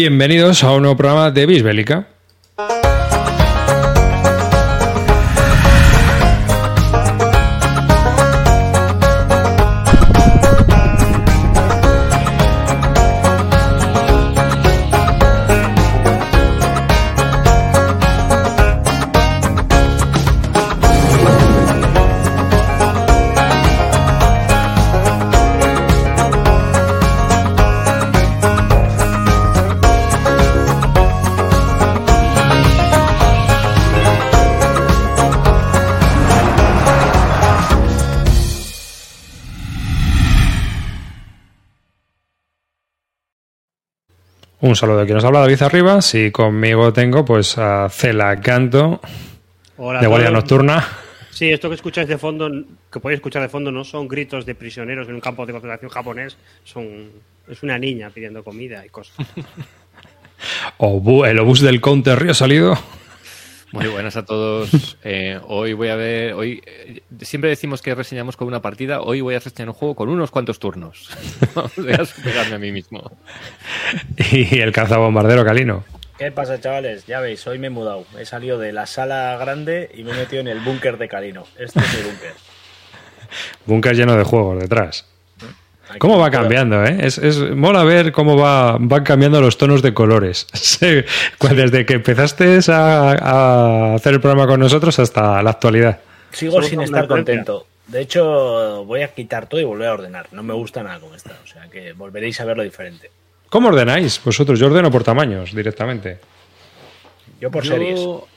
Bienvenidos a un nuevo programa de Bisbélica. Un saludo quien nos habla, David Arribas, y conmigo tengo pues a Cela Canto, Hola de Guardia. Nocturna. Sí, esto que escucháis de fondo, que podéis escuchar de fondo, no son gritos de prisioneros en un campo de concentración japonés, son es una niña pidiendo comida y cosas. O el obús del Counter Río ha salido. Muy buenas a todos. Eh, hoy voy a ver. Hoy eh, siempre decimos que reseñamos con una partida. Hoy voy a reseñar un juego con unos cuantos turnos. voy a superarme a mí mismo. Y el cazabombardero Calino. ¿Qué pasa, chavales? Ya veis, hoy me he mudado. He salido de la sala grande y me he metido en el búnker de Calino. Este es mi búnker. Búnker lleno de juegos detrás. ¿Cómo va cambiando, eh? Es, es- mola ver cómo va, van cambiando los tonos de colores. Pues Desde que empezaste a, a hacer el programa con nosotros hasta la actualidad. Sigo Solo sin estar contento. De hecho, voy a quitar todo y volver a ordenar. No me gusta nada como está. O sea que volveréis a verlo diferente. ¿Cómo ordenáis vosotros? Yo ordeno por tamaños directamente. Yo por series. yo,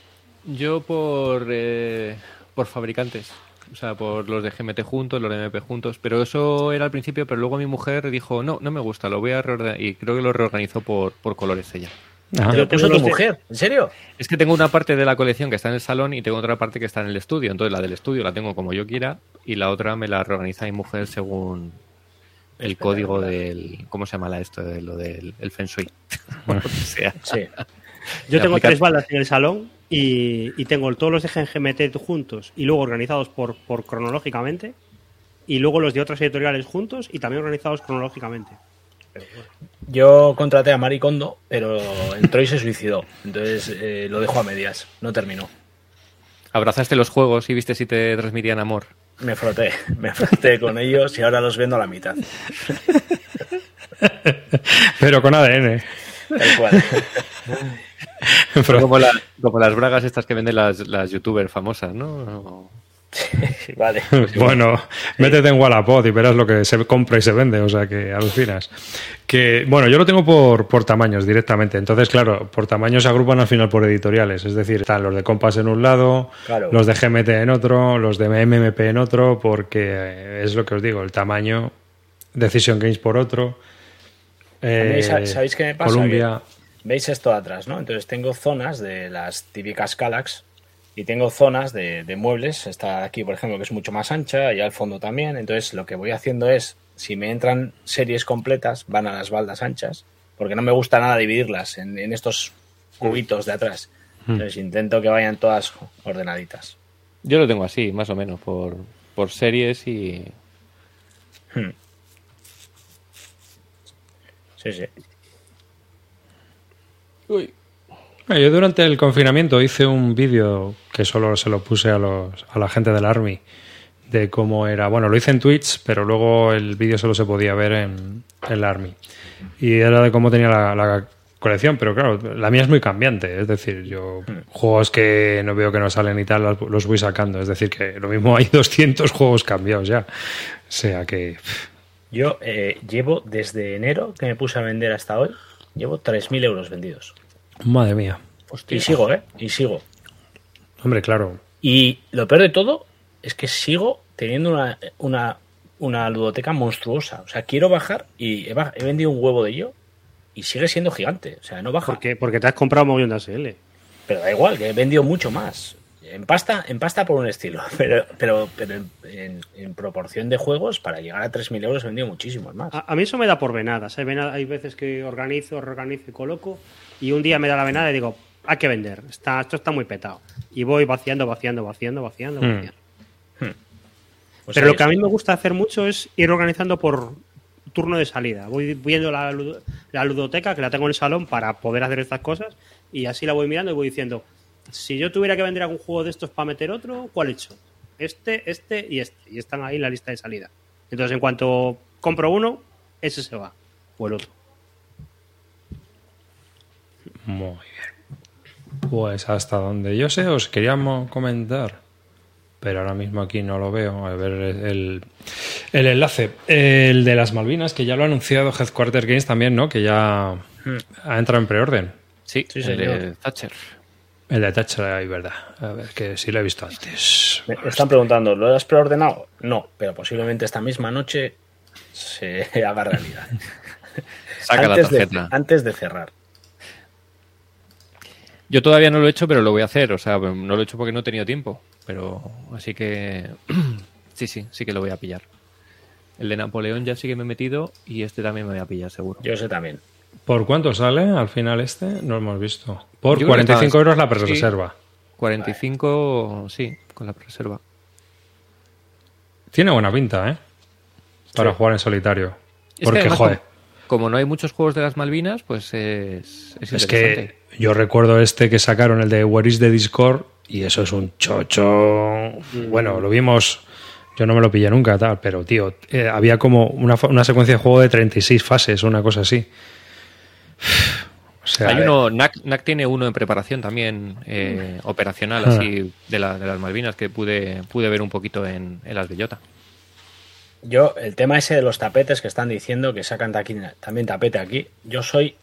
yo por, eh, por fabricantes. O sea, por los de GMT juntos, los de MP juntos. Pero eso era al principio, pero luego mi mujer dijo, no, no me gusta, lo voy a reorganizar. Y creo que lo reorganizó por, por colores ella. ¿Te lo puso tu mujer? ¿En serio? Es que tengo una parte de la colección que está en el salón y tengo otra parte que está en el estudio. Entonces la del estudio la tengo como yo quiera y la otra me la reorganiza mi mujer según el código del... ¿Cómo se llama la esto? De lo del el Feng Shui. O lo que sea. Sí. Yo tengo aplicar- tres balas en el salón y, y tengo todos los de GMT juntos y luego organizados por, por cronológicamente y luego los de otras editoriales juntos y también organizados cronológicamente. Yo contraté a Maricondo, pero entró y se suicidó. Entonces eh, lo dejo a medias. No terminó. Abrazaste los juegos y viste si te transmitían amor. Me froté. Me froté con ellos y ahora los vendo a la mitad. Pero con ADN. Tal cual. Como, la- como las bragas estas que venden las, las youtubers famosas, ¿no? vale. Bueno, métete en Wallapod y verás lo que se compra y se vende, o sea que alucinas. Que, bueno, yo lo tengo por, por tamaños directamente. Entonces, claro, por tamaños se agrupan al final por editoriales. Es decir, están los de Compass en un lado, Claro. los de GMT en otro, los de MMP en otro, porque eh, es lo que os digo, el tamaño, Decision Games por otro. eh, ¿sabéis qué me pasa? Columbia. ¿Veis esto de atrás, no? Entonces tengo zonas de las típicas Calax y tengo zonas de, de muebles. Esta aquí, por ejemplo, que es mucho más ancha y al fondo también. Entonces lo que voy haciendo es, si me entran series completas, van a las baldas anchas, porque no me gusta nada dividirlas en, en estos cubitos de atrás. Entonces intento que vayan todas ordenaditas. Yo lo tengo así, más o menos, por, por series y... Hmm. Sí, sí. Uy. Eh, Yo durante el confinamiento hice un vídeo que solo se lo puse a, los, a la gente del Army de cómo era. Bueno, lo hice en Twitch, pero luego el vídeo solo se podía ver en, en el Army. Y era de cómo tenía la, la colección, pero claro, la mía es muy cambiante. Es decir, yo juegos que no veo que no salen y tal, los- los voy sacando. Es decir, que lo mismo hay 200 juegos cambiados ya. O sea que. Yo eh, llevo desde enero que me puse a vender hasta hoy, llevo 3.000 euros vendidos. Madre mía. Y sigo, ¿eh? Y sigo. Hombre, claro. Y lo peor de todo es que sigo teniendo una, una, una ludoteca monstruosa. O sea, quiero bajar y he, vendido un huevo de ello y sigue siendo gigante. O sea, no baja. ¿Por qué? Porque te has comprado un mogollón de ASL. Pero da igual, que he vendido mucho más. En pasta, en pasta por un estilo. Pero, pero, pero en, en- en proporción de juegos, para llegar a 3.000 euros he vendido muchísimos más. A, a mí eso me da por venadas. Hay, veces que organizo, reorganizo y coloco y un día me da la venada y digo, hay que vender. Está, esto está muy petado. Y voy vaciando, vaciando, vaciando, vaciando, Hmm. vaciando. Pues Pero lo que a mí me gusta hacer mucho es ir organizando por, turno de salida. Voy viendo la, la ludoteca, que la tengo en el salón, para poder hacer estas cosas, y así la voy mirando y voy diciendo, si yo tuviera que vender algún juego de estos para meter otro, ¿cuál he hecho? Este, este y este. Y están ahí en la lista de salida. Entonces, en cuanto compro uno, ese se va. O el otro. Muy bien. Pues hasta donde yo sé, os queríamos comentar, pero ahora mismo aquí no lo veo. A ver el, el enlace. El de las Malvinas, que ya lo ha anunciado Headquarter Games también, ¿no? Que ya ha entrado en preorden. Sí, Sí, el de Thatcher. El de ahí, verdad. A ver, que sí lo he visto antes. Me están preguntando, ¿lo has preordenado? No, pero posiblemente esta misma noche se haga realidad. Saca la antes, de, tarjeta. antes de cerrar. Yo todavía no lo he hecho, pero lo voy a hacer. O sea, no lo he hecho porque no he tenido tiempo. Pero así que sí, sí, sí que lo voy a pillar. El de Napoleón ya sí que me he metido y este también me voy a pillar, seguro. Yo sé también. ¿Por cuánto sale al final este? No lo hemos visto. Por Yo creo que 45 estaba- euros la sí. reserva. 45, sí, con la reserva. Tiene buena pinta, ¿eh? Para Sí. jugar en solitario. Es Porque, además, joder, como, como no hay muchos juegos de las Malvinas, pues es, es, es que yo recuerdo este que sacaron, el de Where is the Discord, y eso es un chocho. Bueno, lo vimos. Yo no me lo pillé nunca, tal, pero tío, eh, había como una, una secuencia de juego de 36 fases, una cosa así. O sea, Hay uno, NAC, NAC tiene uno en preparación también, eh, operacional, Ah. así, de, la- de las Malvinas, que pude, pude ver un poquito en, en las Bellota. Yo, el tema ese de los tapetes que están diciendo que sacan aquí, también tapete aquí, yo soy,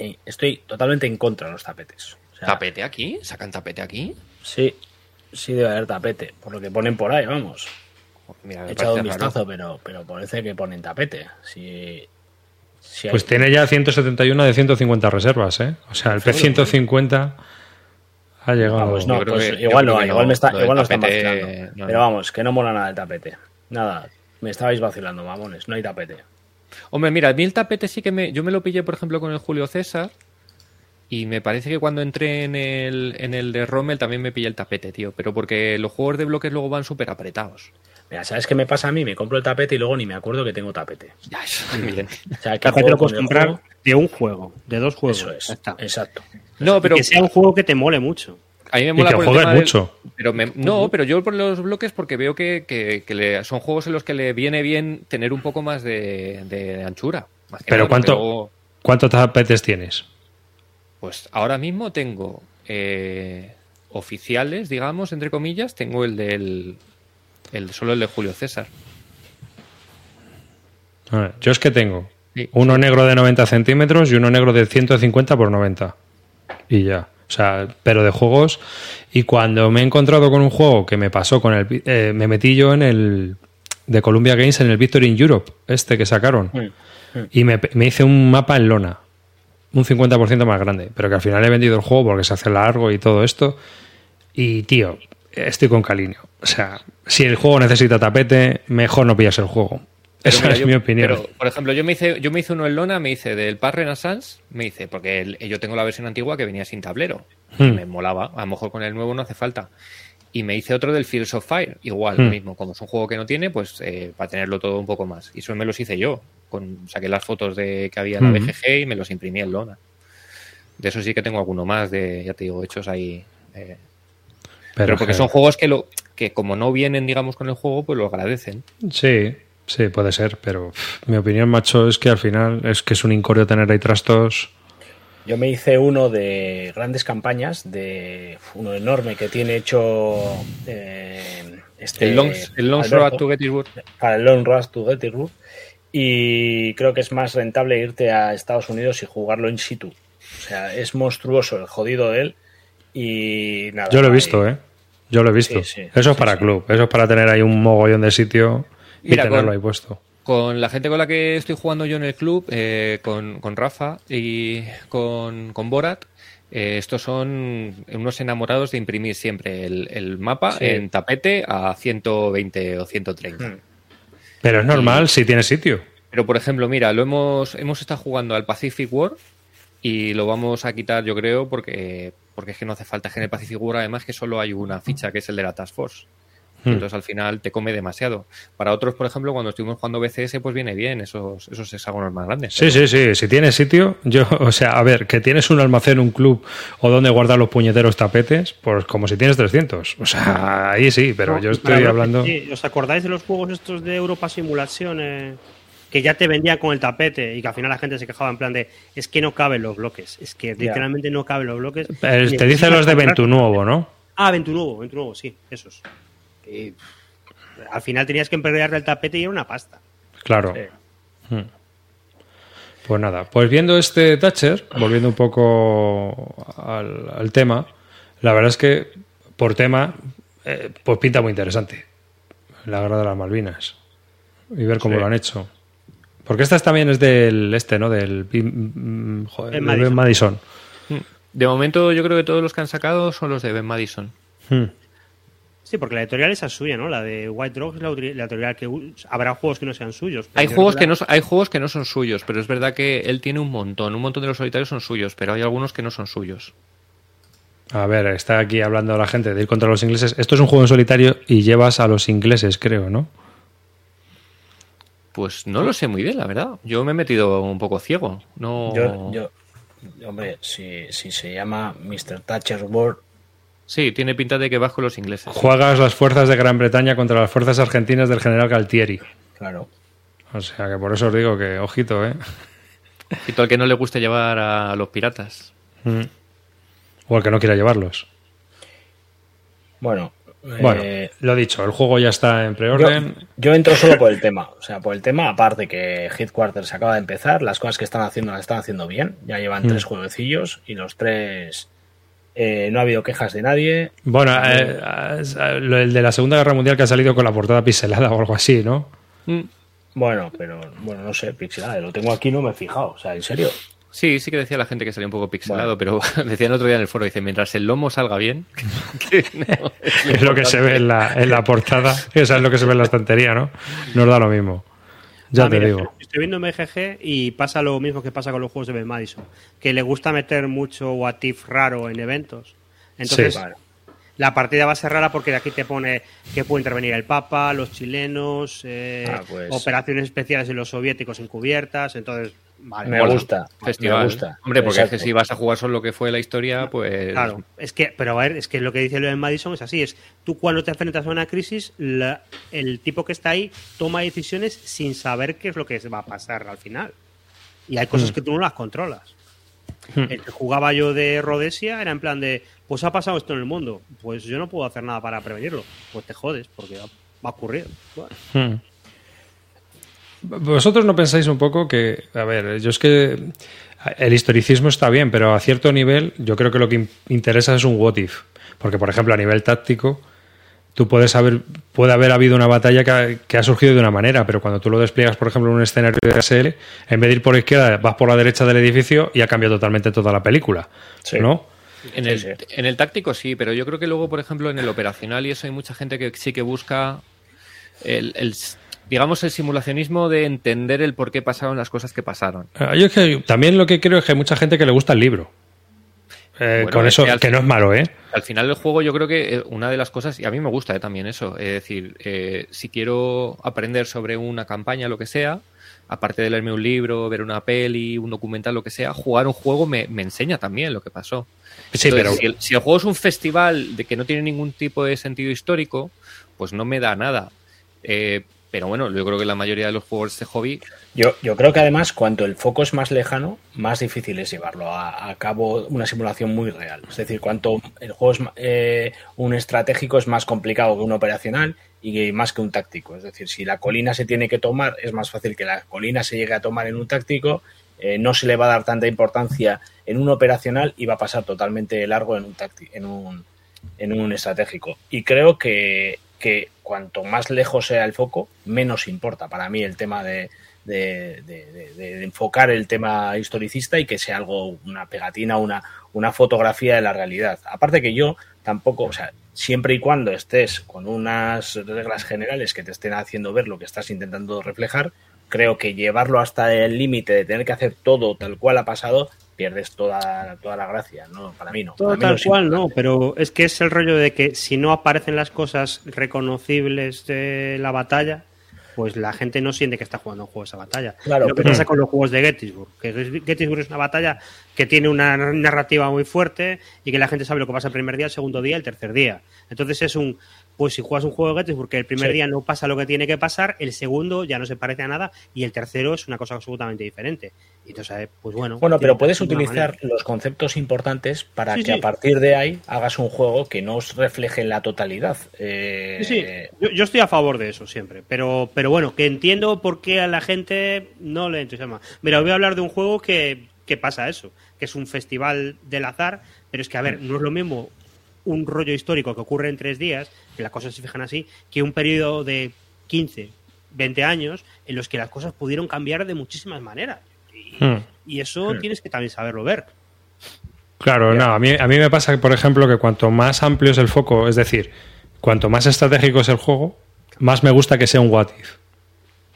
eh, estoy totalmente en contra de los tapetes. O sea, ¿Tapete aquí? ¿Sacan tapete aquí? Sí, sí debe haber tapete, por lo que ponen por ahí, vamos. Mira, He echado un raro. vistazo, pero, pero parece que ponen tapete. Si, si hay- Pues tiene ya 171 de 150 reservas, ¿eh? O sea, el P150 ha llegado. Vamos, no, pues que- igual no, igual no, me está, igual no están tapete, vacilando. no, Pero vamos, que no mola nada el tapete. Nada, me estabais vacilando, mamones, no hay tapete. Hombre, mira, a mí el tapete sí que me. Yo me lo pillé, por ejemplo, con el Julio César. Y me parece que cuando entré en el, en el de Rommel también me pillé el tapete, tío. Pero porque los juegos de bloques luego van súper apretados. Mira, ¿sabes qué me pasa a mí? Me compro el tapete y luego ni me acuerdo que tengo tapete. Ya, eso. O sea, que Tapete lo puedes comprar juego, de un juego, de dos juegos. Eso es, está. exacto. No, pero que sea un juego que te mole mucho. a mí me Y mola que por el tema del- mucho. Pero me- no, pero yo por los bloques porque veo que, que- que le- son juegos en los que le viene bien tener un poco más de, de anchura. Más que Pero nada, ¿cuánto- ¿Cuántos tapetes tienes? Pues ahora mismo tengo eh, oficiales, digamos, entre comillas, tengo el del el, solo el de Julio César. A ver, yo es que tengo Sí. uno negro de 90 centímetros y uno negro de 150 por 90. Y ya. O sea, pero de juegos. Y cuando me he encontrado con un juego que me pasó con el. eh, me metí yo en el. de Columbia Games en el Victory in Europe, este que sacaron. Y me, me hice un mapa en lona. Un 50% más grande. Pero que al final he vendido el juego porque se hace largo y todo esto. Y tío, estoy con Calinio. O sea, si el juego necesita tapete, mejor no pillas el juego. Pero Esa mira, es yo- mi opinión. Pero, por ejemplo, yo me hice yo me hice uno en lona, me hice del Paz Renaissance, me hice porque el- yo tengo la versión antigua que venía sin tablero y Hmm. me molaba. A lo mejor con el nuevo no hace falta. Y me hice otro del Fields of Fire, igual, Hmm. lo mismo. Como es un juego que no tiene, pues eh, para tenerlo todo un poco más. Y eso me los hice yo. Con, saqué las fotos de que había en la Hmm. BGG y me los imprimí en lona. De eso sí que tengo alguno más, de ya te digo, hechos ahí. eh, pero, porque son juegos que, lo, que como no vienen, digamos, con el juego, pues lo agradecen. Sí, sí, puede ser, pero pff, mi opinión, macho, es que al final es que es un incordio tener ahí trastos. Yo me hice uno de grandes campañas, de uno enorme que tiene hecho eh, este El Long, el long Alberto, Road to Gettysburg. para el Long Rush to Gettysburg y creo que es más rentable irte a Estados Unidos y jugarlo in situ. O sea, es monstruoso el jodido de él y nada. Yo lo he ahí- visto, ¿eh? Yo lo he visto. Sí, sí, eso es sí, para sí. club, eso es para tener ahí un mogollón de sitio y Mira, tenerlo con- ahí puesto. Con la gente con la que estoy jugando yo en el club, eh, con, con Rafa y con, con Borat, eh, estos son unos enamorados de imprimir siempre el, el mapa Sí. en tapete a 120 o 130. Mm. Pero es normal si tiene sitio. Pero por ejemplo, mira, lo hemos, hemos estado jugando al Pacific War y lo vamos a quitar, yo creo, porque, porque es que no hace falta. En el Pacific War, además, que solo hay una ficha, que es el de la Task Force. Hmm. Entonces al final te come demasiado. Para otros, por ejemplo, cuando estuvimos jugando BCS, pues viene bien esos, esos hexágonos más grandes. Sí, sí, sí. Si tienes sitio, yo, o sea, a ver, que tienes un almacén, un club o donde guardar los puñeteros tapetes, pues como si tienes 300. O sea, ahí sí, pero yo estoy hablando. ¿Os acordáis de los juegos estos de Europa Simulación? Que ya te vendían con el tapete y que al final la gente se quejaba en plan de es que no caben los bloques, es que literalmente no caben los bloques. te dicen los de Ventu Nuevo, ¿no? Ah, Ventu Nuevo, Ventu Nuevo, sí, esos al final tenías que empeñarle el tapete y era una pasta. Claro. Hmm. Pues nada, pues viendo este Thatcher, volviendo un poco al, tema, la verdad es que por tema, eh, pues pinta muy interesante la guerra de las Malvinas y ver cómo lo han hecho. Porque esta también es del este, ¿no? Del mm, Ben Madison. Hmm. De momento yo creo que todos los que han sacado son los de Ben Madison. Hmm. Sí, porque la editorial es suya, ¿no? La de White Rock es la, editorial que habrá juegos que no sean suyos. Hay juegos que no hay juegos que no son suyos, pero es verdad que él tiene un montón, un montón de los solitarios son suyos, pero hay algunos que no son suyos. A ver, está aquí hablando la gente de ir contra los ingleses. Esto es un juego en solitario y llevas a los ingleses, creo, ¿no? Pues no lo sé muy bien, la verdad. Yo me he metido un poco ciego. No. Yo, hombre, si, si se llama Mr. Thatcher's World, Sí, tiene pinta de que vas con los ingleses. Juegas las fuerzas de Gran Bretaña contra las fuerzas argentinas del general Galtieri. Claro. O sea que por eso os digo que, ojito, ¿eh? Ojito al que no le guste llevar a los piratas. Mm. O al que no quiera llevarlos. Bueno. Bueno, eh, lo dicho, el juego ya está en preorden. Yo, entro solo por el tema. O sea, por el tema, aparte que Headquarters acaba de empezar, las cosas que están haciendo las están haciendo bien. Ya llevan mm. tres jueguecillos y los tres eh, no ha habido quejas de nadie. Bueno, eh, el de la Segunda Guerra Mundial que ha salido con la portada pixelada o algo así, ¿no? Mm. Bueno, pero bueno, no sé, pixelada. Lo tengo aquí, no me he fijado. O sea, en serio. Sí, sí que decía la gente que salía un poco pixelado, pero decía el otro día en el foro, dice, mientras el lomo salga bien, es lo que se ve en la, en la portada, eso es lo que se ve en la estantería, ¿no? Nos da lo mismo. Ya ah, te digo. Estoy viendo MGG y pasa lo mismo que pasa con los juegos de Ben Madison, que le gusta meter mucho what raro en eventos. Entonces, la partida va a ser rara porque de aquí te pone que puede intervenir el Papa, los chilenos, eh, ah, pues. operaciones especiales de los soviéticos encubiertas. Entonces, me, gusta, me gusta. Hombre, porque es que si vas a jugar solo lo que fue la historia, pues. Claro, es que, pero a ver, es que lo que dice Ben Madison es así: es tú cuando te enfrentas a una crisis, el tipo que está ahí toma decisiones sin saber qué es lo que va a pasar al final. Y hay cosas hmm. que tú no las controlas. Hmm. El que jugaba yo de Rhodesia era en plan de, pues ha pasado esto en el mundo, pues yo no puedo hacer nada para prevenirlo. Pues te jodes, porque va, a ocurrir. Hmm. Vosotros no pensáis un poco que, a ver, yo es que el historicismo está bien, pero a cierto nivel yo creo que lo que interesa es un what if. Porque, por ejemplo, a nivel táctico, tú puedes saber, puede haber habido una batalla que ha, surgido de una manera, pero cuando tú lo despliegas, por ejemplo, en un escenario de SL, en vez de ir por izquierda, vas por la derecha del edificio y ha cambiado totalmente toda la película. ¿No? En el, en el táctico sí, pero yo creo que luego, por ejemplo, en el operacional y eso hay mucha gente que sí que busca el digamos, el simulacionismo de entender el por qué pasaron las cosas que pasaron. Ah, yo que también lo que creo es que hay mucha gente que le gusta el libro. Eh, con eso, que, no es malo, ¿eh? Al final del juego yo creo que eh, una de las cosas, y a mí me gusta eh, también eso, es decir, si quiero aprender sobre una campaña, lo que sea, aparte de leerme un libro, ver una peli, un documental, lo que sea, jugar un juego me, enseña también lo que pasó. Sí, pero... Si el, si el, juego es un festival de que no tiene ningún tipo de sentido histórico, pues no me da nada. Eh, pero bueno, yo creo que la mayoría de los juegos de hobby. Yo, yo creo que además, cuando el foco es más lejano, más difícil es llevarlo a, cabo una simulación muy real. Es decir, cuanto el juego es eh, un estratégico, es más complicado que un operacional y más que un táctico. Es decir, si la colina se tiene que tomar, es más fácil que la colina se llegue a tomar en un táctico. Eh, no se le va a dar tanta importancia en un operacional y va a pasar totalmente largo en un, en un, en un estratégico. Y creo que que cuanto más lejos sea el foco, menos importa para mí el tema de, enfocar el tema historicista y que sea algo, una pegatina, una, una fotografía de la realidad. Aparte que yo tampoco, o sea, siempre y cuando estés con unas reglas generales que te estén haciendo ver lo que estás intentando reflejar, creo que llevarlo hasta el límite de tener que hacer todo tal cual ha pasado pierdes toda, toda la gracia. No, para mí no. Todo mí tal no cual, no, pero es que es el rollo de que si no aparecen las cosas reconocibles de la batalla, pues la gente no siente que está jugando un juego esa batalla. Claro, lo que pero- pasa con los juegos de Gettysburg, que Gettysburg es una batalla que tiene una narrativa muy fuerte y que la gente sabe lo que pasa el primer día, el segundo día, el tercer día. Entonces es un, pues si juegas un juego de Gettysburg que el primer Sí. día no pasa lo que tiene que pasar, el segundo ya no se parece a nada y el tercero es una cosa absolutamente diferente. Y entonces, pues bueno. Bueno, pero puedes utilizar manera. los conceptos importantes para Sí, que sí. a partir de ahí hagas un juego que no os refleje en la totalidad. Eh, Sí, sí, yo, yo estoy a favor de eso siempre, pero, pero bueno, que entiendo por qué a la gente no le entusiasma. Mira, voy a hablar de un juego que, que pasa eso, que es un festival del azar, pero es que, a ver, no es lo mismo un rollo histórico que ocurre en tres días, que las cosas se fijan así, que un periodo de 15, 20 años en los que las cosas pudieron cambiar de muchísimas maneras. Y, Hmm. y eso Hmm. tienes que también saberlo ver. Claro, no, a mí, a mí me pasa, por ejemplo, que cuanto más amplio es el foco, es decir, cuanto más estratégico es el juego, más me gusta que sea un what if.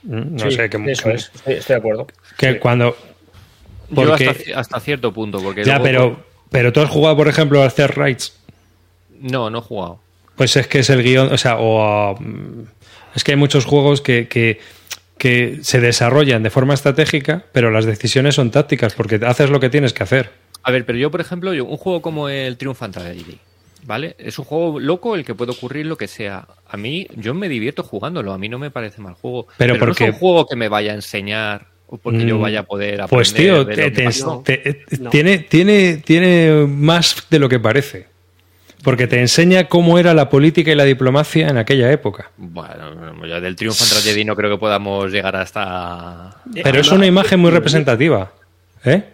Mm, No sí, sé, que, eso es, estoy, estoy de acuerdo. que Sí. cuando... Yo hasta, hasta cierto punto, porque ya, luego- pero, pero tú has jugado, por ejemplo, al Third Rights. No, no he jugado. Pues es que es el guion, o sea, o mm, es que hay muchos juegos que, que, que se desarrollan de forma estratégica, pero las decisiones son tácticas, porque haces lo que tienes que hacer. A ver, pero yo, por ejemplo, yo, un juego como el Triumphant Tragedy, ¿vale? Es un juego loco el que puede ocurrir lo que sea. A mí, yo me divierto jugándolo, a mí no me parece mal juego. Pero no porque- es un juego que me vaya a enseñar o porque yo Mm, vaya a poder aprender. Pues tío, de te- lo que te- pasó. te- No. tiene, tiene, tiene más de lo que parece. Porque te enseña cómo era la política y la diplomacia en aquella época. Bueno, ya del Triumphant Tragedy no creo que podamos llegar hasta... Pero es una imagen muy representativa. ¿Eh?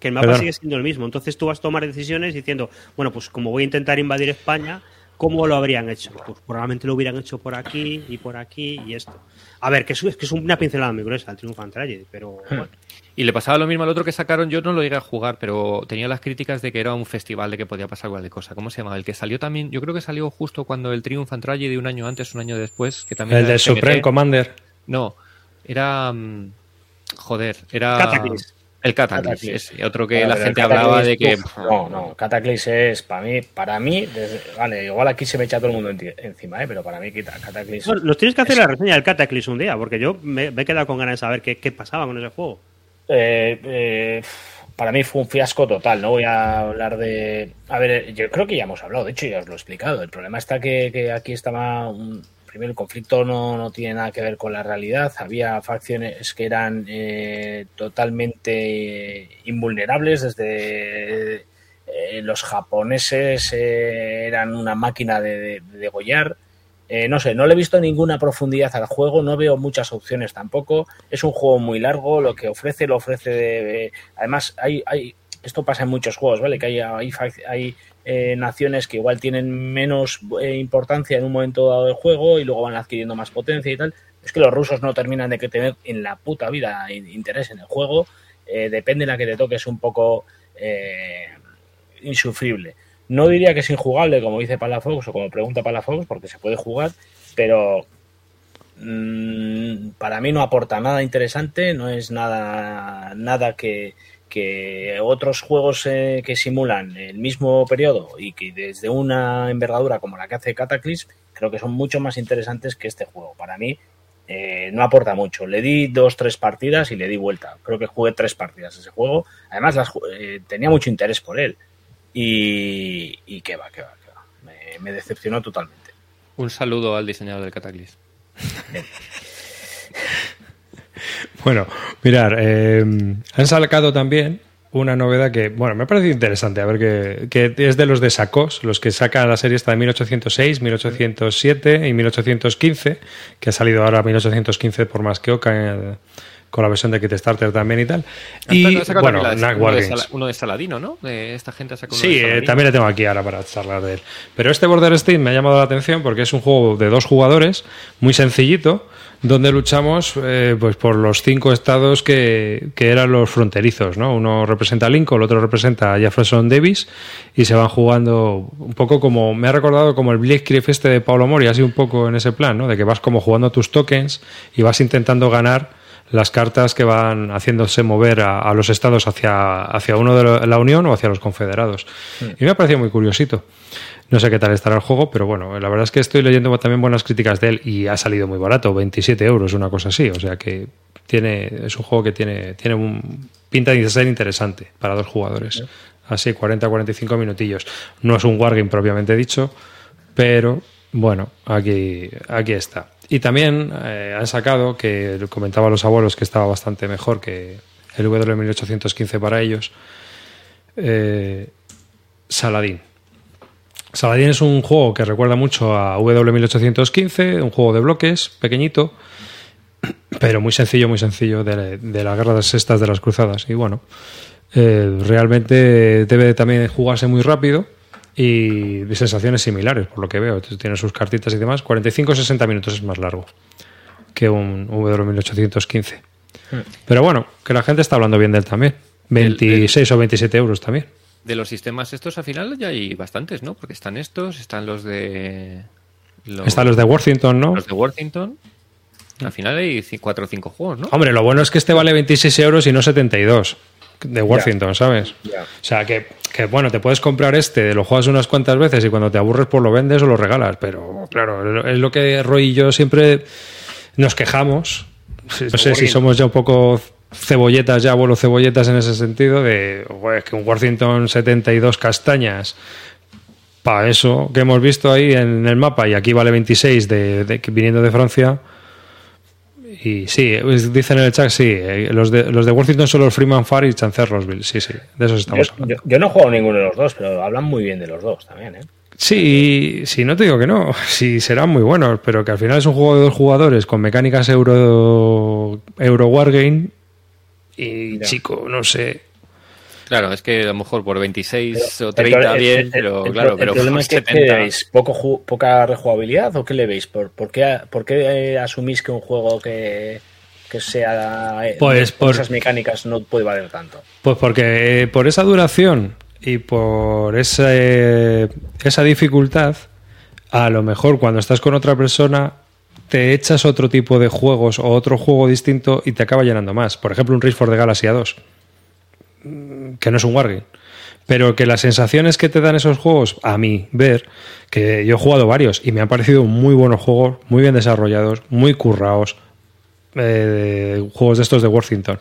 Que el mapa Perdón. sigue siendo el mismo. Entonces tú vas a tomar decisiones diciendo, bueno, pues como voy a intentar invadir España, ¿cómo lo habrían hecho? Pues probablemente lo hubieran hecho por aquí y por aquí y esto. A ver, que es, que es una pincelada muy gruesa el Triumphant Tragedy, pero Hmm. bueno. Y le pasaba lo mismo al otro que sacaron, yo no lo llegué a jugar, pero tenía las críticas de que era un festival, de que podía pasar cualquier cosa. ¿Cómo se llama? El que salió también, yo creo que salió justo cuando el Triumphant Tragedy, un año antes, un año después, que también El de. Supreme Commander. No, era... mm, Joder, era... Cataclysm. El Cataclysm, ese, otro que Bueno, la gente hablaba de que... Uf, no, no, Cataclysm es para mí, para mí, desde- vale, igual aquí se me echa todo el mundo encima, ¿eh? pero para mí quita Cataclysm. Bueno, nos tienes que hacer es- la reseña del Cataclysm un día, porque yo me, me he quedado con ganas de saber qué, qué pasaba con ese juego. Eh, eh, para mí fue un fiasco total. No voy a hablar de. A ver, yo creo que ya hemos hablado, de hecho, ya os lo he explicado. El problema está que, que aquí estaba. Un, primero, el conflicto no, no tiene nada que ver con la realidad. Había facciones que eran eh, totalmente invulnerables, desde. eh, los japoneses eh, eran una máquina de, de- de degollar. Eh, no sé, no le he visto ninguna profundidad al juego, no veo muchas opciones tampoco. Es un juego muy largo, lo que ofrece lo ofrece de... de- además, hay, hay, esto pasa en muchos juegos, ¿vale? Que hay, hay, hay, eh, naciones que igual tienen menos eh, importancia en un momento dado del juego y luego van adquiriendo más potencia y tal. Es que los rusos no terminan de tener en la puta vida in- interés en el juego. Eh, depende de la que te toque, es un poco insufrible. No diría que es injugable, como dice Palafox o como pregunta Palafox, porque se puede jugar, pero mm, para mí no aporta nada interesante, no es nada, nada que, que otros juegos eh, que simulan el mismo periodo y que desde una envergadura como la que hace Cataclysm, creo que son mucho más interesantes que este juego. Para mí eh, no aporta mucho. Le di dos, tres partidas y le di vuelta. Creo que jugué tres partidas ese juego. Además, las eh, tenía mucho interés por él. Y, y que va, que va, que va. Me, me decepcionó totalmente. Un saludo al diseñador del Cataclysm. Bueno, mirar, eh, han sacado también una novedad que, bueno, me ha parecido interesante, a ver, que, que es de los de Sacos, los que sacan la serie esta de 1806, 1807 y 1815, que ha salido ahora 1815 por más que Oca, en- con la versión de Kickstarter también y tal. Y, Ha sacado bueno, de- uno, de uno Saladino, ¿no? De esta gente ha sacado uno Sí, de eh, también le tengo aquí ahora para charlar de él. Pero este Border State me ha llamado la atención porque es un juego de dos jugadores, muy sencillito, donde luchamos eh, pues por los cinco estados que, que eran los fronterizos, ¿no? Uno representa a Lincoln, el otro representa a Jefferson Davis y se van jugando un poco como, me ha recordado como el Blitzkrieg este de Paulo Mori, así un poco en ese plan, ¿no? De que vas como jugando tus tokens y vas intentando ganar las cartas que van haciéndose mover a, a los estados hacia, hacia uno de la- la Unión o hacia los confederados. Y me ha parecido muy curiosito. No sé qué tal estará el juego, pero bueno, la verdad es que estoy leyendo también buenas críticas de él y ha salido muy barato, 27 euros, una cosa así. O sea que tiene, es un juego que tiene, tiene un, pinta de ser interesante para dos jugadores. Así, 40-45 minutillos. No es un wargame propiamente dicho, pero bueno, aquí, aquí está. Y también eh, han sacado, que comentaba a los abuelos que estaba bastante mejor que el W1815 para ellos, eh, Saladín. Saladín es un juego que recuerda mucho a W1815, un juego de bloques, pequeñito, pero muy sencillo, muy sencillo, de, de las guerras estas de las cruzadas. Y bueno, eh, realmente debe también jugarse muy rápido y de sensaciones similares, por lo que veo. Tiene sus cartitas y demás. 45-60 minutos es más largo que un W1815. Pero bueno, que la gente está hablando bien de él también. 26 o 27 euros también. De los sistemas estos al final ya hay bastantes, ¿no? Porque están estos, están los de... Los, Están los de Worthington, ¿no? los de Worthington. Al final hay ci- cuatro o cinco juegos, ¿no? Hombre, lo bueno es que este vale 26 euros y no 72 de Worthington, ¿sabes? Ya. O sea, que, que, bueno, te puedes comprar este, lo juegas unas cuantas veces y cuando te aburres pues lo vendes o lo regalas. Pero claro, es lo que Roy y yo siempre nos quejamos. No sé si somos ya un poco cebolletas, ya abuelo cebolletas en ese sentido, de "Joder, es que un Worthington 72 castañas para eso que hemos visto ahí en el mapa y aquí vale 26 de, de- viniendo de Francia. Y sí, pues dicen en el chat, sí, eh, los de, los de Worthington son los Freeman Far y Roseville, sí, sí, de esos Yo, estamos hablando. yo- yo no jugado ninguno de los dos, pero hablan muy bien de los dos también, ¿eh? Sí, sí, no te digo que no, sí serán muy buenos, pero que al final es un juego de dos jugadores con mecánicas euro, euro wargame y Ya. chico, no sé. Claro, es que a lo mejor por 26 Pero- o 30 el- bien, el- pero el- claro, el pero problema por es que, ¿qué 70. veis? ¿Poco ju- ¿Poca rejugabilidad o qué le veis? ¿Por, por qué, por qué, eh, asumís que un juego que, que sea eh, Pues por- esas mecánicas no puede valer tanto? Pues porque eh, por esa duración y por ese- esa dificultad, a lo mejor cuando estás con otra persona te echas otro tipo de juegos o otro juego distinto y te acaba llenando más. Por ejemplo, un Race for the Galaxy 2, que no es un Wargame. Pero que las sensaciones que te dan esos juegos, a mí, ver, que yo he jugado varios y me han parecido muy buenos juegos, muy bien desarrollados, muy currados, eh, juegos de estos de Worthington.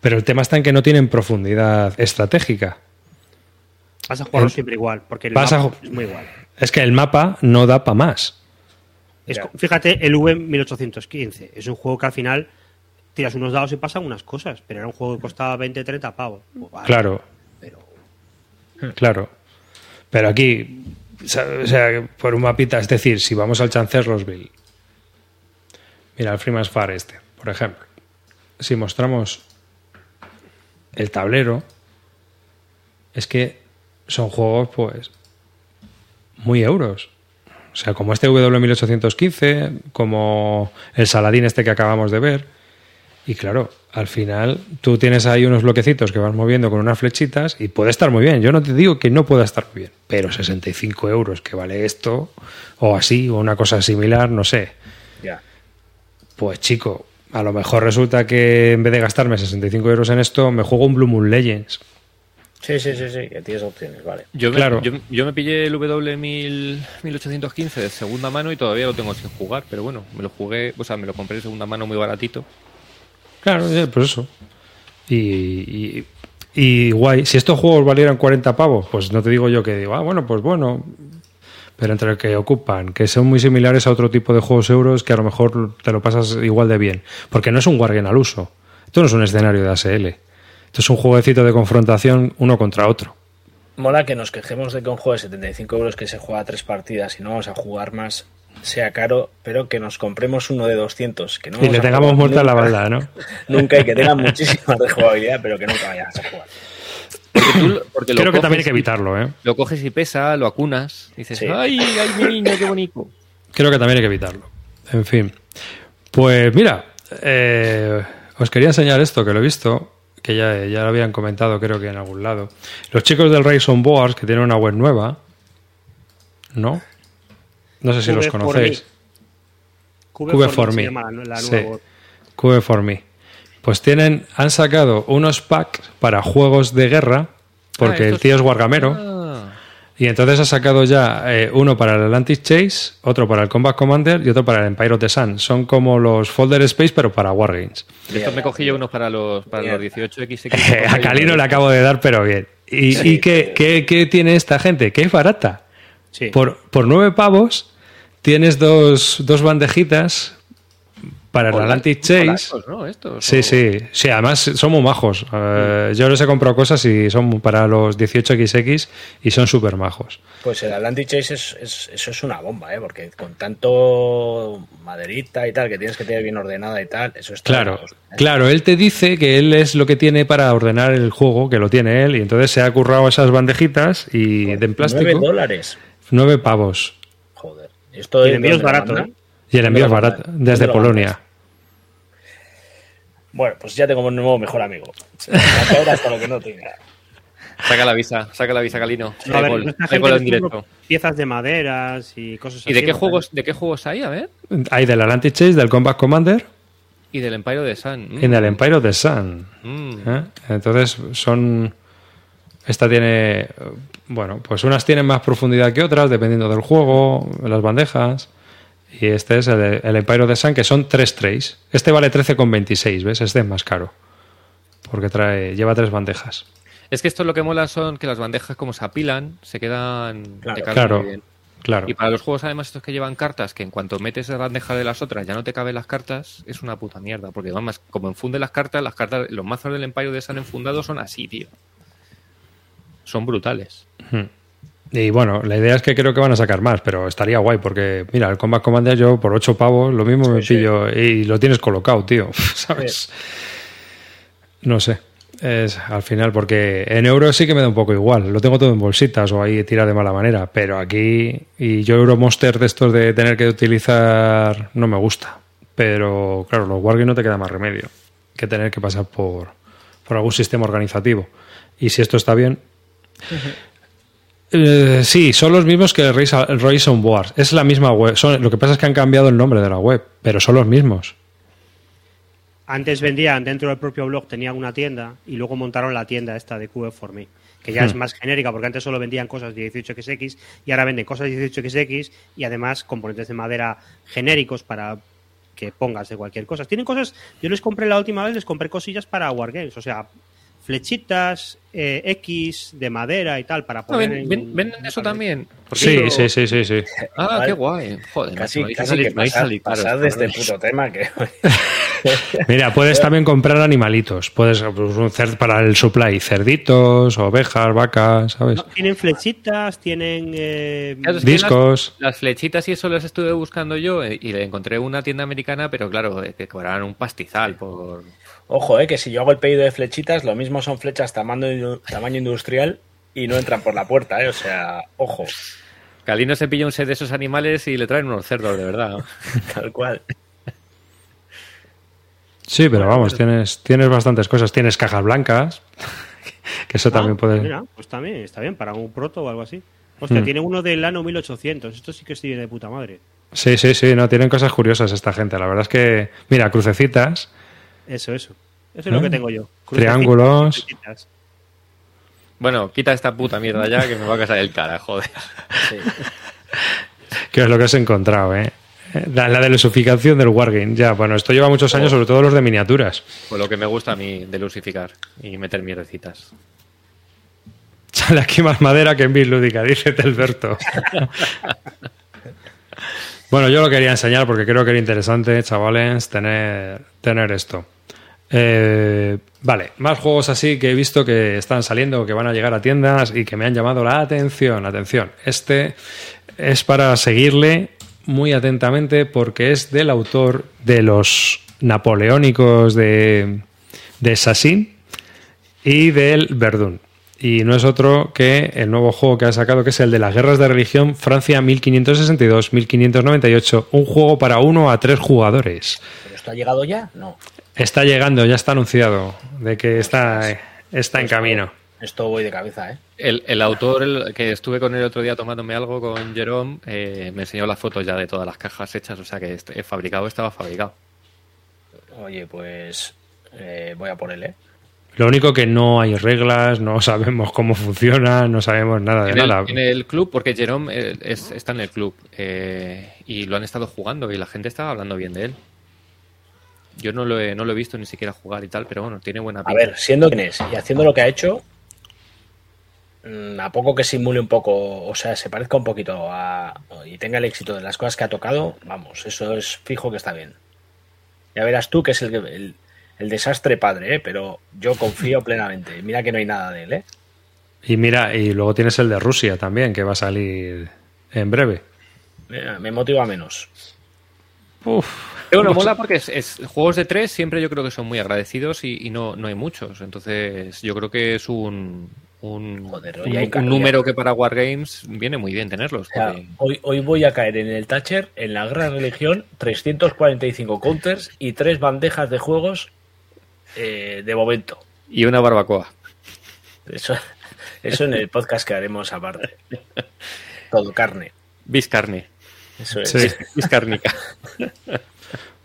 Pero el tema está en que no tienen profundidad estratégica. Vas a jugarlo siempre igual, porque el a mapa es muy igual. Es que el mapa no da para más. Es fíjate, el V1815 es un juego que al final tiras unos dados y pasan unas cosas, pero era un juego que costaba 20, 30 pavos. Pues vale, Claro, Pero claro. Pero aquí, o sea, por un mapita, es decir, si vamos al Chancellorsville, mira, el Freeman's Far este, por ejemplo, si mostramos el tablero, es que son juegos, pues, muy euros. O sea, como este W1815, como el Saladín este que acabamos de ver. Y claro, al final tú tienes ahí unos bloquecitos que vas moviendo con unas flechitas y puede estar muy bien. Yo no te digo que no pueda estar muy bien, pero 65 euros que vale esto, o así, o una cosa similar, no sé. Ya. Pues chico, a lo mejor resulta que en vez de gastarme 65 euros en esto, me juego un Blue Moon Legends. Sí, sí, sí, sí, que tienes opciones, vale. Yo me, Claro. yo, yo me pillé el W1815 de segunda mano y todavía lo tengo sin jugar, pero bueno, me lo jugué, o sea, me lo compré de segunda mano muy baratito. Claro, eh, pues eso. Y, y, y guay. Si estos juegos valieran 40 pavos, pues no te digo yo que digo, ah, bueno, pues bueno. Pero entre el que ocupan, que son muy similares a otro tipo de juegos euros que a lo mejor te lo pasas igual de bien. Porque no es un Wargame al uso. Esto no es un escenario de ASL. Esto es un jueguecito de confrontación uno contra otro. Mola que nos quejemos de que un juego de 75 euros que se juega tres partidas y no vamos a jugar más sea caro, pero que nos compremos uno de 200, que no Y le tengamos muerta la balda, ¿no? Nunca y que tenga muchísima rejugabilidad, pero que nunca vayas a jugar. Porque tú lo- porque lo Creo que también hay que evitarlo, ¿eh? Lo coges y pesa, lo acunas, dices, Sí. ¡ay, ay, mi niño, qué bonito! Creo que también hay que evitarlo. En fin. Pues mira, eh, os quería enseñar esto que lo he visto, que ya, ya lo habían comentado creo que en algún lado. Los chicos del Rise on Boards, que tienen una web nueva, ¿no? No sé si los Cube for conocéis. Me. Cube for Me. la, Sí. Cube for Me. Pues tienen, han sacado unos packs para juegos de guerra, porque Ah, el tío es guargamero. Y entonces ha sacado ya eh, uno para el Atlantic Chase, otro para el Combat Commander y otro para el Empire of the Sun. Son como los Folder Space, pero para Wargames. estos me cogí yo unos para los, para los Mierda. 18XX. a Calino le acabo de dar, pero bien. ¿Y, y qué, qué- qué tiene esta gente? Que es barata. Sí. Por, por nueve pavos tienes dos, dos bandejitas para el Atlantic Chase. polacos, ¿no? Estos, Sí, o- sí, sí, además son muy majos. Eh, yo les he comprado cosas y son para los 18XX y son súper majos. Pues el Atlantic Chase es, es- eso es una bomba, ¿eh? Porque con tanto maderita y tal, que tienes que tener bien ordenada y tal, eso está... Claro, claro, él te dice que él es lo que tiene para ordenar el juego, que lo tiene él, y entonces se ha currado esas bandejitas y de en 9 plástico, dólares. nueve pavos. Joder. Esto Y el de envío es barato? ¿eh? Y el ¿Dónde envío es barato, desde ¿Dónde lo Polonia. Bueno, pues ya tengo un nuevo mejor amigo. Hasta lo que no tenga. Saca la visa, saca la visa, Calino. No, a ver, gol, esta hay gente gol en les directo. compra piezas de maderas y cosas así. ¿Y de qué juegos, de qué juegos hay? A ver. Hay del Atlantic Chase, del Combat Commander Y del Empire de Sun. Mm. y del Empire of the Sun. Mm. ¿eh? Entonces son... Esta tiene... Bueno, pues unas tienen más profundidad que otras, dependiendo del juego, las bandejas. Y este es el, el Empire of the Sun, que son tres trays. Este vale 13,26, ¿ves? Este es más caro. Porque trae, lleva tres bandejas. Es que esto lo que mola son que las bandejas como se apilan, se quedan Claro. Claro, muy bien. claro. Y para los juegos además estos que llevan cartas, que en cuanto metes la bandeja de las otras ya no te caben las cartas, es una puta mierda. Porque además, como enfunde las cartas, las cartas, los mazos del Empire de Sun enfundados son así, tío. Son brutales. Y bueno, la idea es que creo que van a sacar más, pero estaría guay porque, mira, el Combat Commander yo por 8 pavos lo mismo me sí. pillo y lo tienes colocado, tío, ¿sabes? No sé. Es al final porque en euros sí que me da un poco igual. Lo tengo todo en bolsitas o ahí tira de mala manera, pero aquí y yo Euromonster de estos de tener que utilizar no me gusta. Pero claro, los Wargames no te queda más remedio que tener que pasar por, por algún sistema organizativo. Y si esto está bien, eh, sí, son los mismos que el Race, el Race on Wars. Es la misma web. Son, lo que pasa es que han cambiado el nombre de la web, pero son los mismos. Antes vendían dentro del propio blog, tenían una tienda y luego montaron la tienda esta de QF for Me, que ya es Hmm. más genérica porque antes solo vendían cosas de 18XX y ahora venden cosas de 18XX y además componentes de madera genéricos para que pongas de cualquier cosa. Tienen cosas, yo les compré la última vez, les compré cosillas para Wargames, o sea, flechitas eh, X de madera y tal para poner ven- en- ven- ¿Venden eso también? Sí, sí, sí, sí, sí. Ah, Vale. qué guay. Joder, Casi, me casi que pasar, pasar de este puto tema que... Mira, puedes también comprar animalitos. Puedes pues, un cer- para el supply, cerditos, ovejas, vacas, ¿sabes? No, tienen flechitas, tienen eh, Discos. Las, las flechitas y eso las estuve buscando yo eh, y le encontré una tienda americana, pero claro, eh, que cobraban un pastizal por... Ojo, eh, que si yo hago el pedido de flechitas, lo mismo son flechas tamaño, tamaño industrial y no entran por la puerta, eh. O sea, ojo, Calino se pilla un set de esos animales y le traen unos cerdos, de verdad. tal cual. Sí, pero vamos, tienes, tienes bastantes cosas. Tienes cajas blancas, que eso también Ah, puede... Mira, pues también, está bien, para un proto o algo así. Hostia, Hmm. tiene uno del ano 1800. Esto sí que estoy de puta madre. Sí, sí, sí, no, tienen cosas curiosas esta gente. La verdad es que, mira, crucecitas, Eso, eso. Eso es lo que tengo yo. Triángulos. Bueno, quita esta puta mierda ya que me va a casar el cara, joder. Sí. que es lo que has encontrado, ¿eh? La, la delusificación del Wargame, ya, bueno, esto lleva muchos años, sobre todo los de miniaturas. Pues lo que me gusta a mí de lucificar y meter mierdecitas. Sale aquí más madera que en Bill Lúdica, dice Telberto. bueno, yo lo quería enseñar porque creo que era interesante, chavales, tener, tener esto. Eh, vale, más juegos así que he visto que están saliendo, que van a llegar a tiendas y que me han llamado la atención. Atención, este es para seguirle muy atentamente porque es del autor de los napoleónicos de, de Sassin y del Verdún. Y no es otro que el nuevo juego que ha sacado, que es el de las guerras de religión Francia 1562-1598, un juego para uno a tres jugadores. ¿Pero esto ha llegado ya? No. Está llegando, ya está anunciado de que está, está en camino. Esto voy de cabeza, ¿eh? El, el autor el que estuve con él el otro día tomándome algo con Jerome eh, me enseñó las fotos ya de todas las cajas hechas, o sea que este- el fabricado estaba fabricado. Oye, pues eh, voy a por él, ¿eh? Lo único que no hay reglas, no sabemos cómo funciona, no sabemos nada de en el, nada. en el club, porque Jerome eh, es- está en el club eh, y lo han estado jugando y la gente estaba hablando bien de él. Yo no lo he, no lo he visto ni siquiera jugar y tal, pero bueno, tiene buena A pinta. ver, siendo quien es y haciendo lo que ha hecho, mm, a poco que simule un poco, o sea, se parezca un poquito a. y tenga el éxito de las cosas que ha tocado, vamos, eso es fijo que está bien. Ya verás tú que es el, que- el, el desastre padre, ¿eh? pero yo confío plenamente. Mira que no hay nada de él, ¿eh? Y mira, y luego tienes el de Rusia también, que va a salir en breve. Mira, Me motiva menos. Uf, Pero bueno, mola porque es, es- juegos de tres siempre yo creo que son muy agradecidos y, y no, no hay muchos. Entonces yo creo que es un, un, Joder, número que para Wargames viene muy bien tenerlos. O sea, porque- hoy, hoy voy a caer en el Thatcher, en la de religión, 345 counters y tres bandejas de juegos eh, de momento. y una barbacoa. Eso, eso en el podcast que haremos aparte. Todo carne. Biscarne. Eso es. Sí. Biscárnica.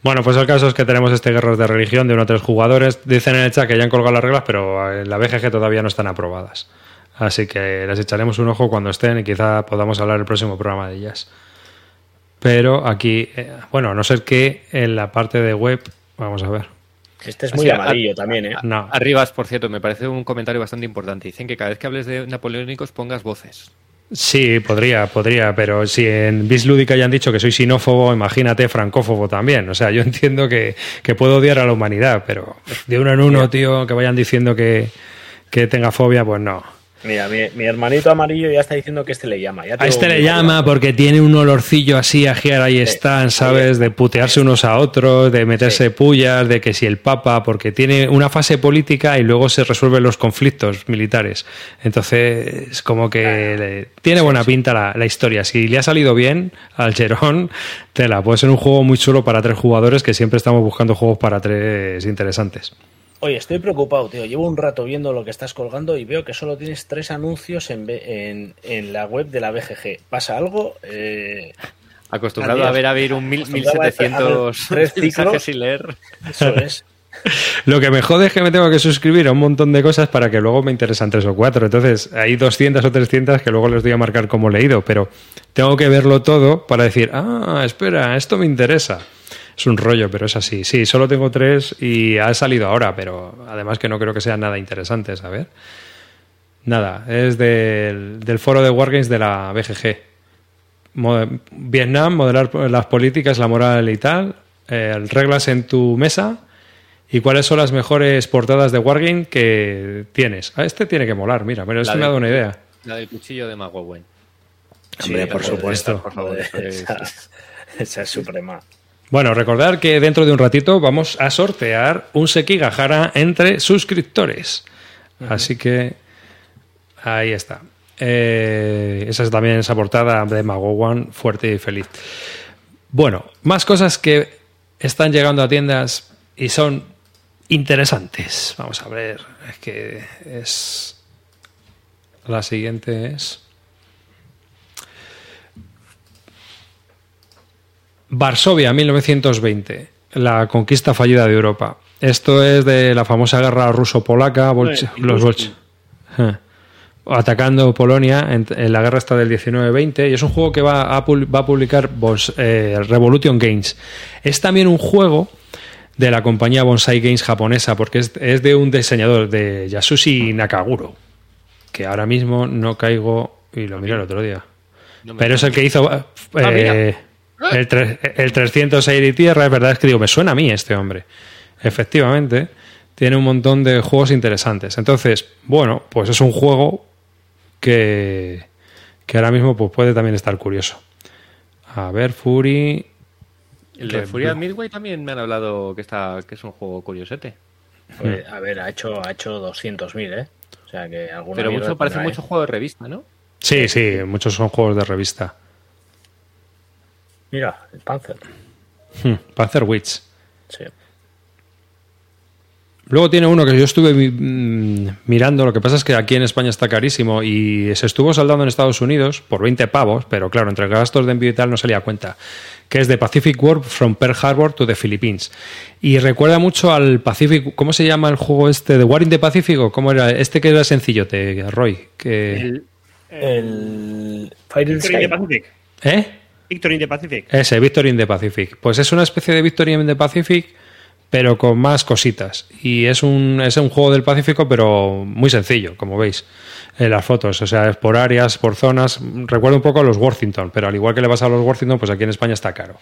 Bueno, pues el caso es que tenemos este Guerreros de Religión de uno a tres jugadores. Dicen en el chat que ya han colgado las reglas, pero en la BGG todavía no están aprobadas. Así que les echaremos un ojo cuando estén y quizá podamos hablar el próximo programa de ellas. Pero aquí, eh, bueno, a no ser que en la parte de web, vamos a ver. Este es muy Así, amarillo también, ¿eh? No, Arribas, por cierto, me parece un comentario bastante importante. Dicen que cada vez que hables de napoleónicos pongas voces. Sí, podría, podría, pero si en Bis Lúdica ya han dicho que soy sinófobo, imagínate francófobo también. O sea, yo entiendo que, que puedo odiar a la humanidad, pero de uno en uno, tío, que vayan diciendo que, que tenga fobia, pues no. Mira, mi, mi hermanito amarillo ya está diciendo que este le llama. Ya A este le llama porque tiene un olorcillo así a Here ahí están, ¿sabes? De putearse unos a otros, de meterse pullas, de que si el Papa, porque tiene una fase política y luego se resuelven los conflictos militares. Entonces, es como que le- tiene buena pinta la, la historia. Si le ha salido bien al Gerón, tela. Puede ser un juego muy chulo para tres jugadores que siempre estamos buscando juegos para tres interesantes. Oye, estoy preocupado, tío. Llevo un rato viendo lo que estás colgando y veo que solo tienes tres anuncios en, B- en, en la web de la BGG. ¿Pasa algo? Eh, Acostumbrado Adiós. a ver a ver un mil- Acostumbrado a ver 1700 tres mensajes sin leer. eso es. Lo que me jode es que me tengo que suscribir a un montón de cosas para que luego me interesan tres o cuatro. Entonces, hay 200 o 300 que luego les doy a marcar como leído, pero tengo que verlo todo para decir, ah, espera, esto me interesa. Es un rollo, pero es así. Sí, solo tengo tres y ha salido ahora, pero además que no creo que sea nada interesante, ¿sabes? Nada, es del, del foro de Wargames de la BGG. Mo- Vietnam, modelar las políticas, la moral y tal, eh, reglas en tu mesa y cuáles son las mejores portadas de Wargame que tienes. A este tiene que molar, mira, pero esto me ha dado una idea. La del cuchillo de McGowan. Hombre, por supuesto. por favor, Esa, esa es suprema. Bueno, recordar que dentro de un ratito vamos a sortear un Sekigahara entre suscriptores. Así que ahí está. Eh, esa es también esa portada de Magowan, fuerte y feliz. Bueno, más cosas que están llegando a tiendas y son interesantes. Vamos a ver, es que es... La siguiente es... Varsovia, 1920, la conquista fallida de Europa. Esto es de la famosa guerra ruso-polaca, bolche- los bolche- atacando Polonia en, en la guerra esta del 19-20 y es un juego que va a, va a publicar Bons- eh, Revolution Games. Es también un juego de la compañía Bonsai Games japonesa porque es, es de un diseñador de Yasushi Nakaguro que ahora mismo no caigo y lo miré el otro día. No Pero es el que hizo eh, Ah. El, tre- el 306 de tierra, es verdad, es que digo, me suena a mí este hombre. Efectivamente, tiene un montón de juegos interesantes. Entonces, bueno, pues es un juego que, que ahora mismo pues, puede también estar curioso. A ver, Fury. El de Furia Midway también me han hablado que está que es un juego curiosete. Pues, a ver, ha hecho, ha hecho 200.000, ¿eh? O sea que Pero mucho parece tendrá, ¿eh? mucho juego de revista, ¿no? Sí, sí, muchos son juegos de revista. Mira, el Panzer. Hmm, Panzer Witch. Sí. Luego tiene uno que yo estuve mm, mirando, lo que pasa es que aquí en España está carísimo y se estuvo saldando en Estados Unidos por 20 pavos, pero claro, entre gastos de envío y tal no salía a cuenta, que es de Pacific Warp from Pearl Harbor to the Philippines. Y recuerda mucho al Pacific, ¿cómo se llama el juego este de War in the Pacific o cómo era? Este que era sencillote, Roy, que El, El Fire in the. Pacific. ¿Eh? Victory in the Pacific. Ese, Victory in the Pacific. Pues es una especie de Victory in the Pacific, pero con más cositas. Y es un, es un juego del Pacífico, pero muy sencillo, como veis en las fotos. O sea, es por áreas, por zonas. Recuerda un poco a los Worthington, pero al igual que le pasa a los Worthington, pues aquí en España está caro.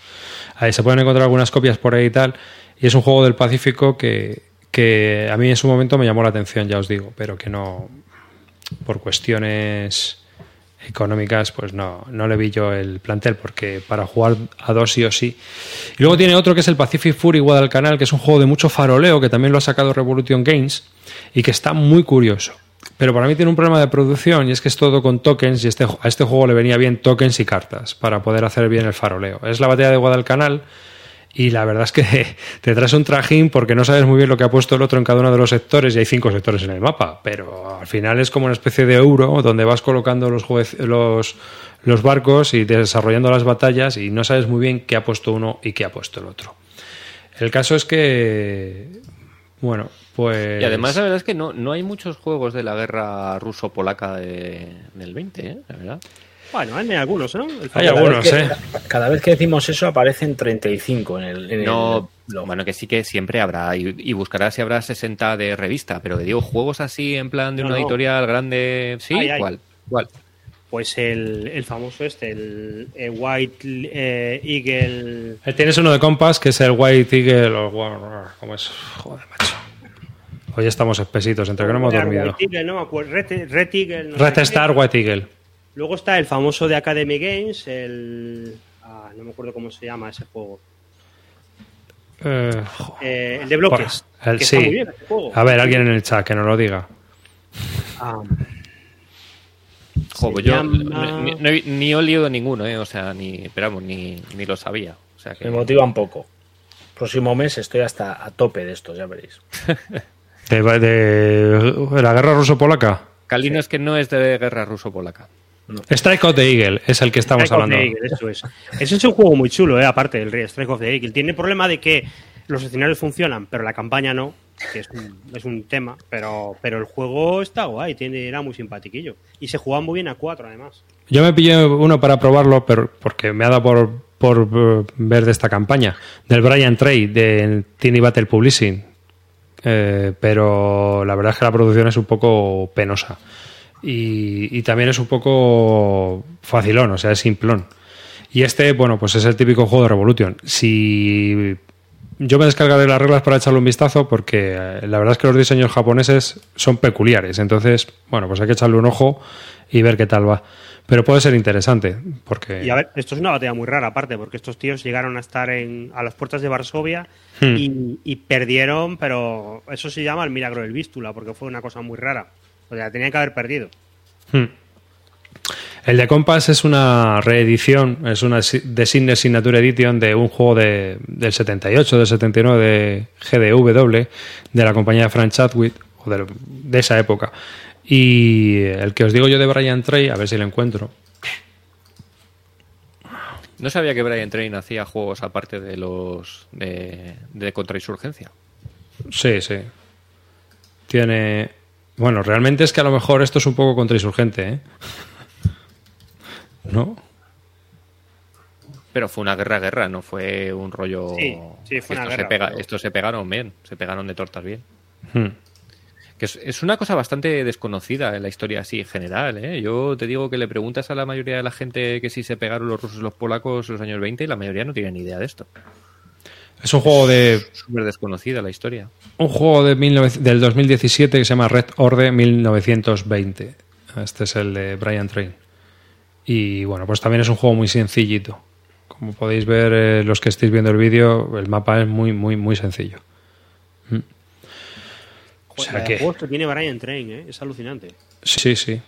Ahí se pueden encontrar algunas copias por ahí y tal. Y es un juego del Pacífico que, que a mí en su momento me llamó la atención, ya os digo, pero que no, por cuestiones económicas, pues no, no le vi yo el plantel, porque para jugar a dos sí o sí. Y luego tiene otro que es el Pacific Fury Guadalcanal, que es un juego de mucho faroleo, que también lo ha sacado Revolution Games, y que está muy curioso. Pero para mí tiene un problema de producción y es que es todo con tokens y este, a este juego le venía bien tokens y cartas para poder hacer bien el faroleo. Es la batalla de Guadalcanal y la verdad es que te traes un trajín porque no sabes muy bien lo que ha puesto el otro en cada uno de los sectores y hay cinco sectores en el mapa, pero al final es como una especie de euro donde vas colocando los, los, los barcos y desarrollando las batallas y no sabes muy bien qué ha puesto uno y qué ha puesto el otro. El caso es que, bueno, pues... Y además la verdad es que no, no hay muchos juegos de la guerra ruso-polaca de- del 20, ¿eh? La verdad. Bueno, hay algunos, ¿no? El Hay algunos, que- ¿eh? Cada vez que decimos eso aparecen 35 en el. en No, el blog. bueno, que sí que siempre habrá, y, y buscarás si habrá 60 de revista, pero que digo, juegos así en plan de No, una no. editorial grande, ¿sí? Hay, hay. ¿Cuál? ¿Cuál? Pues el, el famoso este, el, White eh, Eagle. Eh, Tienes uno de Compass que es el White Eagle o ¿cómo es? Joder, macho. Hoy estamos espesitos, entre que no hemos dormido. White Eagle, no me acuerdo. Red, Red Eagle. no Red. Star White Eagle. Luego está el famoso de Academy Games, el. ah, no me acuerdo cómo se llama ese juego. Eh, Eh, el de bloques. el- que sí. está muy bien ese juego. A ver, alguien en el chat que nos lo diga. Ah, Se pues yo llama- ni, no he- ni he olido ninguno, ¿eh? O sea, ni, esperamos, ni, ni lo sabía. O sea que... Me motiva un poco. Próximo mes estoy hasta a tope de estos, ya veréis. De, de la guerra ruso-polaca. Calino es que no es de guerra ruso-polaca. Strike of the Eagle es el que estamos Strike of hablando. the Eagle, eso es. Ese es un juego muy chulo, eh, aparte del Strike of the Eagle. Tiene el problema de que los escenarios funcionan, pero la campaña no, que es un, es un tema, pero, pero el juego está guay, tiene, era muy simpatiquillo. Y se jugaba muy bien a cuatro, además. Yo me pillé uno para probarlo, pero porque me ha dado por, por eh, ver de esta campaña, del Brian Trey, de Tiny Battle Publishing. Eh, pero la verdad es que la producción es un poco penosa. Y, y también es un poco facilón, o sea, es simplón. Y este, bueno, pues es el típico juego de Revolution. Si yo me descargaré las reglas para echarle un vistazo porque eh, la verdad es que los diseños japoneses son peculiares. Entonces, bueno, pues hay que echarle un ojo y ver qué tal va. Pero puede ser interesante porque... Y a ver, esto es una batalla muy rara, aparte, porque estos tíos llegaron a estar en, a las puertas de Varsovia Hmm. y, y perdieron, pero eso se llama el milagro del Vístula, porque fue una cosa muy rara. O sea, tenían que haber perdido. Hmm. El de Compass es una reedición, es una si- Design Signature Edition de un juego de, del 78, del 79 de GDW, de la compañía de Frank Chadwick, o de, de esa época. Y el que os digo yo de Brian Trey, a ver si lo encuentro. No sabía que Brian Train hacía juegos aparte de los de, de contrainsurgencia. Sí, sí. Tiene. Bueno, realmente es que a lo mejor esto es un poco contrainsurgente, ¿eh? ¿No? Pero fue una guerra-guerra, no fue un rollo... Sí, sí, fue una guerra, Se pega- pero- Estos se pegaron bien, se pegaron de tortas bien. Hmm. Que es, es una cosa bastante desconocida en la historia así en general. ¿eh? Yo te digo que le preguntas a la mayoría de la gente que si se pegaron los rusos y los polacos en los años 20 y la mayoría no tiene ni idea de esto. Es un juego de. Súper desconocida la historia. Un juego de 19 del 2017 que se llama Red Order 1920. Este es el de Brian Train. Y bueno, pues también es un juego muy sencillito. Como podéis ver, eh, los que estéis viendo el vídeo, el mapa es muy, muy, muy sencillo. Mm. O sea que- que tiene Brian Train, ¿eh? es alucinante. Sí, sí.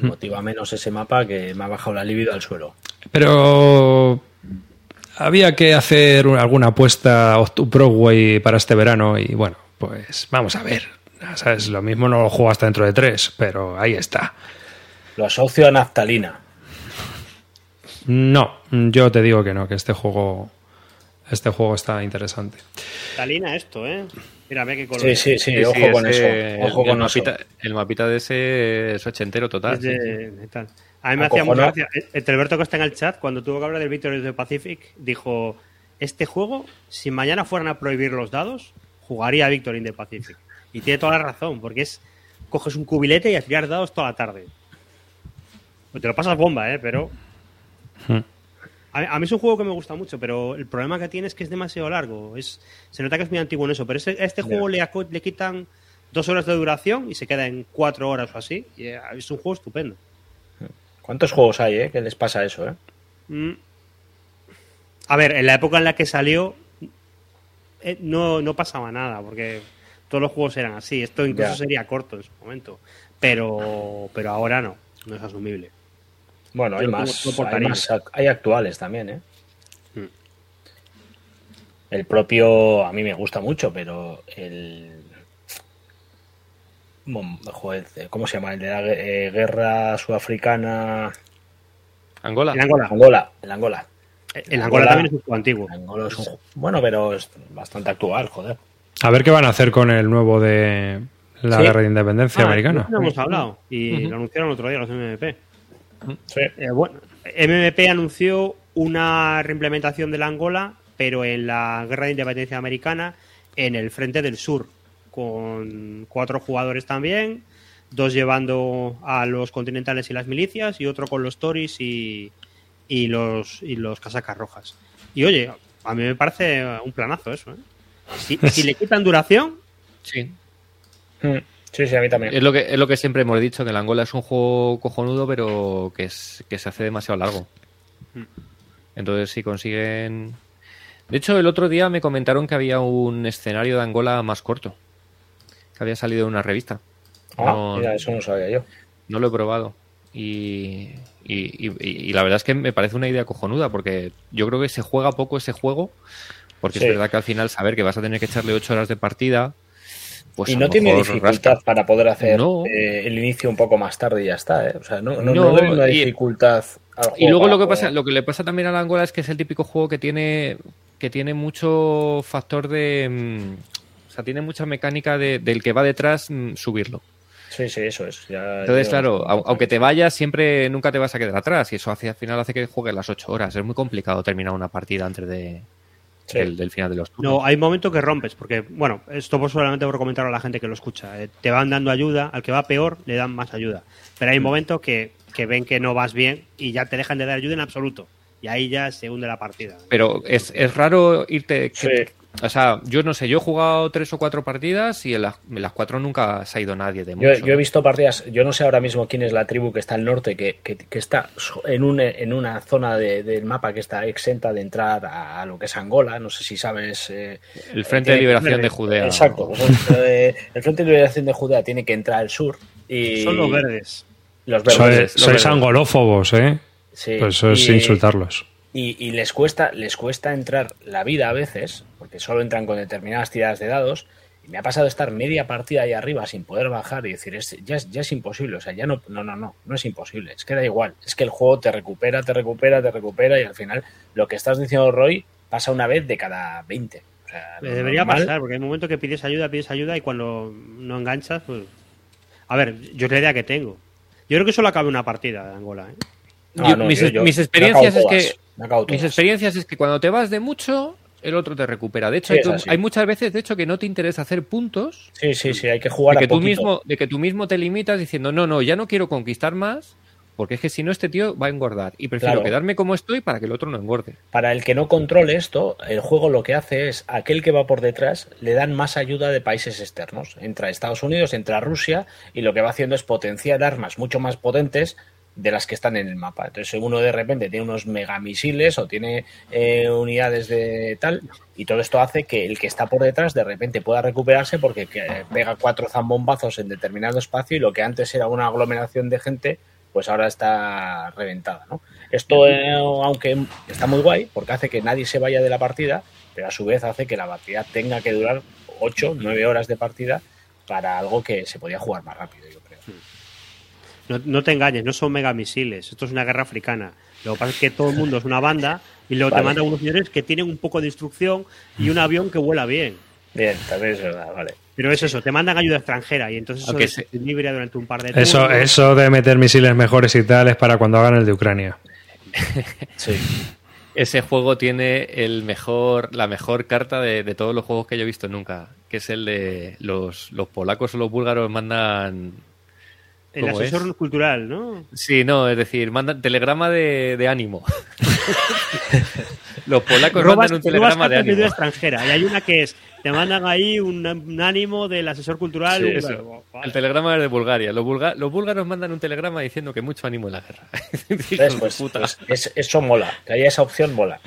Motiva menos ese mapa que me ha bajado la libido al suelo. Pero había que hacer un- alguna apuesta off to Broadway para este verano y bueno, pues vamos a ver. ¿Sabes? Lo mismo no lo juego hasta dentro de tres, pero ahí está. Lo asocio a naftalina. No, yo te digo que no, que este juego, este juego está interesante. Talina esto, ¿eh? Mira, ve qué color. Sí, sí, sí, Sí, ojo sí, con ese- eso. Ojo el, con el eso. mapita, el mapita de ese es ochentero total. Es de- sí. de tal. A mí me hacía mucha gracia. El Alberto que está en el chat, cuando tuvo que hablar del Victory of the Pacific, dijo: Este juego, si mañana fueran a prohibir los dados, jugaría Victory in the Pacific. Y tiene toda la razón, porque es. Coges un cubilete y a tirar dados toda la tarde. Pues te lo pasas bomba, ¿eh? Pero. Hmm. A, a mí es un juego que me gusta mucho, pero el problema que tiene es que es demasiado largo. Es, se nota que es muy antiguo en eso, pero ese- a este juego le, le quitan dos horas de duración y se queda en cuatro horas o así. Y eh, es un juego estupendo. ¿Cuántos juegos hay, eh? Que les pasa eso, eh? Mm. A ver, en la época en la que salió eh, no, no pasaba nada, porque todos los juegos eran así. Esto incluso Ya. sería corto en su momento. Pero, pero ahora no, no es asumible. Bueno, hay más, hay actuales también, ¿eh? Mm. El propio, a mí me gusta mucho, pero el... Joder, ¿cómo se llama? El de la eh, guerra sudafricana... Angola. En Angola. Angola, el Angola. En Angola Angola- también es un juego antiguo. Angola es un Bueno, pero es bastante actual, joder. A ver qué van a hacer con el nuevo de la Sí. guerra de independencia Ah, americana. No hemos hablado. Y lo anunciaron otro día los MMP. Sí. Eh, bueno, MMP anunció una reimplementación de la Angola, pero en la Guerra de Independencia Americana, en el frente del sur, con cuatro jugadores también, dos llevando a los continentales y las milicias, y otro con los Tories y, y los, y los casacas rojas. Y oye, a mí me parece un planazo eso. ¿eh? Si, si le quitan duración, Sí. Mm. Sí, sí, a mí también. Es lo, que, es lo que siempre hemos dicho, que el Angola es un juego cojonudo, pero que, es, que se hace demasiado largo. Mm. Entonces, si consiguen... De hecho, el otro día me comentaron que había un escenario de Angola más corto, que había salido en una revista. Ah, No- mira, eso no sabía yo. No lo he probado. Y, y- y- y la verdad es que me parece una idea cojonuda, porque yo creo que se juega poco ese juego, porque Sí. es verdad que al final saber que vas a tener que echarle ocho horas de partida, pues y no tiene dificultad rasca. para poder hacer No. eh, el inicio un poco más tarde y ya está, ¿eh? O sea, no, no, No, veo una y- dificultad al Y juego luego para lo que poder- pasa, lo que le pasa también a la Angola es que es el típico juego que tiene que tiene mucho factor de mm, sea, tiene mucha mecánica de- del que va detrás mm, subirlo. Sí, sí, eso es. Ya- Entonces, claro, au- aunque te vayas, siempre nunca te vas a quedar atrás. Y eso hace, al final hace que juegues las ocho horas. Es muy complicado terminar una partida antes de, Sí. del, del final de los turnos. No, hay momentos que rompes, porque, bueno, esto pues solamente por comentar a la gente que lo escucha. eh, te van dando ayuda, al que va peor le dan más ayuda. Pero hay momentos que, que ven que no vas bien y ya te dejan de dar ayuda en absoluto. Y ahí ya se hunde la partida. Pero es, es raro irte. que- Sí. O sea, yo no sé, yo he jugado tres o cuatro partidas y en las, en las cuatro nunca se ha ido nadie de mucho. yo he visto partidas, yo no sé ahora mismo quién es la tribu que está al norte, que, que- que está en, un, en una zona de- del mapa que está exenta de entrar a, a lo que es Angola. No sé si sabes. eh, El Frente de tiene- Liberación de Judea. Exacto. eh, el Frente de Liberación de Judea tiene que entrar al sur. Y Son los verdes. Los verdes. Sois, los sois verdes. angolófobos, ¿eh? sí. Pues eso es Y- insultarlos. Y, y les cuesta les cuesta entrar la vida a veces, porque solo entran con determinadas tiradas de dados. Y me ha pasado estar media partida ahí arriba sin poder bajar y decir, es, ya, es, ya es imposible. O sea, ya no, no, no, no, no es imposible. Es que da igual. Es que el juego te recupera, te recupera, te recupera y al final lo que estás diciendo, Roy, pasa una vez de cada 20. O sea, Eh, lo Debería normal- pasar, porque hay momentos que pides ayuda, pides ayuda y cuando no enganchas, pues. A ver, yo es la idea que tengo. Yo creo que solo acabe una partida de Angola. ¿eh? No, Yo- no, mis, yo- yo- mis experiencias es que mis experiencias es que cuando te vas de mucho el otro te recupera. De hecho, Sí, hay, muchas veces, de hecho, que no te interesa hacer puntos, Sí, sí, sí, hay que jugar de que, a tú poquito. mismo, de que tú mismo te limitas diciendo, no, no, ya no quiero conquistar más, porque es que si no este tío va a engordar. Y prefiero Claro. quedarme como estoy para que el otro no engorde. Para el que no controle esto, el juego lo que hace es, aquel que va por detrás, le dan más ayuda de países externos. Entra Estados Unidos, entra Rusia, y lo que va haciendo es potenciar armas mucho más potentes de las que están en el mapa. Entonces uno de repente tiene unos megamisiles o tiene eh, unidades de tal, y todo esto hace que el que está por detrás de repente pueda recuperarse porque que pega cuatro zambombazos en determinado espacio y lo que antes era una aglomeración de gente pues ahora está reventada, ¿no? Esto, eh, aunque está muy guay, porque hace que nadie se vaya de la partida, pero a su vez hace que la partida tenga que durar 8, 9 horas de partida para algo que se podía jugar más rápido, yo. No, no te engañes, no son megamisiles. Esto es una guerra africana. Lo que pasa es que todo el mundo es una banda y luego te mandan unos señores que tienen un poco de instrucción y un avión que vuela bien. Bien, también es verdad, vale. Pero es eso, te mandan ayuda extranjera y entonces eso se- libre durante un par de Eso, turnos. eso de meter misiles mejores y tal es para cuando hagan el de Ucrania. Sí. Ese juego tiene el mejor, la mejor carta de, de todos los juegos que yo he visto nunca, que es el de los, los polacos o los búlgaros mandan... El ¿Cómo asesor es? cultural, ¿no? Sí, no, es decir, mandan telegrama de, de ánimo. los polacos Robas, mandan un telegrama de ánimo. extranjera y hay una que es, te mandan ahí un, un ánimo del asesor cultural. Sí, húngaro. eso. Vale. El telegrama es de Bulgaria. Los, bulga- los búlgaros mandan un telegrama diciendo que mucho ánimo en la guerra. Entonces, pues, puta. pues, es- eso mola, que haya esa opción mola.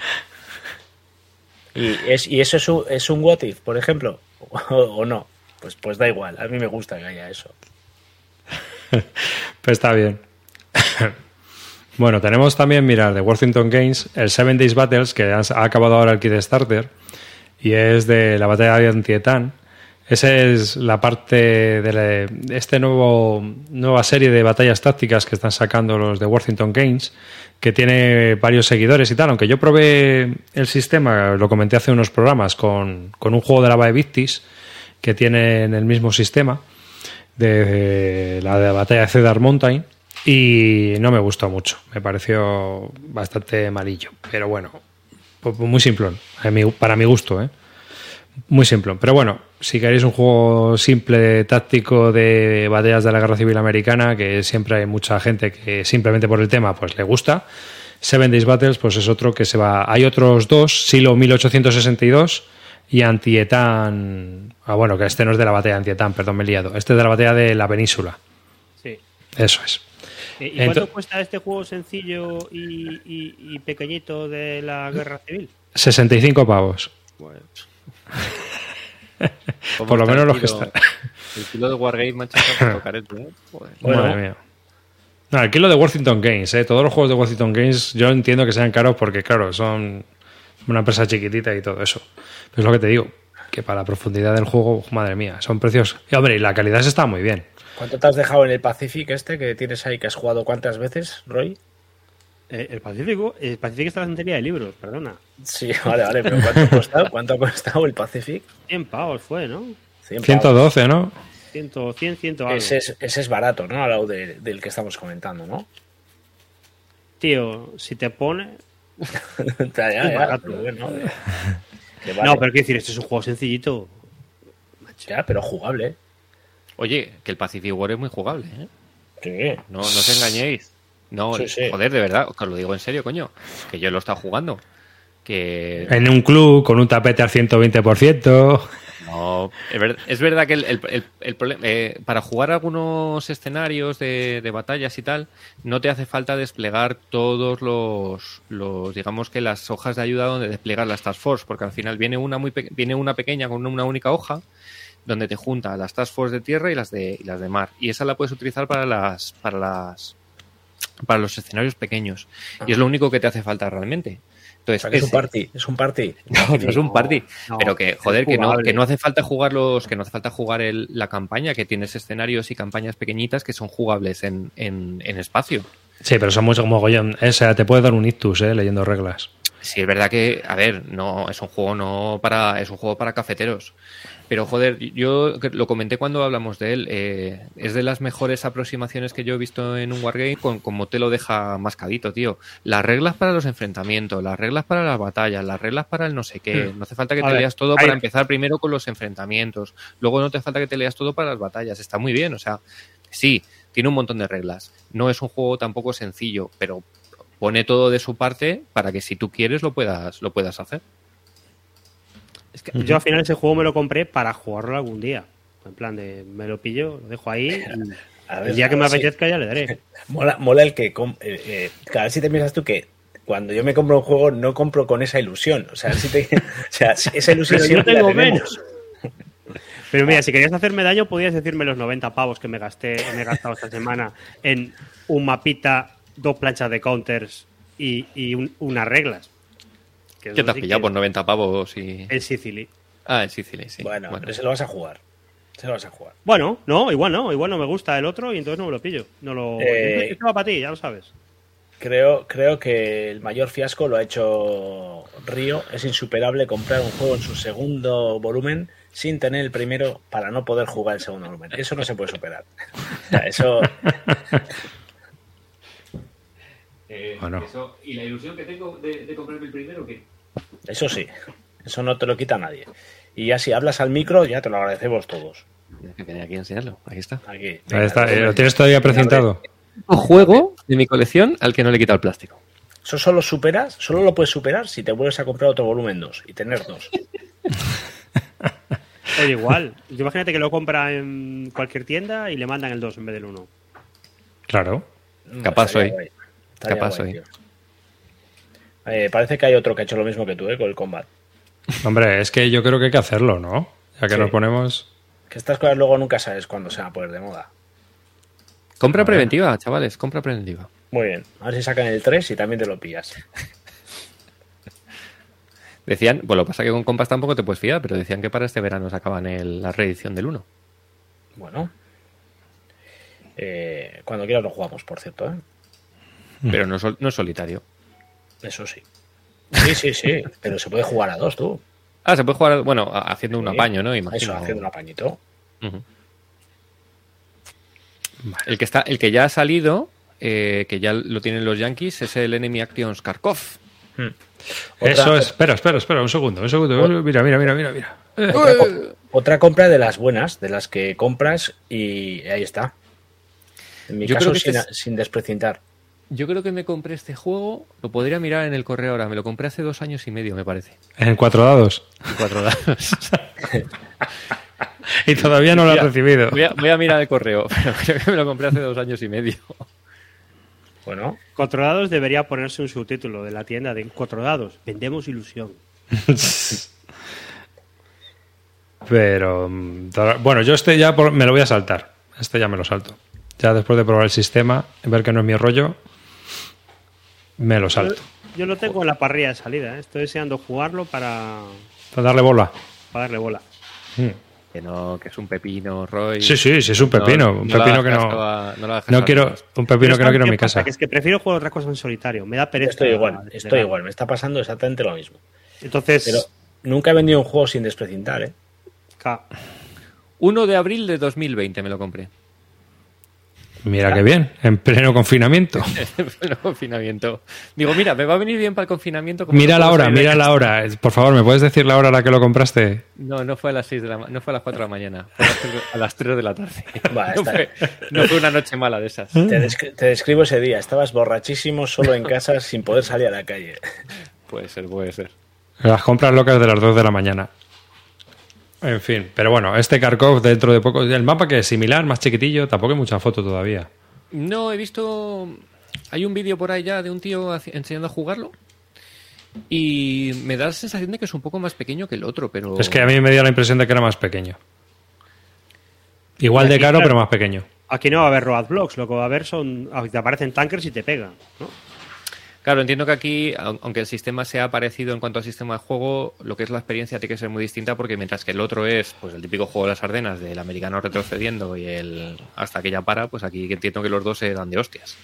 Y, es, y eso es un, es un what if, por ejemplo, o, o no. Pues, pues da igual, a mí me gusta que haya eso. Pues está bien. bueno, tenemos también, mirar, de Worthington Games, el Seven Days Battles, que ha acabado ahora el Kickstarter, y es de la batalla de Antietam. Esa es la parte de, la- este nuevo nueva serie de batallas tácticas que están sacando los de Worthington Games, que tiene varios seguidores y tal. Aunque yo probé el sistema, lo comenté hace unos programas, con, con un juego de la Victis, que tienen el mismo sistema de la de la batalla de Cedar Mountain y no me gustó mucho. Me pareció bastante malillo. Pero bueno, pues muy simplón. Para mi gusto, ¿eh? Muy simplón. Pero bueno, si queréis un juego simple, táctico de batallas de la Guerra Civil Americana, que siempre hay mucha gente que simplemente por el tema pues le gusta. Seven Days Battles, pues es otro que se va. Hay otros dos, Silo 1862 y Antietam. Ah, bueno, que este no es de la batalla de Antietam, perdón, me he liado. Este es de la batalla de la península. Sí. Eso es. ¿Y cuánto cuesta este juego sencillo y, y- y pequeñito de la guerra civil? 65 pavos. ¿Cómo por lo menos los que están. El kilo de Wargame, por tocar el ¿eh? Joder. Bueno. Madre mía. No, el kilo de Worthington Games, ¿eh? todos los juegos de Worthington Games yo entiendo que sean caros porque, claro, son una empresa chiquitita y todo eso. Pero es lo que te digo, que para la profundidad del juego, madre mía, son precios. Y hombre, y la calidad se está muy bien. ¿Cuánto te has dejado en el Pacific este que tienes ahí, que has jugado cuántas veces, Roy? Eh, el Pacífico, el Pacífico está en la estantería de libros, perdona. Sí, vale, vale, pero ¿cuánto ha costado? ¿Cuánto ha costado el Pacific? 100 pavos fue, ¿no? 100 pavos. 112, ¿no? 100, 100, 100 algo. Ese es, ese es barato, ¿no? Al lado de- del que estamos comentando, ¿no? Tío, si te pone... Ya, ya, Es ya, barato. pero bueno, que vale. No, pero quiero decir, esto es un juego sencillito. Ya, pero jugable. Oye, que el Pacific War es muy jugable, ¿eh? Sí. No, no os engañéis. No, Sí, sí. joder, de verdad, os lo digo en serio, coño. Que yo lo he estado jugando. Que En un club con un tapete al 120%. No. Es, ver- es verdad que el, el- el- el problema. eh, para jugar algunos escenarios de, de batallas y tal, no te hace falta desplegar todos los, los. Digamos que las hojas de ayuda donde desplegar las Task Force, porque al final viene una, muy pe- viene una pequeña con una única hoja donde te junta las Task Force de tierra y las de, y las de mar. Y esa la puedes utilizar para las. Para las para los escenarios pequeños. Y es lo único que te hace falta realmente. Entonces, es un party, es un party. no, no es un party. no, pero que, joder, que no, que no hace falta jugar los, que no hace falta jugar el, la campaña, que tienes escenarios y campañas pequeñitas que son jugables en, en, en espacio. Sí, pero son mucho mogollón. O sea, te puede dar un ictus, ¿eh? Leyendo reglas. Sí, es verdad que, a ver, no, es un juego no para, es un juego para cafeteros. Pero joder, yo lo comenté cuando hablamos de él, eh, es de las mejores aproximaciones que yo he visto en un wargame, con, como te lo deja mascadito, tío. Las reglas para los enfrentamientos, las reglas para las batallas, las reglas para el no sé qué. No hace falta que A te ver, leas todo hay- para empezar primero con los enfrentamientos. Luego no te falta que te leas todo para las batallas. Está muy bien, o sea, sí, tiene un montón de reglas. No es un juego tampoco sencillo, pero pone todo de su parte para que si tú quieres lo puedas, lo puedas hacer. Es que yo al final ese juego me lo compré para jugarlo algún día. En plan de, me lo pillo, lo dejo ahí y A ver, el día que me apetezca ya le daré. Mola, mola el que. eh, eh, cada vez si te piensas tú que cuando yo me compro un juego no compro con esa ilusión. O sea, si te, o sea, esa ilusión Pero yo tengo menos. Pero mira, si querías hacerme daño, podías decirme los 90 pavos que me gasté, me he gastado esta semana en un mapita, dos planchas de counters y, y un- unas reglas. Que ¿Qué te has pillado que- por 90 pavos y... En Sicily. Ah, en Sicily, sí. Bueno, pero se lo vas a jugar. Se lo vas a jugar. Bueno, no, igual no, igual no me gusta el otro y entonces no me lo pillo. No lo. Eh, Esto- va para ti, ya lo sabes. Creo, creo que el mayor fiasco lo ha hecho Río. Es insuperable comprar un juego en su segundo volumen sin tener el primero para no poder jugar el segundo volumen. Eso no se puede superar. Eso, Bueno. ¿Y la ilusión que tengo de, comprarme el primero qué? Eso sí. Eso no te lo quita nadie. Y ya si hablas al micro, ya te lo agradecemos todos. Tenía aquí enseñarlo. Aquí está. Aquí. Ahí está, eh, ¿Lo tienes todavía precintado? Un juego de mi colección al que no le he quitado el plástico. Eso solo superas, solo lo puedes superar si te vuelves a comprar otro volumen 2 y tener dos. Oye, igual. Imagínate que lo compra en cualquier tienda y le mandan el 2 en vez del 1. Claro. Mm, Capaz soy. Capaz soy. Eh, parece que hay otro que ha hecho lo mismo que tú, eh, con el combat. Hombre, es que yo creo que hay que hacerlo, ¿no? Ya que Sí. nos ponemos... Que estas cosas luego nunca sabes cuándo se van a poner de moda. Compra preventiva, chavales, compra preventiva. Muy bien. A ver si sacan el 3 y también te lo pillas. Decían, bueno, lo que pasa es que con compas tampoco te puedes fiar, pero decían que para este verano sacaban el- la reedición del 1. Bueno. Eh, cuando quieras lo jugamos, por cierto. ¿eh? Pero no, sol- no es solitario. Eso sí. Sí, sí, sí. Pero se puede jugar a dos, tú. Ah, se puede jugar, bueno, haciendo un apaño, ¿no? Imagino. Eso, haciendo un apañito. El que está, el que ya ha salido, eh, que ya lo tienen los Yankees, es el Enemy Actions Kharkov. Otra- Eso es. Espera, espera, espera, un segundo, un segundo. Mira, mira, mira, mira, mira. Otra, co- otra compra de las buenas, de las que compras y ahí está. En mi Yo caso, creo que sin, este es- sin desprecintar. Yo creo que me compré este juego, lo podría mirar en el correo ahora, me lo compré hace dos años y medio, me parece. En cuatro dados. Y cuatro dados. Y todavía no lo has recibido. Voy a, voy a mirar el correo, pero creo que me lo compré hace dos años y medio. Bueno, Cuatro dados debería ponerse un subtítulo de la tienda de Cuatro dados. Vendemos ilusión. Pero mm, bueno, yo este ya por- me lo voy a saltar. Este ya me lo salto. Ya después de probar el sistema, ver que no es mi rollo, me lo Yo, salto. yo lo tengo en la parrilla de salida. ¿eh? Estoy deseando jugarlo para, Para darle bola. para darle bola. Mm. Que no, que es un pepino, Roy. Sí, sí, sí, es un pepino. No- un pepino que no. toda- no No quiero. Un pepino que no quiero en mi casa. Que es que prefiero jugar otras cosas en solitario. Me da pereza. estoy igual, estoy igual. Me está pasando exactamente lo mismo. Entonces, Pero nunca he vendido un juego sin desprecintar, ¿eh? ca- 1 de abril de 2020 me lo compré. Mira qué bien, en pleno confinamiento. el confinamiento. Digo, mira, me va a venir bien para el confinamiento. como Mira no la hora, mira la hora. Por favor, ¿me puedes decir la hora a la que lo compraste? No, no fue a las 6 de la no fue a las 4 de la mañana, fue a las 3 de, a las 3 de la tarde. Va, no, fue, no fue una noche mala de esas. Te, descri- te describo ese día. Estabas borrachísimo solo en casa sin poder salir a la calle. Puede ser, puede ser. Las compras locas de las 2 de la mañana. En fin, pero bueno, este Kharkov dentro de poco. El mapa que es similar, más chiquitillo, tampoco hay mucha foto todavía. No, he visto. Hay un vídeo por ahí ya de un tío enseñando a jugarlo. Y me da la sensación de que es un poco más pequeño que el otro, pero. Es que a mí me dio la impresión de que era más pequeño. Igual de caro, claro. pero más pequeño. aquí no va a haber roadblocks. Lo que va a haber son. Te aparecen tankers y te pegan. ¿no? Claro, entiendo que aquí, au- aunque el sistema sea parecido en cuanto al sistema de juego, lo que es la experiencia tiene que ser muy distinta porque mientras que el otro es pues el típico juego de las Ardenas del americano retrocediendo y el hasta que ya para, pues aquí entiendo que los dos se dan de hostias.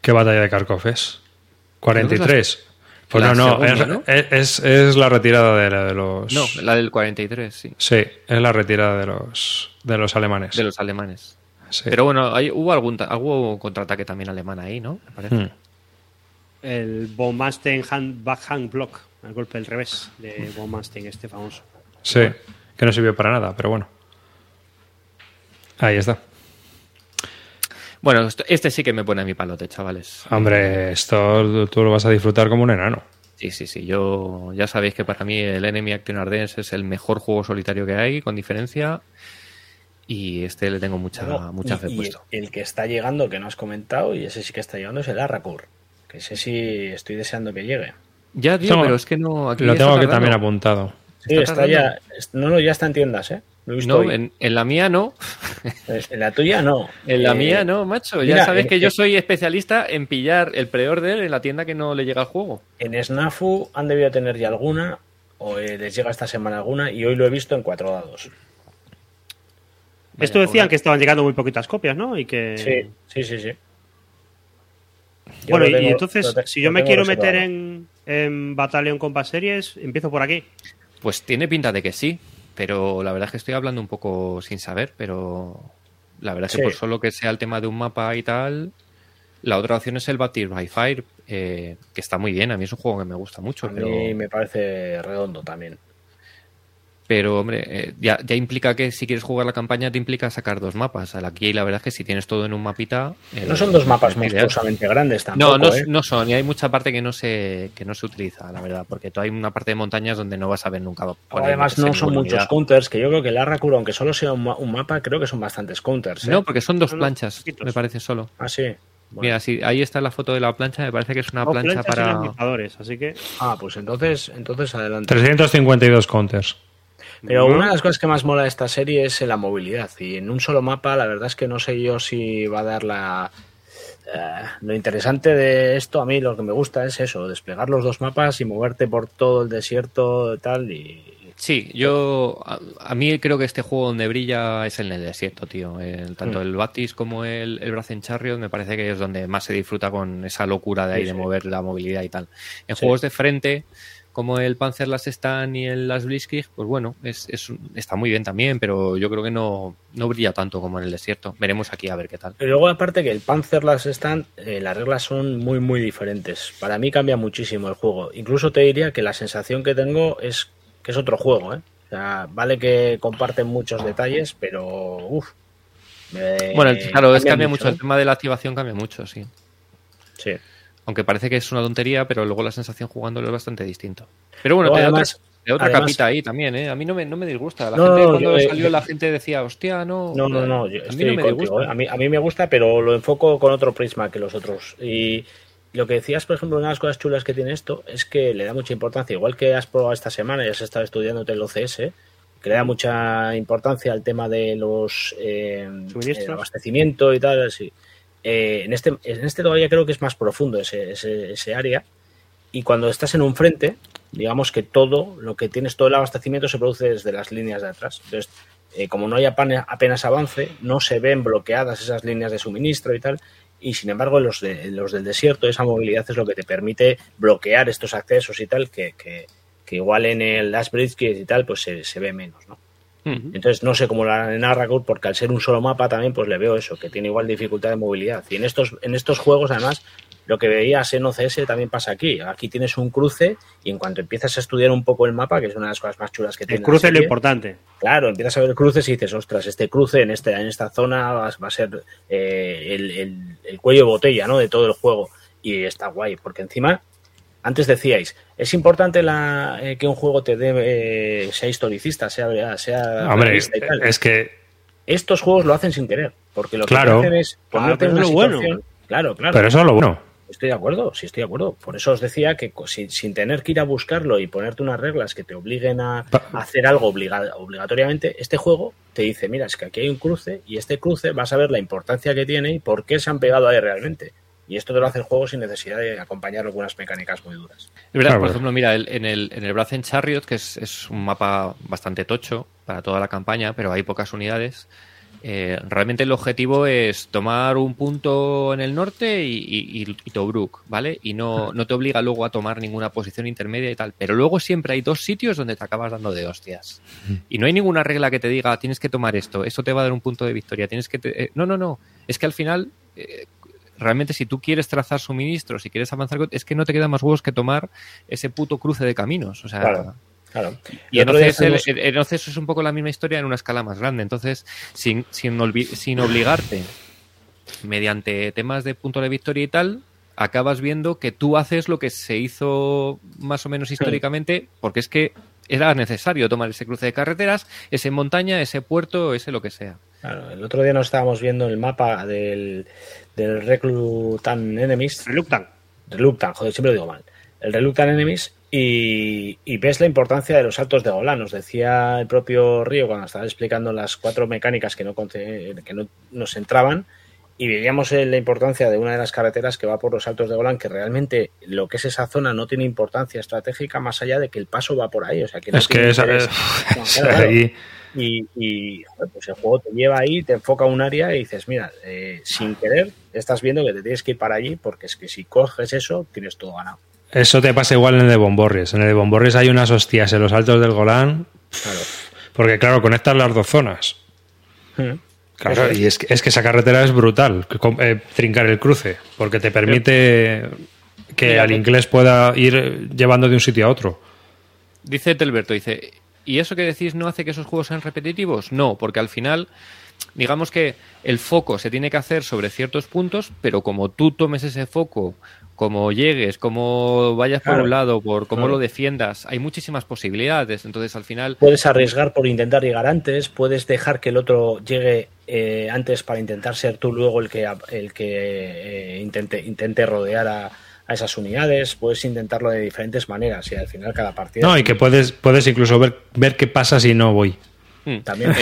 ¿Qué batalla de Kharkov es? 43. Pues no, no, segunda, es, ¿no? es- es la retirada de, la- de los. No, la del 43, sí, Sí, es la retirada de los, de los alemanes. de los alemanes. Sí. Pero bueno, hay, hubo algún hubo contraataque también alemán ahí, ¿no? Me parece. Hmm. El Bommasten hand, backhand block. El golpe del revés de Bommasten, este famoso. Sí, que no sirvió para nada, pero bueno. Ahí está. Bueno, este sí que me pone a mi palote, chavales. Hombre, esto tú lo vas a disfrutar como un enano. Sí, sí, sí. Yo ya sabéis que para mí el Enemy Action Ardens es el mejor juego solitario que hay, con diferencia. Y este le tengo mucha, Bueno, mucha fe y puesto. El que está llegando, que no has comentado, y ese sí que está llegando, es el Arrakur. Que ese sí estoy deseando que llegue. Ya, tío, pero es que no. Aquí Lo tengo que también apuntado. Sí, está, ya. No, no, ya está en tiendas, ¿eh? no, en, la mía no. En la tuya no. En la mía no, macho. ya sabes que yo soy especialista en pillar el pre-order en la tienda que no le llega al juego. En Snafu han debido tener ya alguna, o eh, les llega esta semana alguna, y hoy lo he visto en cuatro dados. Esto decían que estaban llegando muy poquitas copias, ¿no? Y que... Sí, sí, sí, sí. bueno, y entonces, si yo me quiero meter en, en Battalion Combat Series, empiezo por aquí. Pues tiene pinta de que sí, pero la verdad es que estoy hablando un poco sin saber, pero la verdad es que por solo que sea el tema de un mapa y tal, la otra opción es el Batir by Fire, eh, que está muy bien, a mí es un juego que me gusta mucho. A mí me parece redondo también. Pero, hombre, eh, ya, implica que si quieres jugar la campaña te implica sacar dos mapas. Aquí la verdad es que si tienes todo en un mapita... Eh, no son dos mapas monstruosamente grandes tampoco, No, no, ¿eh? no, son. Y hay mucha parte que no, se, que no se utiliza, la verdad. Porque hay una parte de montañas donde no vas a ver nunca. Además no son muchos counters, que yo creo que el Arracur, aunque solo sea un, mapa, creo que son bastantes counters. No, porque son dos planchas, me parece solo. Ah, sí. Mira, sí, ahí está la foto de la plancha, me parece que es una plancha para... así que... Ah, pues entonces, entonces adelante. 352 counters. Pero una de las cosas que más mola de esta serie es la movilidad. Y en un solo mapa, la verdad es que no sé yo si va a dar la. Eh, lo interesante de esto, a mí lo que me gusta es eso: desplegar los dos mapas y moverte por todo el desierto y tal. Y, Sí, yo a, mí creo que este juego donde brilla es en el desierto, tío. tanto mm. el Batis como el, el Brazen Chariot me parece que es donde más se disfruta con esa locura de ahí de mover la movilidad y tal. En juegos de frente, como el Panzer Las Stan y el Las Blitzkrieg, pues bueno, es, está muy bien también, pero yo creo que no, no brilla tanto como en el desierto. Veremos aquí a ver qué tal. Y luego, aparte que el Panzer Las Stan, eh, las reglas son muy, muy diferentes. Para mí cambia muchísimo el juego. Incluso te diría que la sensación que tengo es que es otro juego, ¿eh? O sea, vale que comparten muchos detalles, pero uff. bueno, claro, es cambia mucho. El ¿eh? tema de la activación cambia mucho, sí. Sí. Aunque parece que es una tontería, pero luego la sensación jugándolo es bastante distinto. Pero bueno, te da otra, capita ahí también, ¿eh? A mí no me, no me disgusta. La gente cuando eh, salió la gente decía, hostia, no. No, no, no. a, mí no me disgusta. ¿eh? a, mí, a mí me gusta, pero lo enfoco con otro prisma que los otros. Y lo que decías, por ejemplo, una de las cosas chulas que tiene esto es que le da mucha importancia. Igual que has probado esta semana y has estado estudiando el OCS, que le da mucha importancia al tema de los eh, abastecimiento y tal, así. Eh, en, este, en este todavía creo que es más profundo ese, ese, área. Y cuando estás en un frente, digamos que todo lo que tienes, todo el abastecimiento se produce desde las líneas de atrás. Entonces, eh, como no hay apenas, avance, no se ven bloqueadas esas líneas de suministro y tal. Y sin embargo, los, de, los del desierto, esa movilidad es lo que te permite bloquear estos accesos y tal, que, que, igual en el Last Bridge y tal, pues se, se ve menos, ¿no? Entonces no sé cómo lo harán en porque al ser un solo mapa también pues le veo eso, que tiene igual dificultad de movilidad. Y en estos, en estos juegos además lo que veías en OCS también pasa aquí. Aquí tienes un cruce y en cuanto empiezas a estudiar un poco el mapa, que es una de las cosas más chulas que tiene. El cruce es lo importante. Claro, empiezas a ver cruces y dices, ostras, este cruce en, este, en esta zona va, a ser eh, el, el, cuello de botella ¿no? de todo el juego. Y está guay, porque encima antes decíais, es importante la, eh, que un juego te dé, eh, sea historicista, sea, sea Hombre, es que estos juegos lo hacen sin querer, porque lo que hacen es ponerte en una situación, claro, claro. Pero eso es lo bueno. Estoy de acuerdo, sí estoy de acuerdo. Por eso os decía que sin, tener que ir a buscarlo y ponerte unas reglas que te obliguen a, hacer algo obligatoriamente, este juego te dice, mira, es que aquí hay un cruce y este cruce vas a ver la importancia que tiene y por qué se han pegado ahí realmente. Y esto te lo hace el juego sin necesidad de acompañarlo con unas mecánicas muy duras. Es verdad, por ejemplo, mira, en el, en el Brazen Chariot, que es, un mapa bastante tocho para toda la campaña, pero hay pocas unidades. Eh, realmente el objetivo es tomar un punto en el norte y, Tobruk, ¿vale? Y no, no te obliga luego a tomar ninguna posición intermedia y tal. Pero luego siempre hay dos sitios donde te acabas dando de hostias. Y no hay ninguna regla que te diga, tienes que tomar esto, esto te va a dar un punto de victoria, tienes que... Eh, no, no, no. Es que al final... Eh, realmente si tú quieres trazar suministros, si quieres avanzar, es que no te queda más huevos que tomar ese puto cruce de caminos. O sea, claro. Y, entonces eso es un poco la misma historia en una escala más grande. Entonces, sin, sin, sin obligarte mediante temas de punto de victoria y tal, acabas viendo que tú haces lo que se hizo más o menos históricamente, porque es que era necesario tomar ese cruce de carreteras, ese montaña, ese puerto, ese lo que sea. Claro, el otro día nos estábamos viendo el mapa del, del Reclutan Enemies. Reluctan. Reluctan, joder, siempre lo digo mal. El Reluctan Enemies Y, y ves la importancia de los saltos de Golan. Nos decía el propio Río cuando estaba explicando las cuatro mecánicas que no, que no nos entraban. Y veíamos eh, la importancia de una de las carreteras que va por los saltos de Golan, que realmente lo que es esa zona no tiene importancia estratégica más allá de que el paso va por ahí. O sea, que no es que esa, es- No, claro, ahí- Y, pues el juego te lleva ahí, te enfoca un área y dices, mira, eh, sin querer estás viendo que te tienes que ir para allí porque es que si coges eso, tienes todo ganado. eso te pasa igual en el de Bomborries. En el de Bomborries hay unas hostias en los altos del Golán, Claro. porque claro, conectan las dos zonas. Mm. Claro, es. y es que, es que esa carretera es brutal, eh, trincar el cruce, porque te permite que Mira, al que- inglés pueda ir llevando de un sitio a otro. Dice Telberto, dice, ¿y eso que decís no hace que esos juegos sean repetitivos? No, porque al final, digamos que el foco se tiene que hacer sobre ciertos puntos, pero como tú tomes ese foco, como llegues, como vayas por un lado, por cómo Claro. lo defiendas, hay muchísimas posibilidades. Entonces, al final, Puedes arriesgar por intentar llegar antes, puedes dejar que el otro llegue eh, antes para intentar ser tú luego el que, el que eh, intente, intente rodear a, a esas unidades, puedes intentarlo de diferentes maneras y al final cada partida... No, y que puedes, puedes incluso ver, ver qué pasa si no voy. Mm, También.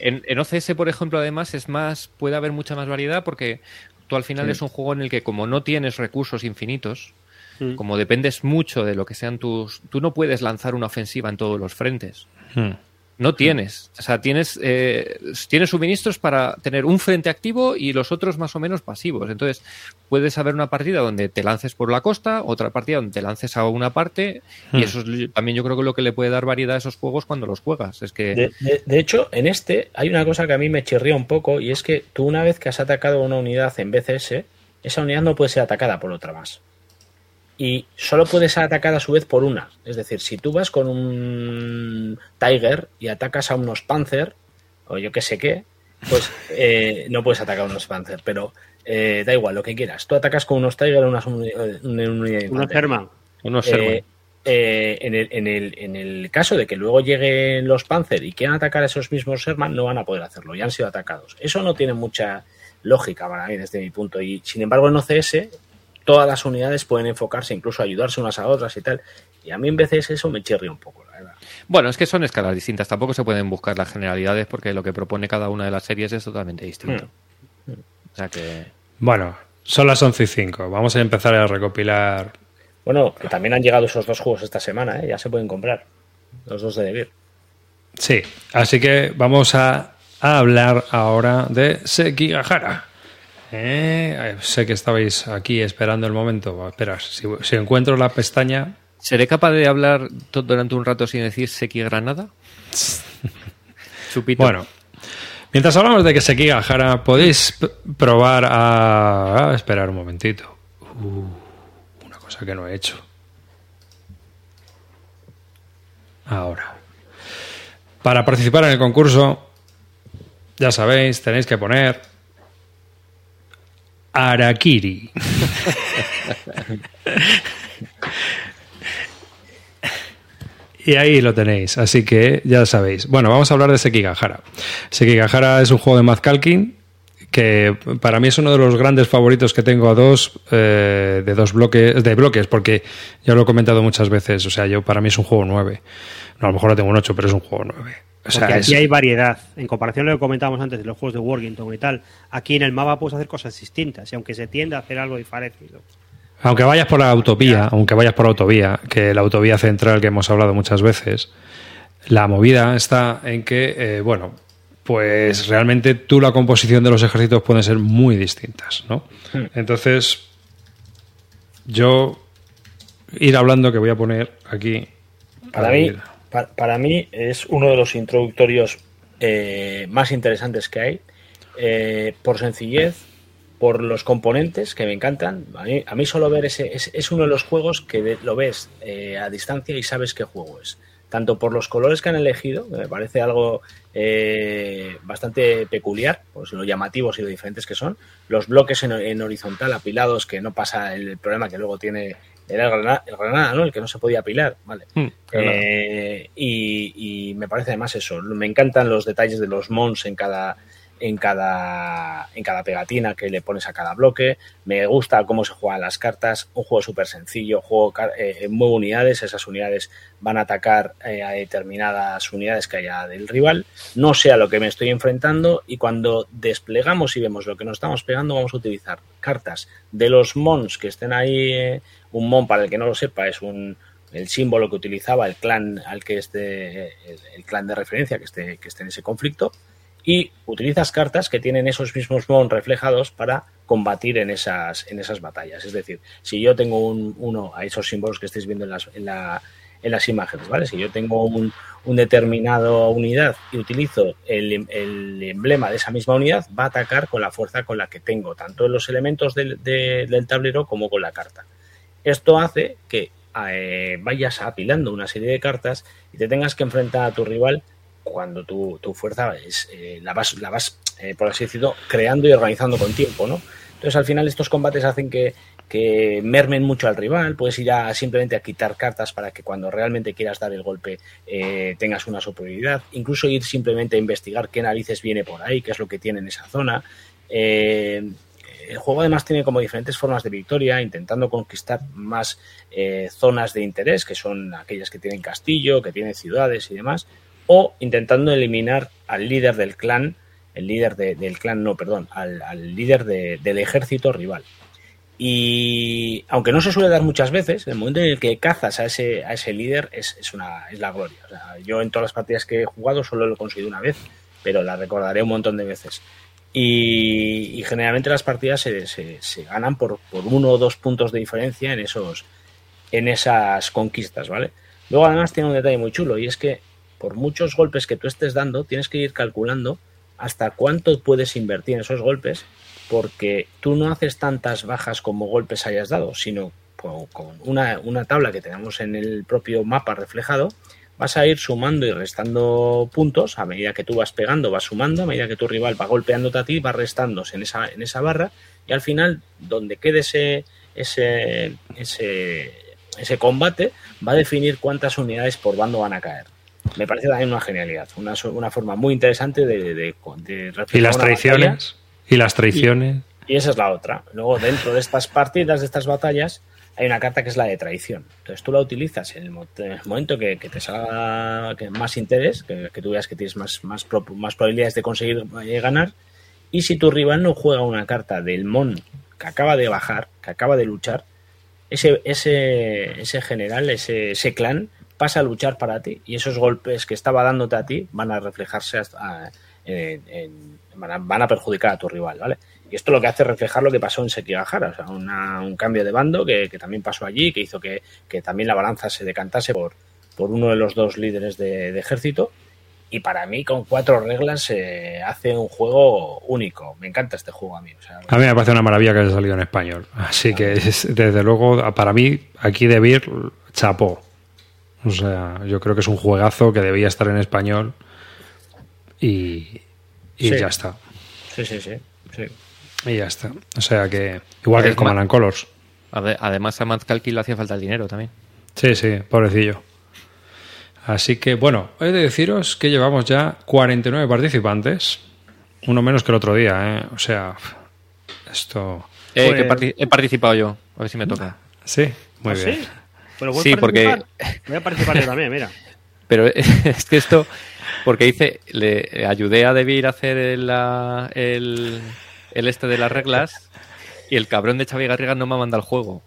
en, en- en- OCS, por ejemplo, además, es más, puede haber mucha más variedad porque tú al final Sí. es un juego en el que como no tienes recursos infinitos, Mm. como dependes mucho de lo que sean tus... Tú no puedes lanzar una ofensiva en todos los frentes. Hmm. No tienes. O sea, tienes, eh, tienes suministros para tener un frente activo y los otros más o menos pasivos. Entonces, puedes haber una partida donde te lances por la costa, otra partida donde te lances a una parte, y Hmm. eso es también yo creo que lo que le puede dar variedad a esos juegos cuando los juegas. Es que De, de- de hecho, en este hay una cosa que a mí me chirría un poco y es que tú una vez que has atacado una unidad en BCS, esa unidad no puede ser atacada por otra más. Y solo puede ser atacada a su vez por una. Es decir, si tú vas con un Tiger y atacas a unos Panzer, o yo que sé qué, pues eh, no puedes atacar a unos Panzer, pero eh, da igual, lo que quieras. Tú atacas con unos Tiger o unas uni- eh, una unidad de Unos. Herman. unos Eh, Sherman. eh, en, el, en, el, en el caso de que luego lleguen los Panzer y quieran atacar a esos mismos Sherman, no van a poder hacerlo, ya han sido atacados. Eso no tiene mucha lógica para mí desde mi punto. Y sin embargo, en OCS, todas las unidades pueden enfocarse, incluso ayudarse unas a otras y tal. Y a mí en veces eso me chirría un poco, la verdad. Bueno, es que son escalas distintas. Tampoco se pueden buscar las generalidades porque lo que propone cada una de las series es totalmente distinto. Hmm. O sea que... Bueno, son las 11 y 5. Vamos a empezar a recopilar. Bueno, que también han llegado esos dos juegos esta semana, ¿eh? ya se pueden comprar. Los dos de Devir. Sí, así que vamos a, a hablar ahora de Sekigahara. Eh, sé que estabais aquí esperando el momento. Espera, si, si encuentro la pestaña. ¿Seré capaz de hablar durante un rato sin decir Seki Granada? Chupito. Bueno, mientras hablamos de que Sekigahara, podéis p- probar a, a esperar un momentito. Uh, una cosa que no he hecho. Ahora. Para participar en el concurso, ya sabéis, tenéis que poner Arakiri. Y ahí lo tenéis, así que ya sabéis. Bueno, vamos a hablar de Sekigahara. Sekigahara es un juego de Matt Calkin que para mí es uno de los grandes favoritos que tengo a dos eh, de dos bloques de bloques porque ya lo he comentado muchas veces o sea yo para mí es un juego 9 no, a lo mejor lo tengo un 8 pero es un juego 9 o sea, Porque es- aquí hay variedad. En comparación a lo que comentábamos antes de los juegos de Workington y tal, aquí en el mapa puedes hacer cosas distintas. Y aunque se tiende a hacer algo parecido. Aunque vayas por la autovía, aunque vayas por la autovía, que la autovía central que hemos hablado muchas veces, la movida está en que, eh, bueno, pues realmente tú la composición de los ejércitos pueden ser muy distintas, ¿no? Entonces, yo ir hablando que voy a poner aquí. Para mí, pa- para mí es uno de los introductorios eh, más interesantes que hay, eh, por sencillez, por los componentes que me encantan. A mí, a solo ver ese es, es uno de los juegos que lo ves eh, a distancia y sabes qué juego es. Tanto por los colores que han elegido, que me parece algo eh, bastante peculiar, pues lo llamativos y lo diferentes que son, los bloques en horizontal apilados, que no pasa el problema que luego tiene era el Granada, el Granada, ¿no? El que no se podía apilar, ¿vale? Hmm. Eh, y, y me parece además eso. Me encantan los detalles de los mons en cada, en cada, en cada pegatina que le pones a cada bloque. Me gusta cómo se juegan las cartas. Un juego súper sencillo, juego eh, mueve unidades. Esas unidades van a atacar eh, a determinadas unidades que haya del rival. No sé a lo que me estoy enfrentando. Y cuando desplegamos y vemos lo que nos estamos pegando, vamos a utilizar cartas de los mons que estén ahí. Eh, un mon, para el que no lo sepa, es un, el símbolo que utilizaba el clan al que esté el, clan de referencia que esté, que esté en ese conflicto y utilizas cartas que tienen esos mismos mon reflejados para combatir en esas, en esas batallas. Es decir, si yo tengo un, uno a esos símbolos que estáis viendo en las, en, la, en las imágenes, ¿vale? Si yo tengo un, un determinado unidad y utilizo el, el, emblema de esa misma unidad, va a atacar con la fuerza con la que tengo, tanto en los elementos del, del tablero como con la carta. Esto hace que eh, vayas apilando una serie de cartas y te tengas que enfrentar a tu rival cuando tu, tu fuerza es, eh, la vas, la vas eh, por así decirlo, creando y organizando con tiempo, ¿no? Entonces, al final, estos combates hacen que, que mermen mucho al rival, puedes ir a simplemente a quitar cartas para que cuando realmente quieras dar el golpe tengas una superioridad, incluso ir simplemente a investigar qué narices viene por ahí, qué es lo que tiene en esa zona. El juego además tiene como diferentes formas de victoria, intentando conquistar más eh, zonas de interés, que son aquellas que tienen castillo, que tienen ciudades y demás, o intentando eliminar al líder del clan, el líder del clan, no, perdón, al, líder del ejército rival. Y aunque no se suele dar muchas veces, el momento en el que cazas a ese, a ese líder es, es, una, es la gloria. yo en todas las partidas que he jugado solo lo he conseguido una vez, pero la recordaré un montón de veces. Y, generalmente las partidas se, se, ganan por, por, uno o dos puntos de diferencia en, esos, en esas conquistas, ¿vale? Luego además tiene un detalle muy chulo y es que por muchos golpes que tú estés dando, tienes que ir calculando hasta cuánto puedes invertir en esos golpes, porque tú no haces tantas bajas como golpes hayas dado, sino con una, una tabla que tenemos en el propio mapa reflejado, vas a ir sumando y restando puntos a medida que tú vas pegando, vas sumando, a medida que tu rival va golpeándote a ti, va restándose en esa, en esa barra y al final, donde quede ese, ese, ese, ese combate, va a definir cuántas unidades por bando van a caer. Me parece también una genialidad, una, una forma muy interesante de, de, de Y las traiciones. Y las traiciones. Y, y esa es la otra. Luego, dentro de estas partidas, de estas batallas, hay una carta que es la de traición. Entonces tú la utilizas en el, momento que, te salga más interés, que, tú veas que tienes más, más, más probabilidades de conseguir eh, ganar. Y si tu rival no juega una carta del mon que acaba de bajar, que acaba de luchar, ese, ese, ese general, ese, ese clan, pasa a luchar para ti. Y esos golpes que estaba dándote a ti van a reflejarse hasta, en, van, a, van a perjudicar a tu rival, ¿vale? Y esto lo que hace es reflejar lo que pasó en Sekigahara, o sea, un cambio de bando que, también pasó allí, que hizo que, también la balanza se decantase por, por uno de los dos líderes de, ejército. Y para mí, con cuatro reglas, se hace un juego único. Me encanta este juego a mí. a mí me parece una maravilla que haya salido en español. Así que, desde luego, para mí, aquí de chapó. O sea, yo creo que es un juegazo que debía estar en español y, ya está. Sí, sí, sí. sí. Y ya está. O sea que, igual que el Command Colors. Además, a Matt Kalki le hacía falta el dinero también. Sí, sí, pobrecillo. Así que, bueno, he de deciros que llevamos ya 49 participantes. Uno menos que el otro día, ¿eh? O sea, esto. Eh, he participado yo. A ver si me toca. Sí, muy ¿Ah, bien. Sí, sí porque. Voy a participar yo también, mira. Pero es que esto. Porque hice. Le ayudé a Debir a hacer el, el el este de las reglas y el cabrón de Xavi Garriga no me ha mandado el juego.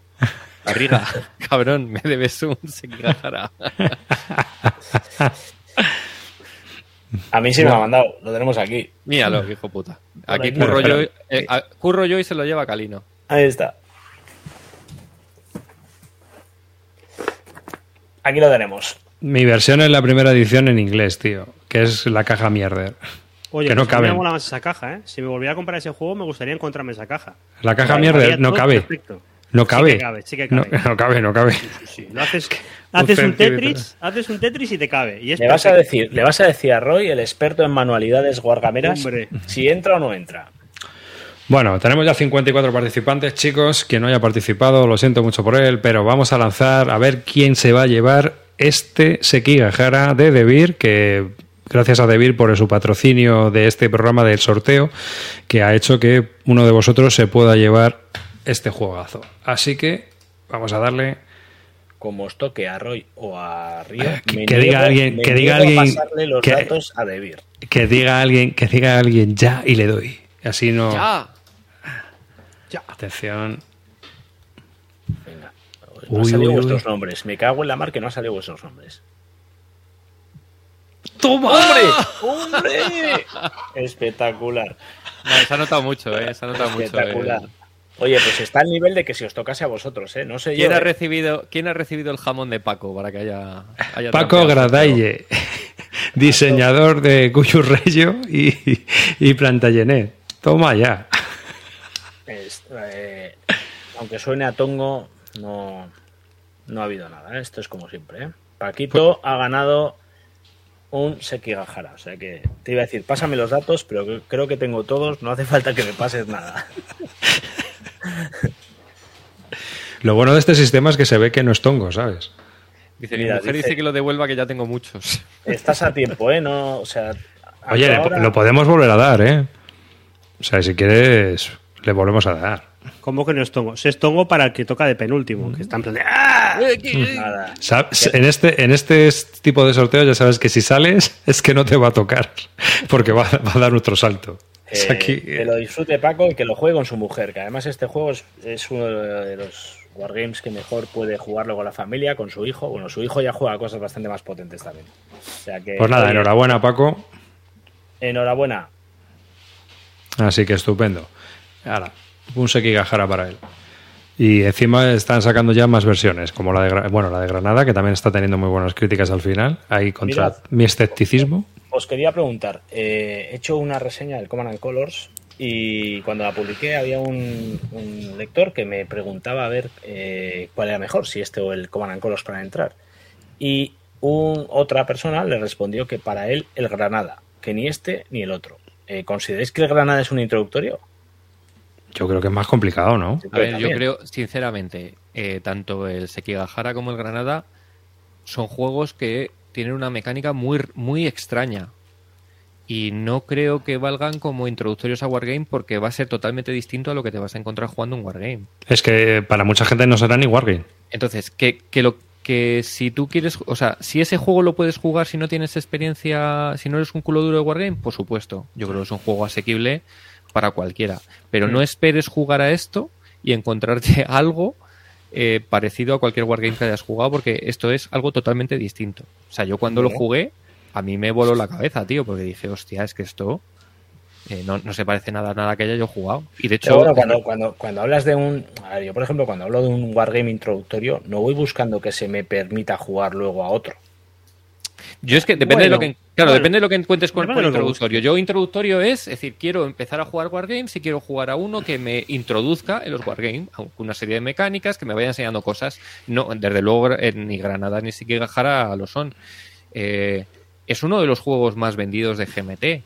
Garriga, cabrón, me debes un Sekigahara. A mí sí me ha mandado, lo tenemos aquí. Míralo, hijo puta. Aquí curro yo, eh, curro yo y se lo lleva Calino. Ahí está. Aquí lo tenemos. Mi versión es la primera edición en inglés, tío, que es la caja mierder. Oye, que no pues cabe. me esa caja, ¿eh? Si me volviera a comprar ese juego, me gustaría encontrarme esa caja. La caja mierda no cabe. No cabe. Sí que cabe, sí que cabe. No, cabe, no cabe. Sí, haces, haces un, Tetris, haces un Tetris y te cabe. Y le, vas a decir, le vas a decir a Roy, el experto en manualidades guargameras, si entra o no entra. Bueno, tenemos ya 54 participantes, chicos. Quien no haya participado, lo siento mucho por él, pero vamos a lanzar a ver quién se va a llevar este Sekigahara de Debir, que gracias a Debir por su patrocinio de este programa del sorteo, que ha hecho que uno de vosotros se pueda llevar este juegazo. Así que vamos a darle. Como os toque a Roy o a Río, Eh, que- me que diga niego- alguien- me que diga alguien pasarle los que- datos a Debir. Que diga alguien, que diga alguien ya y le doy. Así no. ¡Ya! Atención. Venga. No han salido uy, vuestros uy. nombres. Me cago en la mar que no han salido vuestros nombres. ¡Toma! ¡Hombre! Espectacular. No, se ha notado mucho, ¿eh? Se ha notado mucho. Espectacular. eh. Oye, pues está al nivel de que si os tocase a vosotros, ¿eh? No sé yo. ¿Quién ha, ¿eh? recibido, ¿Quién ha recibido el jamón de Paco para que haya. haya Paco? Gradaille, diseñador de Cuyo Reyo y, y Plantagenet. Toma ya. Es- eh, aunque suene a tongo, no, no ha habido nada. ¿eh? Esto es como siempre. ¿eh? Paquito ha ganado un Sekigahara. O sea que te iba a decir, pásame los datos, pero creo que tengo todos. No hace falta que me pases nada. Lo bueno de este sistema es que se ve que no es tongo, ¿sabes? Dice, mi Mira, mujer dice- dice que lo devuelva, que ya tengo muchos. Estás a tiempo, ¿eh? No, o sea. Oye, ahora- lo podemos volver a dar, ¿eh? O sea, si quieres, le volvemos a dar. ¿Cómo que no es tongo? Se es tongo para el que toca de penúltimo, que está en plan de ¡Ah! Nada. Sabes, En este, en este tipo de sorteo ya sabes que si sales es que no te va a tocar, porque va, va a dar otro salto. Eh, aquí- que lo disfrute Paco y que lo juegue con su mujer, que además este juego es, es uno de los wargames que mejor puede jugarlo con la familia, con su hijo. Bueno, su hijo ya juega cosas bastante más potentes también. O sea que, Pues nada, oye, enhorabuena, Paco. enhorabuena. Así que estupendo. Ahora, un Sekigahara para él. Y encima están sacando ya más versiones, como la de, bueno, la de Granada, que también está teniendo muy buenas críticas al final, ahí contra Mirad. mi escepticismo. Os quería preguntar, eh, he hecho una reseña del Command and Colors y cuando la publiqué había un, un lector que me preguntaba a ver eh, cuál era mejor, si este o el Command and Colors para entrar. Y un- otra persona le respondió que para él el Granada, que ni este ni el otro. Eh, ¿Consideráis que el Granada es un introductorio? Yo creo que es más complicado, ¿no? A ver, yo creo, sinceramente, eh, tanto el Sekigahara como el Granada son juegos que tienen una mecánica muy, muy extraña. Y no creo que valgan como introductorios a Wargame porque va a ser totalmente distinto a lo que te vas a encontrar jugando un Wargame. Es que para mucha gente no será ni Wargame. Entonces, que, que lo que si tú quieres, o sea, si ese juego lo puedes jugar si no tienes experiencia, si no eres un culo duro de Wargame, por supuesto. Yo creo que es un juego asequible para cualquiera. Pero no esperes jugar a esto y encontrarte algo eh, parecido a cualquier Wargame que hayas jugado, porque esto es algo totalmente distinto. O sea, yo cuando lo jugué, a mí me voló la cabeza, tío, porque dije, hostia, es que esto eh, no, no se parece nada a nada que haya yo jugado. Y de hecho, bueno, cuando, cuando, cuando hablas de un... a ver, yo, por ejemplo, cuando hablo de un Wargame introductorio, no voy buscando que se me permita jugar luego a otro. Yo es que depende de lo que claro, depende de lo que encuentres con, que introductorio. Yo introductorio es, es decir, quiero empezar a jugar Wargames y quiero jugar a uno que me introduzca en los Wargames, una serie de mecánicas que me vaya enseñando cosas. No, desde luego eh, ni Granada ni Sekigahara lo son. Eh, es uno de los juegos más vendidos de GMT.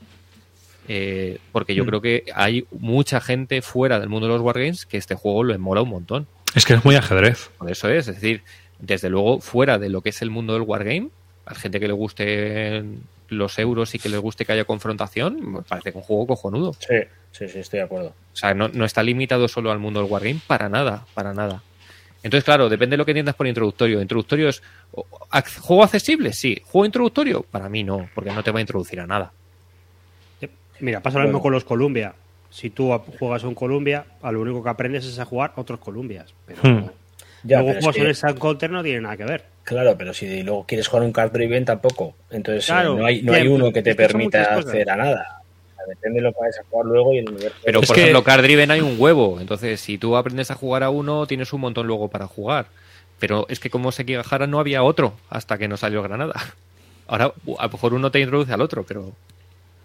eh, porque yo Mm. creo que hay mucha gente fuera del mundo de los Wargames que este juego lo mola un montón. Es que es muy ajedrez. Por eso es, es decir, desde luego fuera de lo que es el mundo del wargame, a gente que le guste los euros y que le guste que haya confrontación, me parece un juego cojonudo. Sí, sí, sí, estoy de acuerdo. O sea, no, no está limitado solo al mundo del wargame para nada, para nada. Entonces, claro, depende de lo que entiendas por introductorio. Introductorio es juego accesible, sí. Juego introductorio, para mí no, porque no te va a introducir a nada. Mira, pasa lo mismo con los Columbia. Si tú juegas un Columbia, a lo único que aprendes es a jugar otros Columbias. Pero Hmm. Ya, luego pero es juegos que- en el Sun Counter no tiene nada que ver. Claro, pero si luego quieres jugar un card driven tampoco. Entonces eh, Claro, no hay, no hay uno que te es permita hacer a nada. Depende de lo que vayas a jugar luego y el universo. Pero, Es por que- ejemplo, Card Driven hay un huevo. Entonces, si tú aprendes a jugar a uno, tienes un montón luego para jugar. Pero es que como Sekigahara no había otro hasta que no salió Granada. Ahora, a lo mejor uno te introduce al otro, pero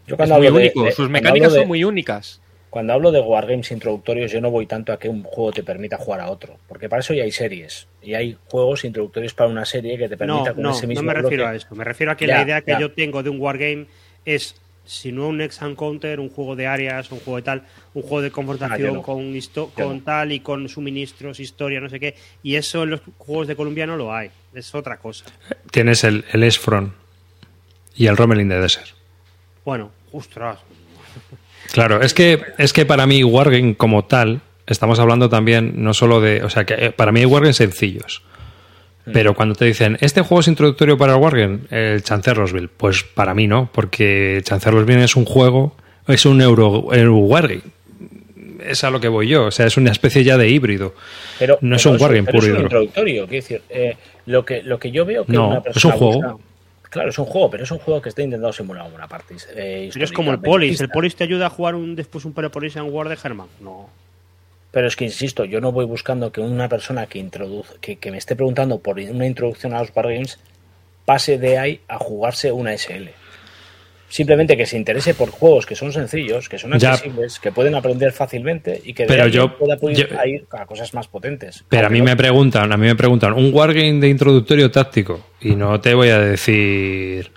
Yo es cuando muy hablo único. de- Sus mecánicas de- son muy únicas. Cuando hablo de wargames introductorios, yo no voy tanto a que un juego te permita jugar a otro, porque para eso ya hay series y hay juegos introductorios para una serie que te No, permita con no, ese no mismo me refiero bloque. a eso. Me refiero a que Ya, la idea que ya. yo tengo de un wargame es, si no un ex counter, un juego de áreas, un juego de tal, un juego de Ah, confrontación no. con, con no. tal y con suministros, historia, no sé qué. Y eso en los juegos de Columbia no lo hay. Es otra cosa. Tienes el, el Esfron. y el Rommel in the Desert. Bueno, ostras. Claro, es que, es que para mí Wargame como tal, estamos hablando también no solo de... O sea, que eh, para mí hay Wargames sencillos. Pero cuando te dicen, ¿este juego es introductorio para el Wargame? El Chancellorsville. Pues para mí no, porque Chancellorsville es un juego, es un Euro, Euro Wargame. Es a lo que voy yo. O sea, es una especie ya de híbrido. Pero, no es un Wargame puro y es un introductorio, quiero decir, eh, lo, que, lo que yo veo que No, una es persona un juego. busca- claro, es un juego, pero es un juego que está intentando simular una parte. eh, Pero es como el Polis. El. Polis te ayuda a jugar un, después un Pelopolis en War de Herman. No. Pero es que insisto, yo no voy buscando que una persona que introduce, que, que me esté preguntando por una introducción a los Wargames pase de ahí a jugarse una SL. Simplemente que se interese por juegos que son sencillos, que son Ya. accesibles, que pueden aprender fácilmente y que de Pero ahí yo- pueda ir yo- a ir a cosas más potentes. Pero a mí no- me preguntan, a mí me preguntan, un wargame de introductorio táctico. Y no te voy a decir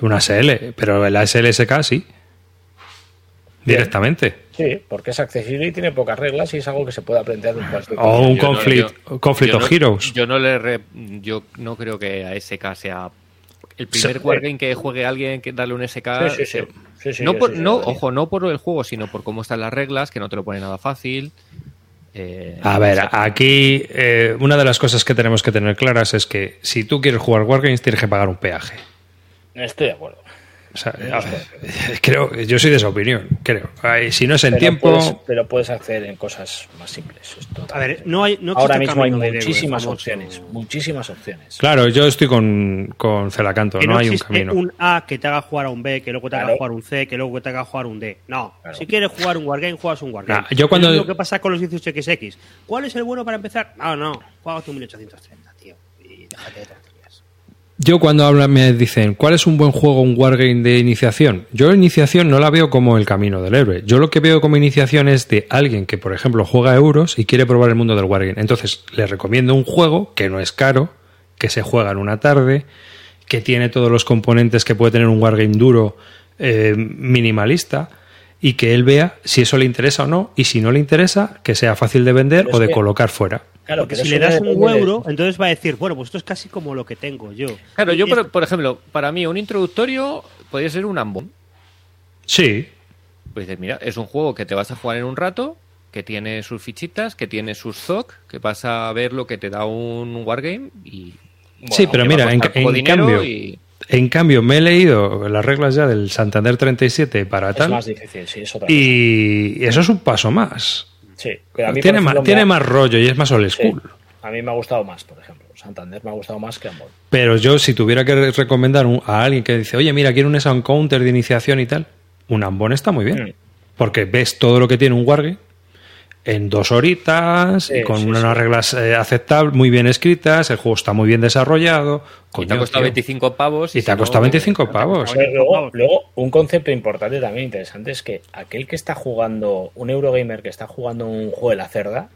una SL, pero el SLSK sí. Directamente. Sí, porque es accesible y tiene pocas reglas y es algo que se puede aprender en cualquier O un Yo no- conflict, yo- conflict of no- Heroes. Yo no le re- yo no creo que a SK sea el primer Sí. wargame que juegue alguien que darle un SK. Sí, sí, sí. sí, no por, sí, sí, no, lo diría. ojo, no por el juego, sino por cómo están las reglas, que no te lo pone nada fácil. Eh, A ver, aquí eh, una de las cosas que tenemos que tener claras es que si tú quieres jugar Wargames tienes que pagar un peaje. Estoy de acuerdo. O sea, a creo, yo soy de esa opinión, creo. Ay, si no es en Pero tiempo, puedes, pero puedes acceder en cosas más simples. esto A ver, no hay. No Ahora mismo hay muchísimas opciones, muchísimas opciones. claro, yo estoy con, con Celacanto, Que no, no, hay un camino. un A que te haga jugar a un B, que luego te haga Claro. jugar un C, que luego te haga jugar un D. No. Claro. Si quieres jugar un Wargame, juegas un Wargame. Nah, yo cuando- Es lo que pasa con los 18XX. ¿Cuál es el bueno para empezar? No, no. Juega tu 1830, tío. Y déjate de. Yo cuando hablan me dicen, ¿cuál es un buen juego, un wargame de iniciación? Yo iniciación no la veo como el camino del héroe. Yo lo que veo como iniciación es de alguien que, por ejemplo, juega euros y quiere probar el mundo del wargame. Entonces, le recomiendo un juego que no es caro, que se juega en una tarde, que tiene todos los componentes que puede tener un wargame duro eh, minimalista y que él vea si eso le interesa o no y si no le interesa, que sea fácil de vender Pero o de que- colocar fuera. Claro, Porque si le das un de- euro, entonces va a decir, bueno, pues esto es casi como lo que tengo yo. Claro, yo, Y por, por ejemplo, para mí, un introductorio podría ser un Ambon. Sí, Pues dices, mira, es un juego que te vas a jugar en un rato, que tiene sus fichitas, que tiene sus ZOC, que vas a ver lo que te da un wargame y. sí, pero mira, en, en cambio... y- En cambio, me he leído las reglas ya del Santander 37 para Es tal más difícil, sí, es otra cosa. y eso es un paso más. Sí, pero a mí, Tiene, más, tiene más rollo y es más old sí, school. a mí me ha gustado más, por ejemplo. Santander me ha gustado más que Ambon. Pero yo, si tuviera que recomendar un- a alguien que dice, oye, mira, quiero un sound counter de iniciación y tal, un Ambon está muy bien. Mm. Porque ves todo lo que tiene un Wargame en dos horitas, Sí, y con sí, unas sí. reglas eh, aceptables, muy bien escritas, el juego está muy bien desarrollado. y Coño, te ha costado tío. 25 pavos. Y te si ha no- costado 25 pavos. Oye, Pero luego, un concepto importante también interesante es que aquel que está jugando, un Eurogamer que está jugando un juego de la cerda,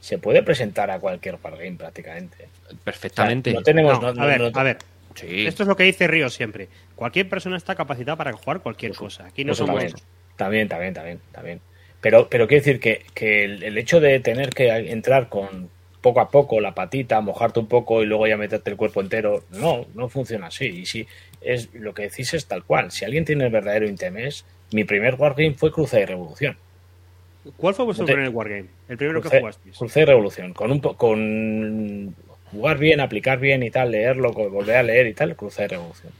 se puede presentar a cualquier wargame prácticamente. O sea, Perfectamente. no tenemos. No, no- a ver, no- a ver. Sí. Esto es lo que dice Río siempre. Cualquier persona está capacitada para jugar cualquier cosa. Aquí no Eso somos... también, también, también, también, también. Pero, pero quiero decir que, que el, el hecho de tener que entrar con poco a poco la patita, mojarte un poco y luego ya meterte el cuerpo entero, no, no funciona así. Y si es lo que decís es tal cual. Si alguien tiene el verdadero interés, mi primer wargame fue Cruza y Revolución. ¿Cuál fue vuestro Te- primer Wargame? El primero que Cruce, jugasteis. Cruce y Revolución. Con, un, po- con jugar bien, aplicar bien y tal, leerlo, volver a leer y tal, Cruce y Revolución.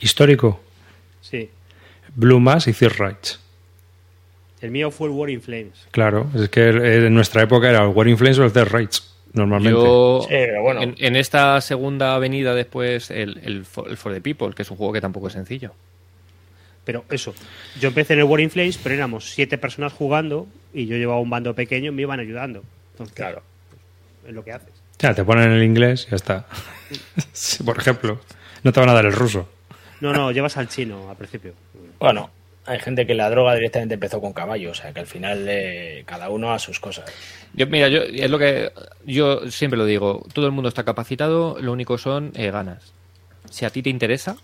Histórico, Sí. Blue Mass y Third Rights. El mío fue el War in Flames. Claro, es que en nuestra época era el War Influence o el Third Rights, normalmente. Yo, Sí, pero bueno. en, en esta segunda avenida después, el, el, For el For the People, que es un juego que tampoco es sencillo. Pero eso, yo empecé en el War in Flames, pero éramos siete personas jugando y yo llevaba un bando pequeño y me iban ayudando. Entonces, Claro. es lo que haces. Ya, te ponen el inglés y ya está. Sí, por ejemplo, no te van a dar el ruso. No, no, llevas al chino al principio. Bueno, hay gente que la droga directamente empezó con caballo, o sea que al final eh, cada uno a sus cosas. Yo, mira, yo, es lo que yo siempre lo digo, todo el mundo está capacitado, lo único son eh, ganas. Si a ti te interesa,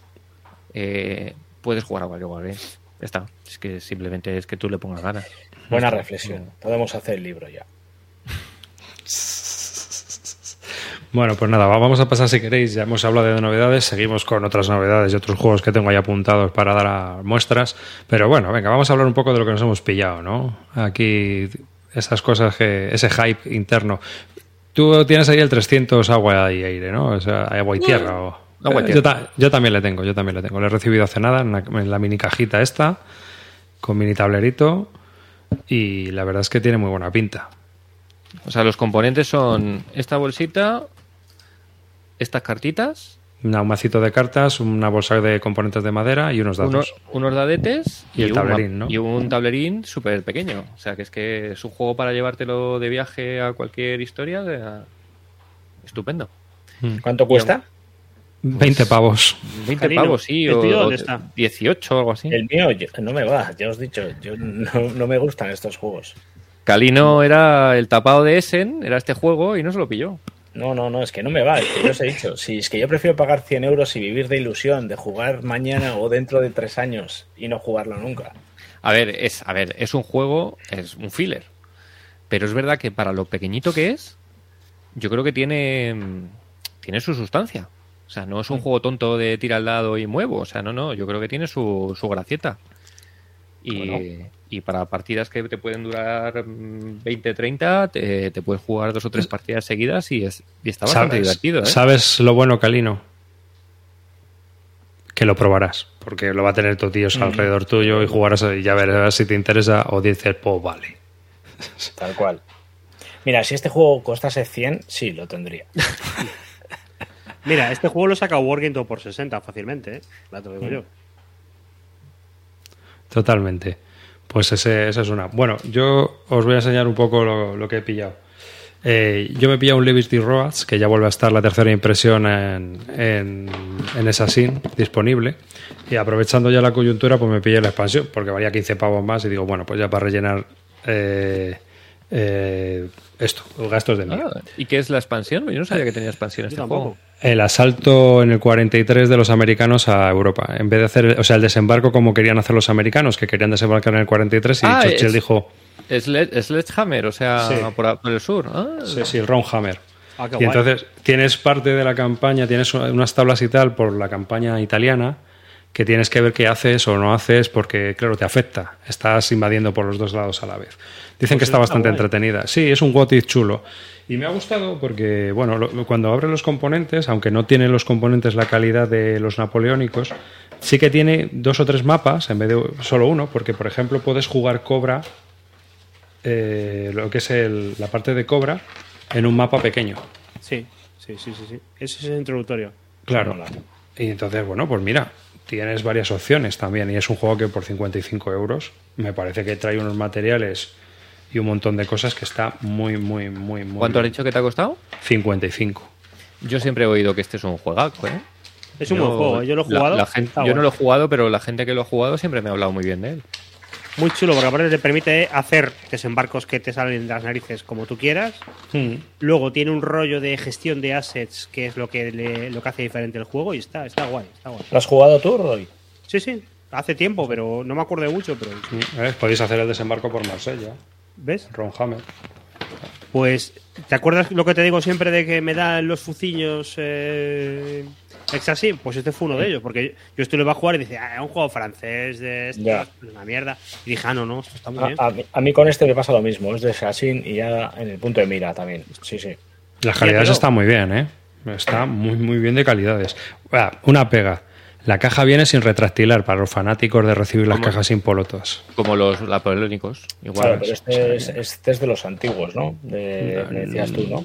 eh, puedes jugar a cualquier wargame. Ya está. Es que simplemente es que tú le pongas ganas. Buena reflexión. Podemos hacer el libro ya. Bueno, pues nada, vamos a pasar si queréis. Ya hemos hablado de novedades, seguimos con otras novedades y otros juegos que tengo ahí apuntados para dar a muestras. Pero bueno, venga, vamos a hablar un poco de lo que nos hemos pillado, ¿no? Aquí, esas cosas que. ese hype interno. Tú tienes ahí el 300 agua y aire, ¿no? O sea, agua y tierra. o- Agua y Eh, tierra. Yo, ta- yo también le tengo, yo también le tengo. Le he recibido hace nada en la, en la mini cajita esta, con mini tablerito. Y la verdad es que tiene muy buena pinta. O sea, los componentes son esta bolsita, estas cartitas, Un macito de cartas, una bolsa de componentes de madera y unos dados. unos, unos dadetes Y el un tablerín, ma- ¿no? y un tablerín súper pequeño. O sea, que es que es un juego para llevártelo de viaje a cualquier historia. de- Estupendo. ¿Cuánto cuesta? 20 pavos. 20 Calino, pavos, sí, ¿el o, dónde está? 18 o algo así. El mío yo- no me va, ya os he dicho, yo no, no me gustan estos juegos. Calino era el tapado de Essen, era este juego y no se lo pilló. No, no, no, es que no me va, es que yo os he dicho, si es que yo prefiero pagar 100 euros y vivir de ilusión, de jugar mañana o dentro de tres años y no jugarlo nunca. A ver, es, a ver, es un juego, es un filler. Pero es verdad que para lo pequeñito que es, yo creo que tiene, mm, tiene su sustancia. O sea, no es un juego tonto de tira al lado y muevo. O sea, no, no, yo creo que tiene su, su gracieta. Y, Bueno. Y para partidas que te pueden durar mm, 20, 30, te, te puedes jugar dos o tres partidas seguidas y, es, y está bastante ¿Sabes, divertido. ¿eh? ¿Sabes lo bueno, Calino? Que lo probarás, porque lo va a tener tu tío alrededor tuyo y jugarás y ya verás si te interesa o dices, pues vale. Tal cual. Mira, si este juego costase 100, sí, lo tendría. Mira, este juego lo saca Wargame por 60 fácilmente, ¿eh? Ya te lo digo yo. Totalmente. Pues ese, esa es una. Bueno, yo os voy a enseñar un poco lo, lo que he pillado. Eh, yo me he pillado un Liberty Roads, que ya vuelve a estar la tercera impresión en, en, en Assassin disponible. Y aprovechando ya la coyuntura, pues me pillé la expansión, porque valía 15 pavos más. Y digo, bueno, pues ya para rellenar eh, eh, esto, los gastos de envío. Ah, ¿Y qué es la expansión? Yo no sabía que tenía expansión este juego. El asalto en el 43 de los americanos a Europa. En vez de hacer, o sea, el desembarco como querían hacer los americanos, que querían desembarcar en el 43, y Ah, Churchill es- dijo. Sled- Sledgehammer, o sea, Sí. por, por el sur. Ah, Sí, sí, el Ron Hammer. Ah, qué y guay. entonces tienes parte de la campaña, tienes unas tablas y tal por la campaña italiana que tienes que ver qué haces o no haces porque, claro, te afecta. Estás invadiendo por los dos lados a la vez. Dicen que está está bastante guay. entretenida. Sí, es un what if chulo. Y me ha gustado porque, bueno, lo- cuando abres los componentes, aunque no tiene los componentes la calidad de los napoleónicos, sí que tiene dos o tres mapas en vez de solo uno, porque, por ejemplo, puedes jugar Cobra, eh, lo que es el- la parte de Cobra, en un mapa pequeño. Sí, sí, sí, sí, sí. Ese es el introductorio. Claro. Y entonces, bueno, pues mira, tienes varias opciones también. Y es un juego que por 55 euros me parece que trae unos materiales y un montón de cosas que está muy, muy, muy, muy. ¿Cuánto has dicho que te ha costado? 55. Yo siempre he oído que este es un juegaco, ¿eh? Es un buen juego, yo lo he jugado. la gente- está yo no lo he jugado, pero la gente que lo ha jugado siempre me ha hablado muy bien de él. Muy chulo, porque aparte te permite hacer desembarcos que te salen de las narices como tú quieras. Hmm. Luego tiene un rollo de gestión de assets, que es lo que, le- lo que hace diferente el juego, y está, está guay, está guay. ¿Lo has jugado tú, Roy? Sí, sí, hace tiempo, pero no me acuerdo de mucho, pero ¿Eh? Podéis hacer el desembarco por Marsella. ¿ves? Ron Hammer. Pues, ¿te acuerdas lo que te digo siempre de que me dan los fuciños eh, Exasim? Pues este fue uno de ellos, porque yo esto lo iba a jugar y dice, ah, es un juego francés de esto, Ya. una mierda. Y dije, ah, no, no, esto está muy A, bien. a mí- a mí con este me pasa lo mismo, es de Assassin y ya en el punto de mira también. Sí, sí. Las calidades están muy bien, ¿eh? Está muy, muy bien de calidades. Ah, una pega. La caja viene sin retractilar para los fanáticos de recibir las cajas impolutas. Como los napoleónicos. Igual. Claro, pero este es, este es de los antiguos, ¿no? De, me decías tú, ¿no?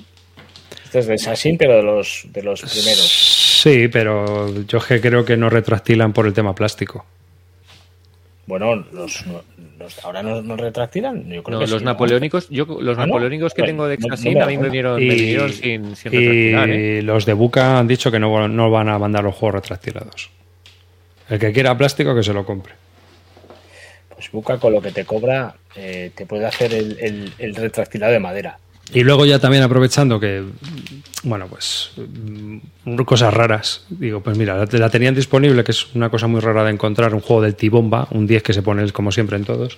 Este es de Assassin, pero de los, de los primeros. Sí, pero yo es que creo que no retractilan por el tema plástico. Bueno, los, los- ahora no, no retractilan. Yo creo No, que los sí, napoleónicos, yo los Ah, ¿no? napoleónicos que tengo de no- no Exasin a mí me vinieron, me vinieron sin, sin y retractilar, ¿eh? los de Buca han dicho que no, no van a mandar los juegos retractilados. El que quiera plástico que se lo compre. Pues Buca con lo que te cobra eh, te puede hacer el, el, el retractilado de madera. Y luego ya también aprovechando que, bueno, pues mm, cosas raras. Digo, pues mira, la, la tenían disponible, que es una cosa muy rara de encontrar, un juego del T-Bomba, un 10 que se pone como siempre en todos.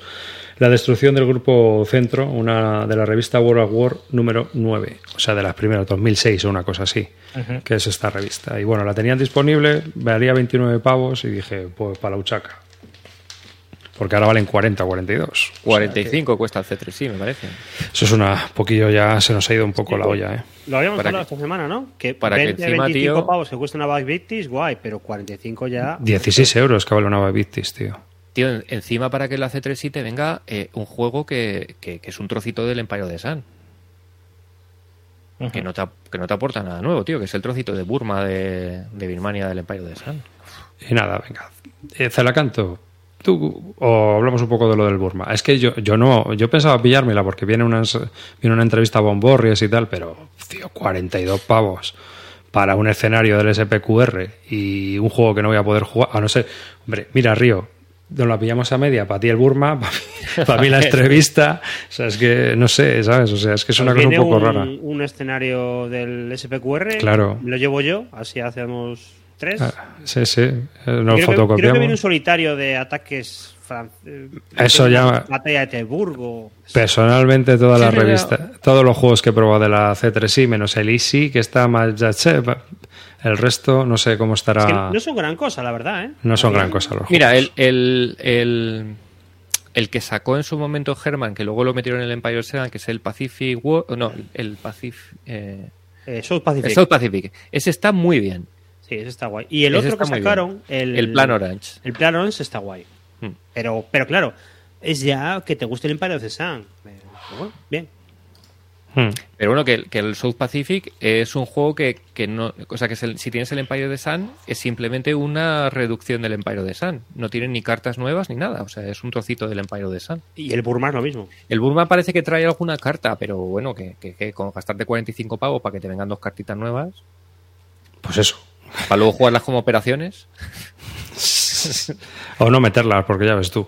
La destrucción del grupo Centro, una de la revista World of War número 9, o sea, de las primeras, 2006 o una cosa así, que es esta revista. Y bueno, la tenían disponible, valía 29 pavos y dije, pues para la uchaca. Porque ahora valen 40 o 42. 45 cuesta el C3, sí, me parece. Eso es una poquillo ya, se nos ha ido un poco la olla, ¿eh? Lo habíamos Para hablado que- esta semana, ¿no? Que para que 20, encima, 25 tío- pavos que cuesta una Victis, guay, pero 45 ya... 16 euros que vale una Victis, tío. Tío, encima para que la C3 sí te venga eh, un juego que, que- que es un trocito del Empire de Sun. que, no te, que no te aporta nada nuevo, tío, que es el trocito de Burma de, de Birmania del Empire de Sun. Y nada, venga. Eh, tú, o hablamos un poco de lo del Burma. Es que yo, yo no, yo pensaba pillármela porque viene una, viene una entrevista a Bomborries y tal, pero, tío, 42 pavos para un escenario del SPQR y un juego que no voy a poder jugar. A no ser, hombre, mira, Río, nos la pillamos a media, para ti el Burma, para mí la entrevista. O sea, es que no sé, ¿sabes? O sea, es que es una cosa un poco rara. un escenario del SPQR, Claro. lo llevo yo, así hacemos tres. Ah, Sí, sí, eh, nos creo, que, creo que fotocopiamos. viene un solitario de ataques fran- eh, Eso ya- Batalla de Teburgo. Personalmente, todas Sí, las revistas, todos los juegos que he probado de la C3i, menos el Easy, que está más ya che, el resto no sé cómo estará. Es que no son gran cosa, la verdad, ¿eh? no son gran cosa los Mira, el, el, el, el que sacó en su momento Herman, que luego lo metieron en el Empire Sun, que es el Pacific War, no, el Pacific, eh, Eh, South Pacific. el South Pacific. Ese está muy bien. Sí, ese está guay. Y el Ese otro que sacaron, el, El Plan Orange. El Plan Orange está guay. Hmm. Pero, pero claro, es ya que te guste el Empire of the Sun. Pero, bueno, bien. Hmm. Pero bueno, que, el- que el South Pacific es un juego que, que no. O sea, que es el- si tienes el Empire de Sun, es simplemente una reducción del Empire de Sun. No tiene ni cartas nuevas ni nada. O sea, es un trocito del Empire de Sun. Y el Burma es lo mismo. El Burma parece que trae alguna carta, pero bueno, que, que, que con gastarte 45 pavos para que te vengan dos cartitas nuevas, Pues eso. para luego jugarlas como operaciones. O no meterlas, porque ya ves tú.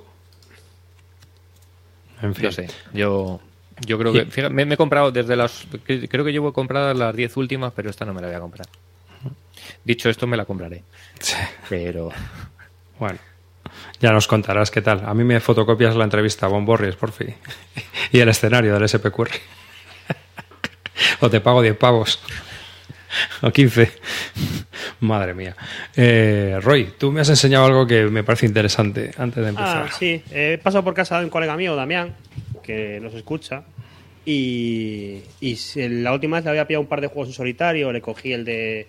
En fin. Yo sé, yo, yo creo que. fíjate, me, me he comprado desde las. que- Creo que llevo compradas las 10 últimas, pero esta no me la voy a comprar. Dicho esto, me la compraré. Sí. Pero. Bueno, ya nos contarás qué tal. A mí me fotocopias la entrevista a Bomborries, por fin. Y el escenario del SPQR. o te pago 10 pavos. O 15. Madre mía. Eh, Roy, tú me has enseñado algo que me parece interesante antes de empezar. Ah, sí. He pasado por casa de un colega mío, Damián, que nos escucha. Y, y la última vez le había pillado un par de juegos en solitario. Le cogí el de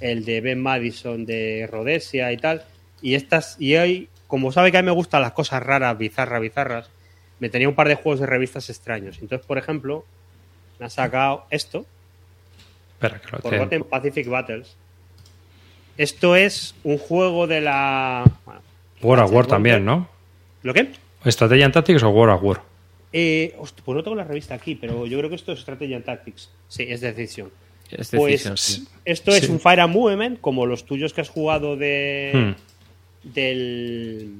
el de Ben Madison de Rhodesia y tal. Y estas y hoy, como sabe que a mí me gustan las cosas raras, bizarras, bizarras, me tenía un par de juegos de revistas extraños. Entonces, por ejemplo, me ha sacado esto, Espera, que lo Forgotten Pacific Battles. Esto es un juego de la... bueno, War of War también. ¿no? ¿Lo qué? ¿Strategy and Tactics o War of War? Eh, pues no tengo la revista aquí, pero yo creo que esto es Strategy and Tactics. Sí, es Decision. Es Pues decisión, sí. esto es un Fire and Movement, como los tuyos que has jugado de... Hmm. del...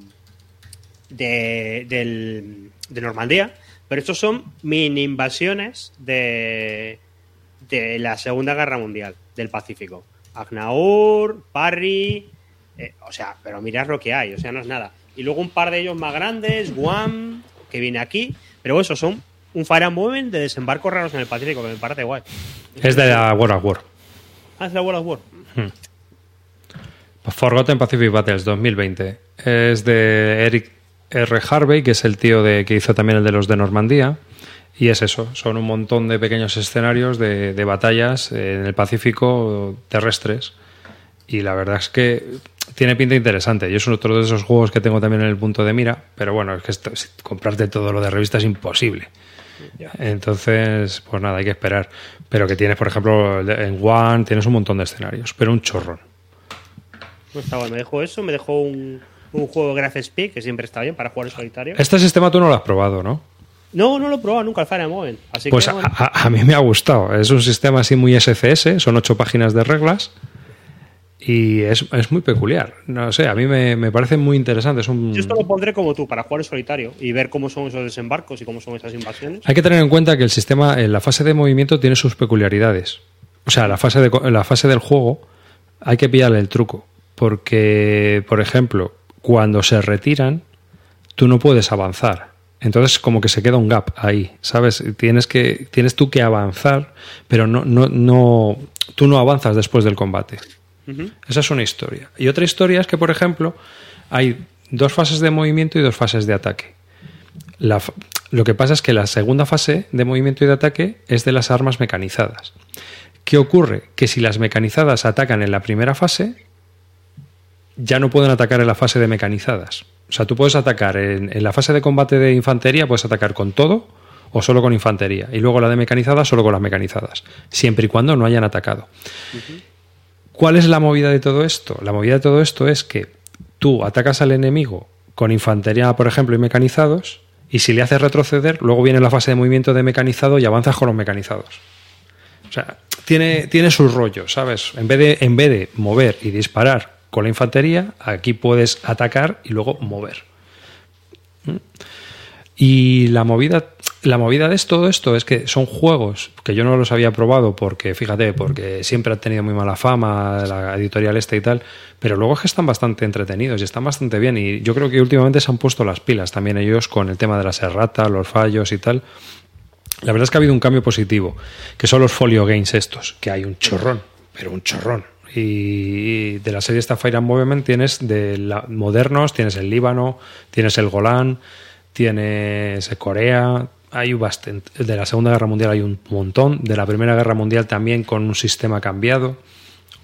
De, del, de Normandía, pero estos son mini invasiones de, de la Segunda Guerra Mundial del Pacífico. Agnaur, Parry, eh, o sea, pero mirad lo que hay, o sea, no es nada. Y luego un par de ellos más grandes, Guam, que viene aquí, pero eso son un Fire and Movement de desembarcos raros en el Pacífico, que me parece guay. Es de la War of War. Ah, es la World of War. Forgotten Pacific Battles 2020. Es de Eric R. Harvey, que es el tío de, que hizo también el de los de Normandía. Y es eso, son un montón de pequeños escenarios de, de batallas en el Pacífico terrestres. Y la verdad es que tiene pinta interesante. Yo es otro de esos juegos que tengo también en el punto de mira, pero bueno, es que esto- comprarte todo lo de revista es imposible. Entonces, pues nada, hay que esperar. Pero que tienes, por ejemplo, en One tienes un montón de escenarios, pero un chorrón. No está guay. Me dejó eso, me dejó un, un juego Graph Speed, que siempre está bien para jugar en solitario. Este sistema tú no lo has probado, ¿no? No, no lo he probado nunca el Fire. Así Pues que, a, bueno, a- a mí me ha gustado. Es un sistema así muy SCS, son ocho páginas de reglas y es, es muy peculiar. No sé, a mí me, me parece muy interesante. Es un... yo esto lo pondré como tú, para jugar en solitario y ver cómo son esos desembarcos y cómo son esas invasiones. Hay que tener en cuenta que el sistema en la fase de movimiento tiene sus peculiaridades. O sea, la fase, de, la fase del juego hay que pillarle el truco. Porque, por ejemplo, cuando se retiran, tú no puedes avanzar. Entonces como que se queda un gap ahí, ¿sabes? Tienes que tienes tú que avanzar, pero no no no tú no avanzas después del combate. Esa es una historia. Y otra historia es que, por ejemplo, hay dos fases de movimiento y dos fases de ataque. La lo que pasa es que la segunda fase de movimiento y de ataque es de las armas mecanizadas. ¿Qué ocurre? Que si las mecanizadas atacan en la primera fase, ya no pueden atacar en la fase de mecanizadas. O sea, tú puedes atacar en, en la fase de combate de infantería, puedes atacar con todo o solo con infantería. Y luego la de mecanizadas, solo con las mecanizadas. Siempre y cuando no hayan atacado. ¿Cuál es la movida de todo esto? La movida de todo esto es que tú atacas al enemigo con infantería, por ejemplo, y mecanizados, y si le haces retroceder, luego viene la fase de movimiento de mecanizado y avanzas con los mecanizados. O sea, tiene, tiene sus rollos, ¿sabes? En vez, de, en vez de mover y disparar con la infantería, aquí puedes atacar y luego mover. ¿Mm? Y la movida, la movida de todo esto es que son juegos que yo no los había probado porque, fíjate, porque siempre han tenido muy mala fama la editorial esta y tal, pero luego es que están bastante entretenidos y están bastante bien y yo creo que últimamente se han puesto las pilas también ellos con el tema de las erratas, los fallos y tal. La verdad es que ha habido un cambio positivo, que son los folio games estos, que hay un chorrón, pero un chorrón. Y de la serie esta Fire and Movement tienes de la- modernos, tienes el Líbano, tienes el Golán, tienes Corea, hay bastante. De la Segunda Guerra Mundial hay un montón, de la Primera Guerra Mundial también con un sistema cambiado.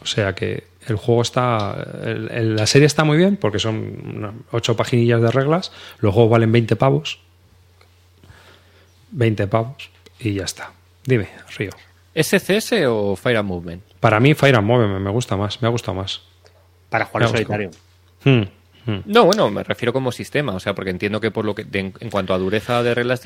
O sea que el juego está. el- el- la serie está muy bien porque son ocho paginillas de reglas. Los juegos valen 20 pavos. 20 pavos y ya está. Dime, Río. ¿SCS o Fire and Movement? Para mí, Fire and Movement me gusta más, me ha gustado más. Para jugar en solitario. Hmm. No, bueno, me refiero como sistema, o sea, porque entiendo que por lo que de- en, cuanto a dureza de reglas,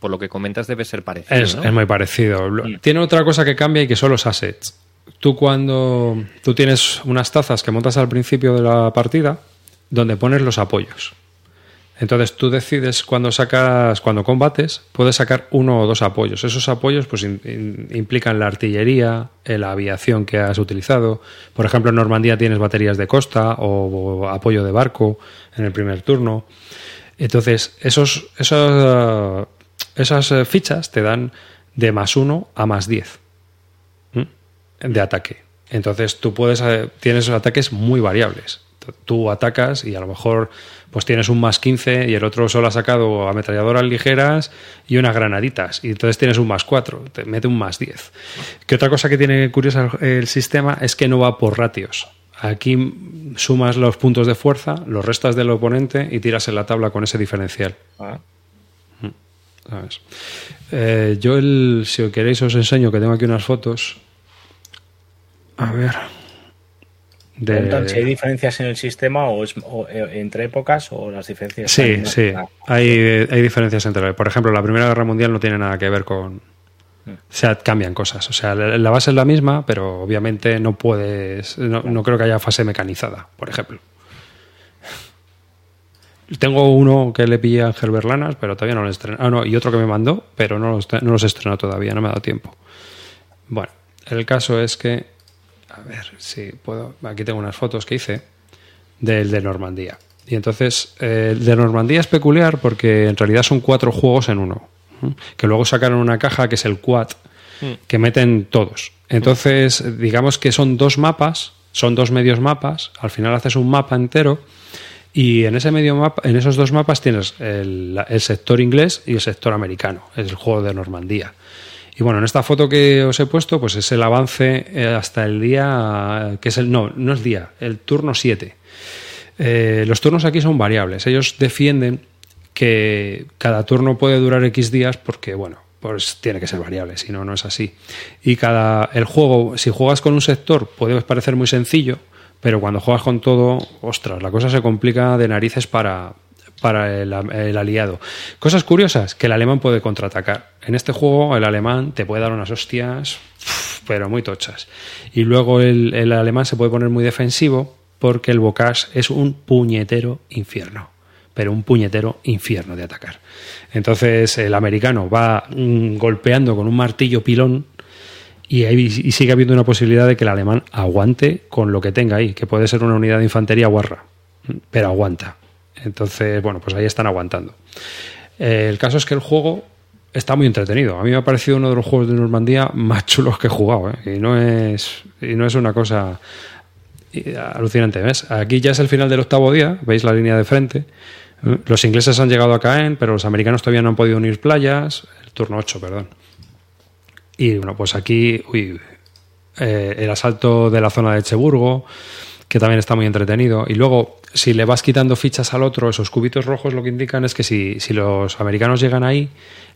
por lo que comentas debe ser parecido. Es, ¿no? es muy parecido. Lo- Tiene otra cosa que cambia y que son los assets. Tú cuando tú tienes unas tazas que montas al principio de la partida donde pones los apoyos. Entonces tú decides cuando sacas, cuando combates, puedes sacar uno o dos apoyos. Esos apoyos pues implican la artillería, eh, la aviación que has utilizado. Por ejemplo, en Normandía tienes baterías de costa o, apoyo de barco en el primer turno. Entonces, esos, esos, esas eh, fichas te dan de más uno a más 10 ¿m? de ataque. Entonces tú puedes, eh, tienes ataques muy variables. Tú atacas y a lo mejor pues tienes un más 15 y el otro solo ha sacado ametralladoras ligeras y unas granaditas. Y entonces tienes un más 4, te mete un más 10. Que otra cosa que tiene curiosa el, sistema es que no va por ratios. Aquí mm, sumas los puntos de fuerza, los restas del oponente y tiras en la tabla con ese diferencial. Ah, ¿sabes? Eh, yo, el, si queréis, os enseño que tengo aquí unas fotos. A ver. De- si hay diferencias en el sistema o, es, o, eh, entre épocas o las diferencias. Sí, sí. Hay, hay diferencias entre. Por ejemplo, la Primera Guerra Mundial no tiene nada que ver con. O sea, cambian cosas. O sea, la la base es la misma, pero obviamente no puedes. No, no creo que haya fase mecanizada, por ejemplo. Tengo uno que le pillé a Ángel Berlanas, pero todavía no lo he estrenado. Ah, no, y otro que me mandó, pero no los, no los he estrenado todavía, no me ha dado tiempo. Bueno, el caso es que. A ver si puedo. Aquí tengo unas fotos que hice del de Normandía. Y entonces, eh, el de Normandía es peculiar porque en realidad son cuatro juegos en uno. Que luego sacaron una caja que es el Quad, que meten todos. Entonces, digamos que son dos mapas, son dos medios mapas. Al final haces un mapa entero. Y en ese medio mapa, en esos dos mapas tienes el, el sector inglés y el sector americano, es el juego de Normandía. Y bueno, en esta foto que os he puesto, pues es el avance eh, hasta el día, que es el, no, no es día, el turno 7. Eh, los turnos aquí son variables. Ellos defienden que cada turno puede durar X días porque, bueno, pues tiene que ser variable, si no, no es así. Y cada, el juego, si juegas con un sector, puede parecer muy sencillo, pero cuando juegas con todo, ostras, la cosa se complica de narices para, para el, aliado. Cosas curiosas, que el alemán puede contraatacar. En este juego el alemán te puede dar unas hostias, pero muy tochas. Y luego el, alemán se puede poner muy defensivo porque el bocage es un puñetero infierno. Pero un puñetero infierno de atacar. Entonces el americano va mm, golpeando con un martillo pilón y, y sigue habiendo una posibilidad de que el alemán aguante con lo que tenga ahí, que puede ser una unidad de infantería guarra, pero aguanta. Entonces, bueno, pues ahí están aguantando. Eh, el caso es que el juego está muy entretenido. A mí me ha parecido uno de los juegos de Normandía más chulos que he jugado. ¿eh? Y, no es, y no es una cosa eh, alucinante. Aquí ya es el final del octavo día, veis la línea de frente. Los ingleses han llegado a Caen, pero los americanos todavía no han podido unir playas. El turno 8, perdón. Y bueno, pues aquí uy, el asalto de la zona de Cheburgo, que también está muy entretenido. Y luego, si le vas quitando fichas al otro, esos cubitos rojos lo que indican es que si, si los americanos llegan ahí,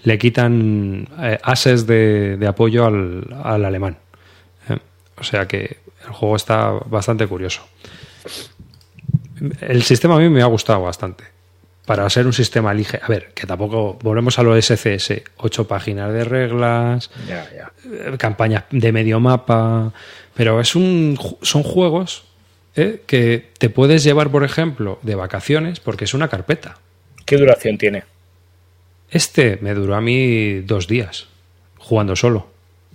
le quitan eh, ases de, de apoyo al, al alemán. ¿eh? O sea que el juego está bastante curioso. El sistema a mí me ha gustado bastante. Para ser un sistema ligero. A ver, que tampoco. Volvemos a lo SCS. Ocho páginas de reglas. Eh, campañas de medio mapa. Pero es un, son juegos eh, que te puedes llevar, por ejemplo, de vacaciones, porque es una carpeta. ¿Qué duración tiene? Este me duró a mí dos días, jugando solo.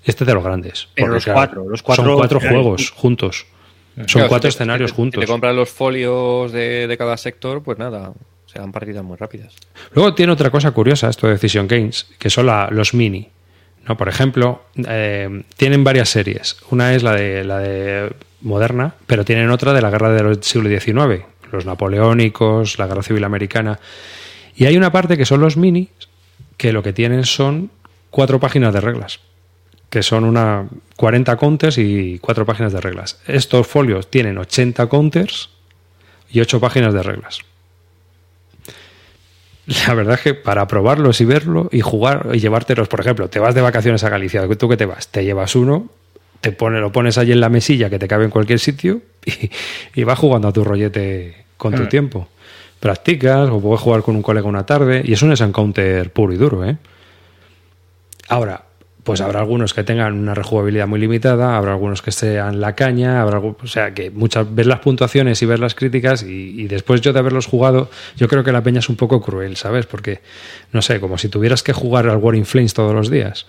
Este de los grandes. Pero los claro, cuatro, los cuatro Son cuatro juegos juntos. Son Claro, cuatro si te- escenarios si te- juntos. Si te compras los folios de, de cada sector, pues nada, se dan partidas muy rápidas. Luego tiene otra cosa curiosa esto de Decision Games, que son la- los mini. ¿no? Por ejemplo, eh, tienen varias series. Una es la de, la de moderna, pero tienen otra de la guerra del siglo XIX, los napoleónicos, la guerra civil americana. Y hay una parte que son los mini, que lo que tienen son cuatro páginas de reglas, que son una 40 counters y cuatro páginas de reglas. Estos folios tienen 80 counters y ocho páginas de reglas. La verdad es que para probarlos y verlo y jugar y llevártelos, por ejemplo, te vas de vacaciones a Galicia, ¿tú qué te vas? Te llevas uno, te pone, lo pones allí en la mesilla que te cabe en cualquier sitio y, y vas jugando a tu rollete con tu Mm. tiempo. Practicas o puedes jugar con un colega una tarde y es un encounter puro y duro, ¿eh? Ahora, pues habrá algunos que tengan una rejugabilidad muy limitada, habrá algunos que sean la caña, habrá o sea que muchas ver las puntuaciones y ver las críticas y, y después yo de haberlos jugado, yo creo que la peña es un poco cruel, ¿sabes? Porque no sé, como si tuvieras que jugar al War in Flames todos los días.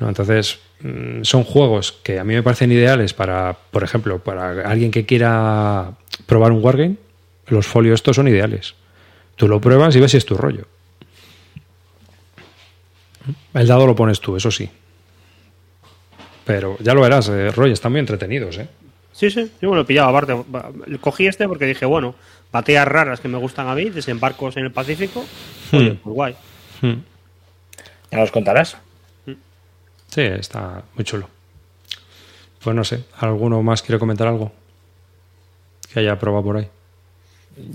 ¿No? Entonces, mm, son juegos que a mí me parecen ideales para, por ejemplo, para alguien que quiera probar un wargame, los folios estos son ideales. Tú lo pruebas y ves si es tu rollo. El dado lo pones tú, eso sí. Pero ya lo verás, eh, Roy, están muy entretenidos, ¿eh? Sí, sí, yo me lo he pillado. Aparte, cogí este porque dije, bueno, bateas raras que me gustan a mí, desembarcos en el Pacífico. Oye, Hmm. pues guay. Hmm. ¿Ya nos contarás? Sí, está muy chulo. Pues no sé, ¿alguno más quiere comentar algo? Que haya probado por ahí.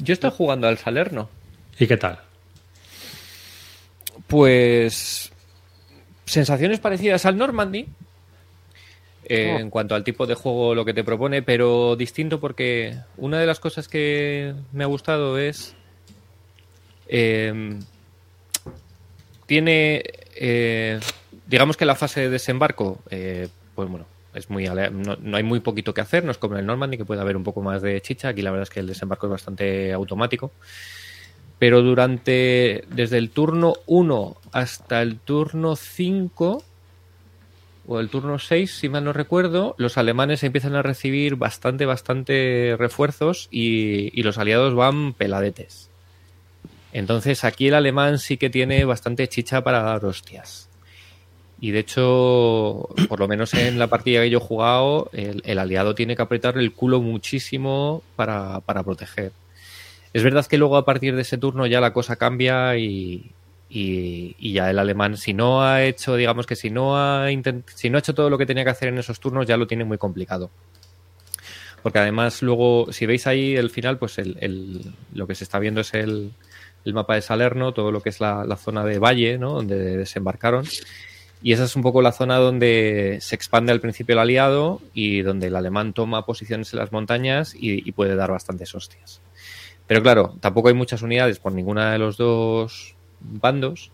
Yo estoy jugando al Salerno. ¿Y qué tal? Pues sensaciones parecidas al Normandy eh, Oh. en cuanto al tipo de juego lo que te propone, pero distinto porque una de las cosas que me ha gustado es eh, tiene eh, digamos que la fase de desembarco eh, pues bueno es muy no, no hay muy poquito que hacer, no es como en el Normandy que puede haber un poco más de chicha, aquí la verdad es que el desembarco es bastante automático pero durante desde el turno 1 hasta el turno 5 o el turno 6, si mal no recuerdo, los alemanes empiezan a recibir bastante, bastante refuerzos y, y los aliados van peladetes. Entonces aquí el alemán sí que tiene bastante chicha para dar hostias. Y de hecho, por lo menos en la partida que yo he jugado, el, aliado tiene que apretar el culo muchísimo para, para proteger. Es verdad que luego a partir de ese turno ya la cosa cambia y, y, ya el alemán, si no ha hecho, digamos que si no ha si no ha hecho todo lo que tenía que hacer en esos turnos, ya lo tiene muy complicado. Porque además luego, si veis ahí el final, pues el, el- lo que se está viendo es el, el mapa de Salerno, todo lo que es la, la zona de valle, ¿no? Donde desembarcaron. Y esa es un poco la zona donde se expande al principio el aliado y donde el alemán toma posiciones en las montañas y, puede dar bastantes hostias. Pero claro, tampoco hay muchas unidades por ninguna de los dos bandos.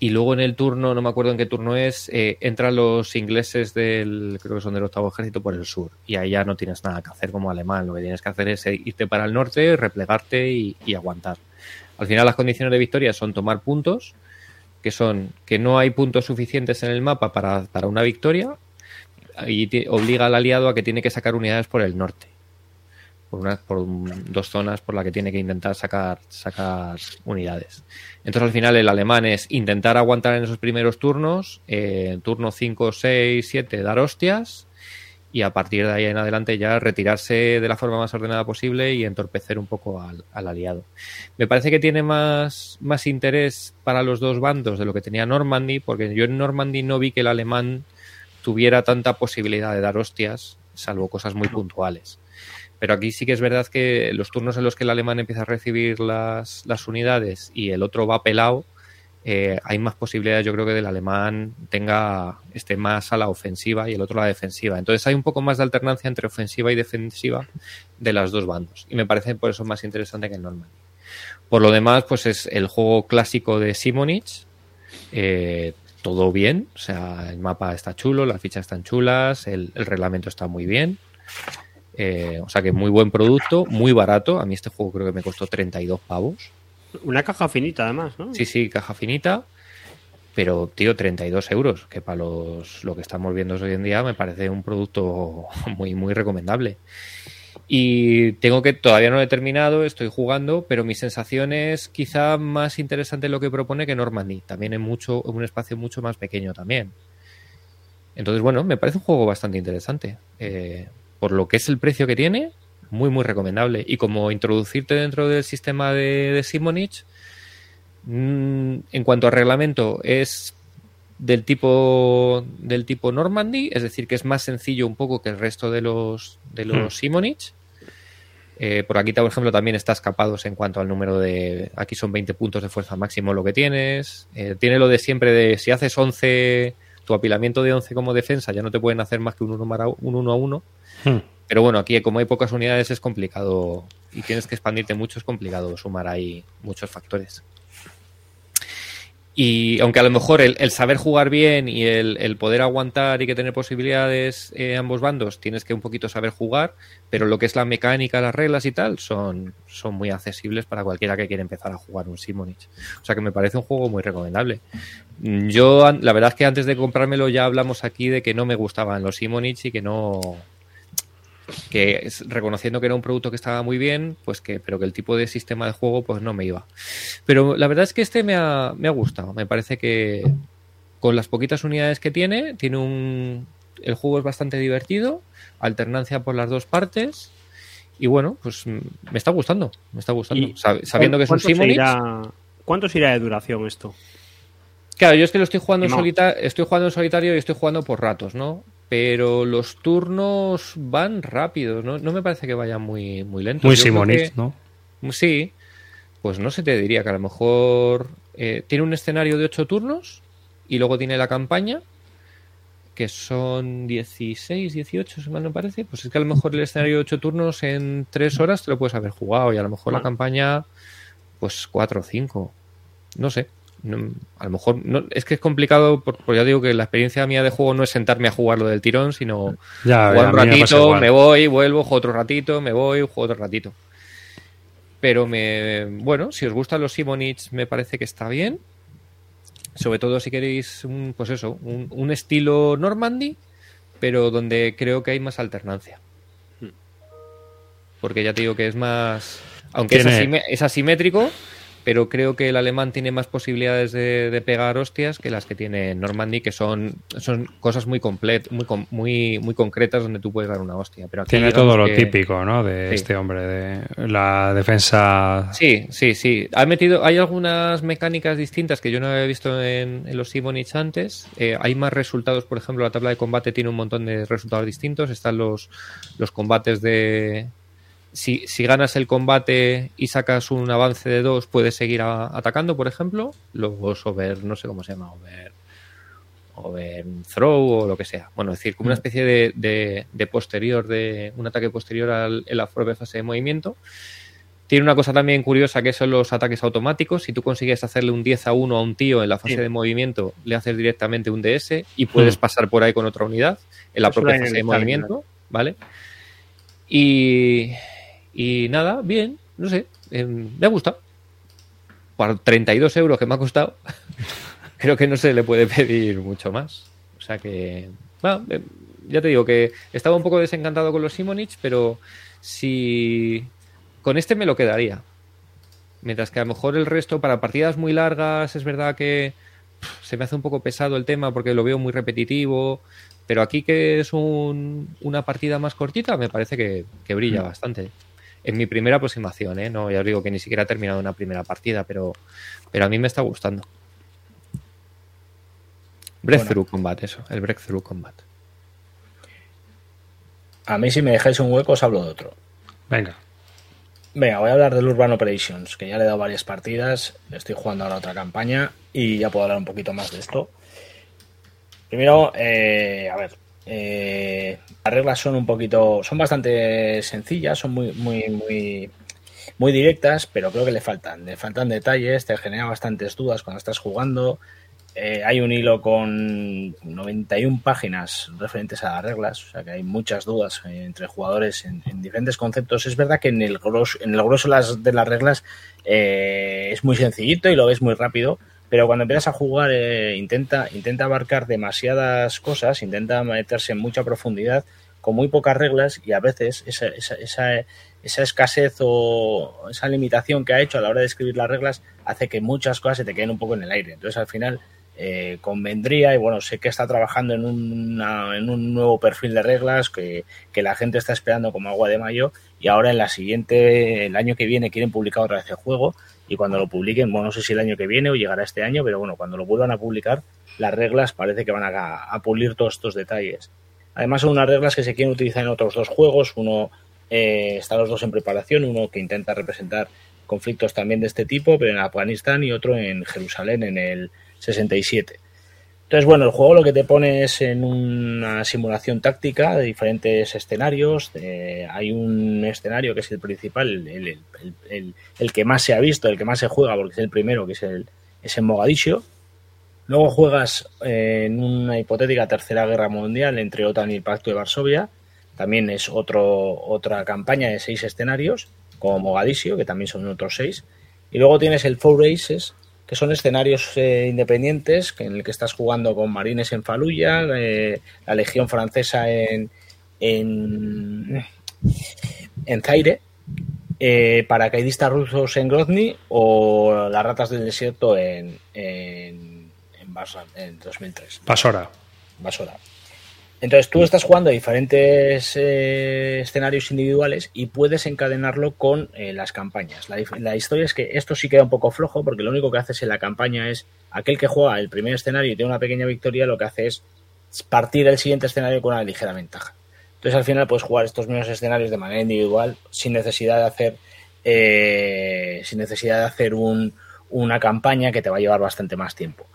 Y luego en el turno, no me acuerdo en qué turno es, eh, entran los ingleses del, creo que son del octavo ejército por el sur. Y ahí ya no tienes nada que hacer como alemán. Lo que tienes que hacer es irte para el norte, replegarte y aguantar. Al final las condiciones de victoria son tomar puntos, que son que no hay puntos suficientes en el mapa para, para una victoria y obliga al aliado a que tiene que sacar unidades por el norte. por, una, por dos zonas por las que tiene que intentar sacar, sacar unidades. Entonces al final el alemán es intentar aguantar en esos primeros turnos, eh, turno 5, 6, 7, dar hostias y a partir de ahí en adelante ya retirarse de la forma más ordenada posible y entorpecer un poco al, al, aliado. Me parece que tiene más, más interés para los dos bandos de lo que tenía Normandy, porque yo en Normandy no vi que el alemán tuviera tanta posibilidad de dar hostias, salvo cosas muy puntuales. Pero aquí sí que es verdad que los turnos en los que el alemán empieza a recibir las, las unidades y el otro va pelado, eh, hay más posibilidades, yo creo que del alemán tenga esté más a la ofensiva y el otro a la defensiva. Entonces hay un poco más de alternancia entre ofensiva y defensiva de las dos bandos. Y me parece por eso más interesante que el Normandy. Por lo demás, pues es el juego clásico de Simonich. Eh, todo bien, o sea, el mapa está chulo, las fichas están chulas, el, reglamento está muy bien. Eh, o sea que muy buen producto, muy barato. A mí este juego creo que me costó 32 pavos. Una caja finita, además, ¿no? Sí, sí, caja finita. Pero, tío, 32 euros, que para los, lo que estamos viendo hoy en día me parece un producto muy, muy recomendable. Y tengo que, todavía no lo he terminado, estoy jugando, pero mi sensación es quizá más interesante lo que propone que Normandy. También en, mucho, un espacio mucho más pequeño también. Entonces, bueno, me parece un juego bastante interesante. Eh, por lo que es el precio que tiene, muy, muy recomendable. Y como introducirte dentro del sistema de, de Simonich, mmm, en cuanto a reglamento, es del tipo del tipo Normandy, es decir, que es más sencillo un poco que el resto de los de los hmm. Simonich. Eh, por aquí, por ejemplo, también está escapados en cuanto al número de. Aquí son 20 puntos de fuerza máximo lo que tienes. Eh, tiene lo de siempre de si haces 11, tu apilamiento de 11 como defensa, ya no te pueden hacer más que un 1 un uno a 1. Hmm. Pero bueno, aquí como hay pocas unidades es complicado y tienes que expandirte mucho, es complicado sumar ahí muchos factores. Y aunque a lo mejor el, saber jugar bien y el, el, poder aguantar y que tener posibilidades eh, ambos bandos, tienes que un poquito saber jugar, pero lo que es la mecánica, las reglas y tal, son, son muy accesibles para cualquiera que quiera empezar a jugar un Simonich. O sea que me parece un juego muy recomendable. Yo, la verdad es que antes de comprármelo ya hablamos aquí de que no me gustaban los Simonich y que no, que es, reconociendo que era un producto que estaba muy bien, pues que, pero que el tipo de sistema de juego pues no me iba. Pero la verdad es que este me ha, me ha gustado. Me parece que con las poquitas unidades que tiene, tiene un. El juego es bastante divertido, alternancia por las dos partes. Y bueno, pues me está gustando, me está gustando. Sabiendo que es un Simonix. ¿Cuánto irá de duración esto? Claro, yo es que lo estoy jugando en solitario, estoy jugando en solitario y estoy jugando por ratos, ¿no? Pero los turnos van rápidos, ¿no? No me parece que vayan muy, muy lentos. Muy Simonich, ¿no? Sí, pues no se te diría que a lo mejor eh, tiene un escenario de 8 turnos y luego tiene la campaña, que son 16, 18, si mal no parece. Pues es que a lo mejor el escenario de 8 turnos en 3 horas te lo puedes haber jugado y a lo mejor la campaña, pues 4 o 5. No sé. No, a lo mejor no, es que es complicado porque ya digo que la experiencia mía de juego no es sentarme a jugarlo del tirón sino ya, jugar un ratito me, me, voy vuelvo juego otro ratito me voy juego otro ratito. Pero me bueno si os gustan los Simonich me parece que está bien. Sobre todo si queréis un, pues eso un, un estilo Normandy pero donde creo que hay más alternancia. Porque ya te digo que es más aunque es, asim es asimétrico pero creo que el alemán tiene más posibilidades de, de, pegar hostias que las que tiene Normandy, que son, son cosas muy complet, muy, muy, muy concretas donde tú puedes dar una hostia. Pero aquí tiene todo lo que... típico, ¿no? De sí. este hombre, de la defensa. Sí, sí, sí. Ha metido, hay algunas mecánicas distintas que yo no había visto en, en los Simonich antes. Eh, hay más resultados, por ejemplo, la tabla de combate tiene un montón de resultados distintos. Están los, los combates de, si, si, ganas el combate y sacas un avance de dos, puedes seguir a, atacando, por ejemplo. Los over, no sé cómo se llama, over, over throw o lo que sea. Bueno, es decir, como una mm. especie de, de, de posterior, de un ataque posterior al, en la propia fase de movimiento. Tiene una cosa también curiosa que son los ataques automáticos. Si tú consigues hacerle un 10 a 1 a un tío en la fase sí. de movimiento, le haces directamente un DS y puedes mm. pasar por ahí con otra unidad en la Eso propia fase de movimiento. ¿Vale? Y, y nada, bien, no sé, eh, me ha gustado. Por 32 euros que me ha costado, creo que no se le puede pedir mucho más. O sea que, bueno, eh, ya te digo que estaba un poco desencantado con los Simonich, pero si con este me lo quedaría. Mientras que a lo mejor el resto, para partidas muy largas, es verdad que se me hace un poco pesado el tema porque lo veo muy repetitivo. Pero aquí que es una partida más cortita, me parece que, brilla mm. bastante. En mi primera aproximación, ¿eh? No, ya os digo que ni siquiera he terminado una primera partida, pero, pero a mí me está gustando. Breakthrough Combat, eso, el Breakthrough Combat. A mí si me dejáis un hueco os hablo de otro. Venga. Venga, voy a hablar del Urban Operations, que ya le he dado varias partidas, estoy jugando ahora otra campaña y ya puedo hablar un poquito más de esto. Primero, eh, a ver, eh, las reglas son un poquito, son bastante sencillas, son muy, muy, muy, muy directas, pero creo que le faltan, le faltan detalles, te genera bastantes dudas cuando estás jugando. Eh, hay un hilo con 91 páginas referentes a las reglas, o sea que hay muchas dudas entre jugadores en, diferentes conceptos. Es verdad que en el grosso, en el grosso de las reglas es muy sencillito y lo ves muy rápido, pero cuando empiezas a jugar eh, intenta, intenta abarcar demasiadas cosas, intenta meterse en mucha profundidad con muy pocas reglas y a veces esa, esa, esa, esa, escasez o esa limitación que ha hecho a la hora de escribir las reglas hace que muchas cosas se te queden un poco en el aire. Entonces al final eh, convendría, y bueno, sé que está trabajando en, en un nuevo perfil de reglas que, que, la gente está esperando como agua de mayo y ahora en la siguiente, el año que viene quieren publicar otra vez el juego y cuando lo publiquen, bueno, no sé si el año que viene o llegará este año, pero bueno, cuando lo vuelvan a publicar, las reglas parece que van a, pulir todos estos detalles. Además son unas reglas que se quieren utilizar en otros dos juegos, uno eh, están los dos en preparación, uno que intenta representar conflictos también de este tipo, pero en Afganistán y otro en Jerusalén en el 67. Entonces, bueno, el juego lo que te pone es en una simulación táctica de diferentes escenarios. hay un escenario que es el principal, el, que más se ha visto, el que más se juega, porque es el primero, que es, el, es en Mogadiscio. Luego juegas eh, en una hipotética tercera guerra mundial entre OTAN y el Pacto de Varsovia. También es otro, otra campaña de seis escenarios, como Mogadiscio, que también son otros seis. Y luego tienes el Four Races, que son escenarios eh, independientes en el que estás jugando con marines en Faluya, eh, la Legión Francesa en, en, en Zaire, eh, paracaidistas rusos en Grozny o las ratas del desierto en, en, en, en 2003. Basora. Basora. Entonces tú estás jugando a diferentes eh, escenarios individuales y puedes encadenarlo con eh, las campañas. La, historia es que esto sí queda un poco flojo porque lo único que haces en la campaña es aquel que juega el primer escenario y tiene una pequeña victoria, lo que hace es partir el siguiente escenario con una ligera ventaja. Entonces al final puedes jugar estos mismos escenarios de manera individual sin necesidad de hacer eh, sin necesidad de hacer una campaña que te va a llevar bastante más tiempo.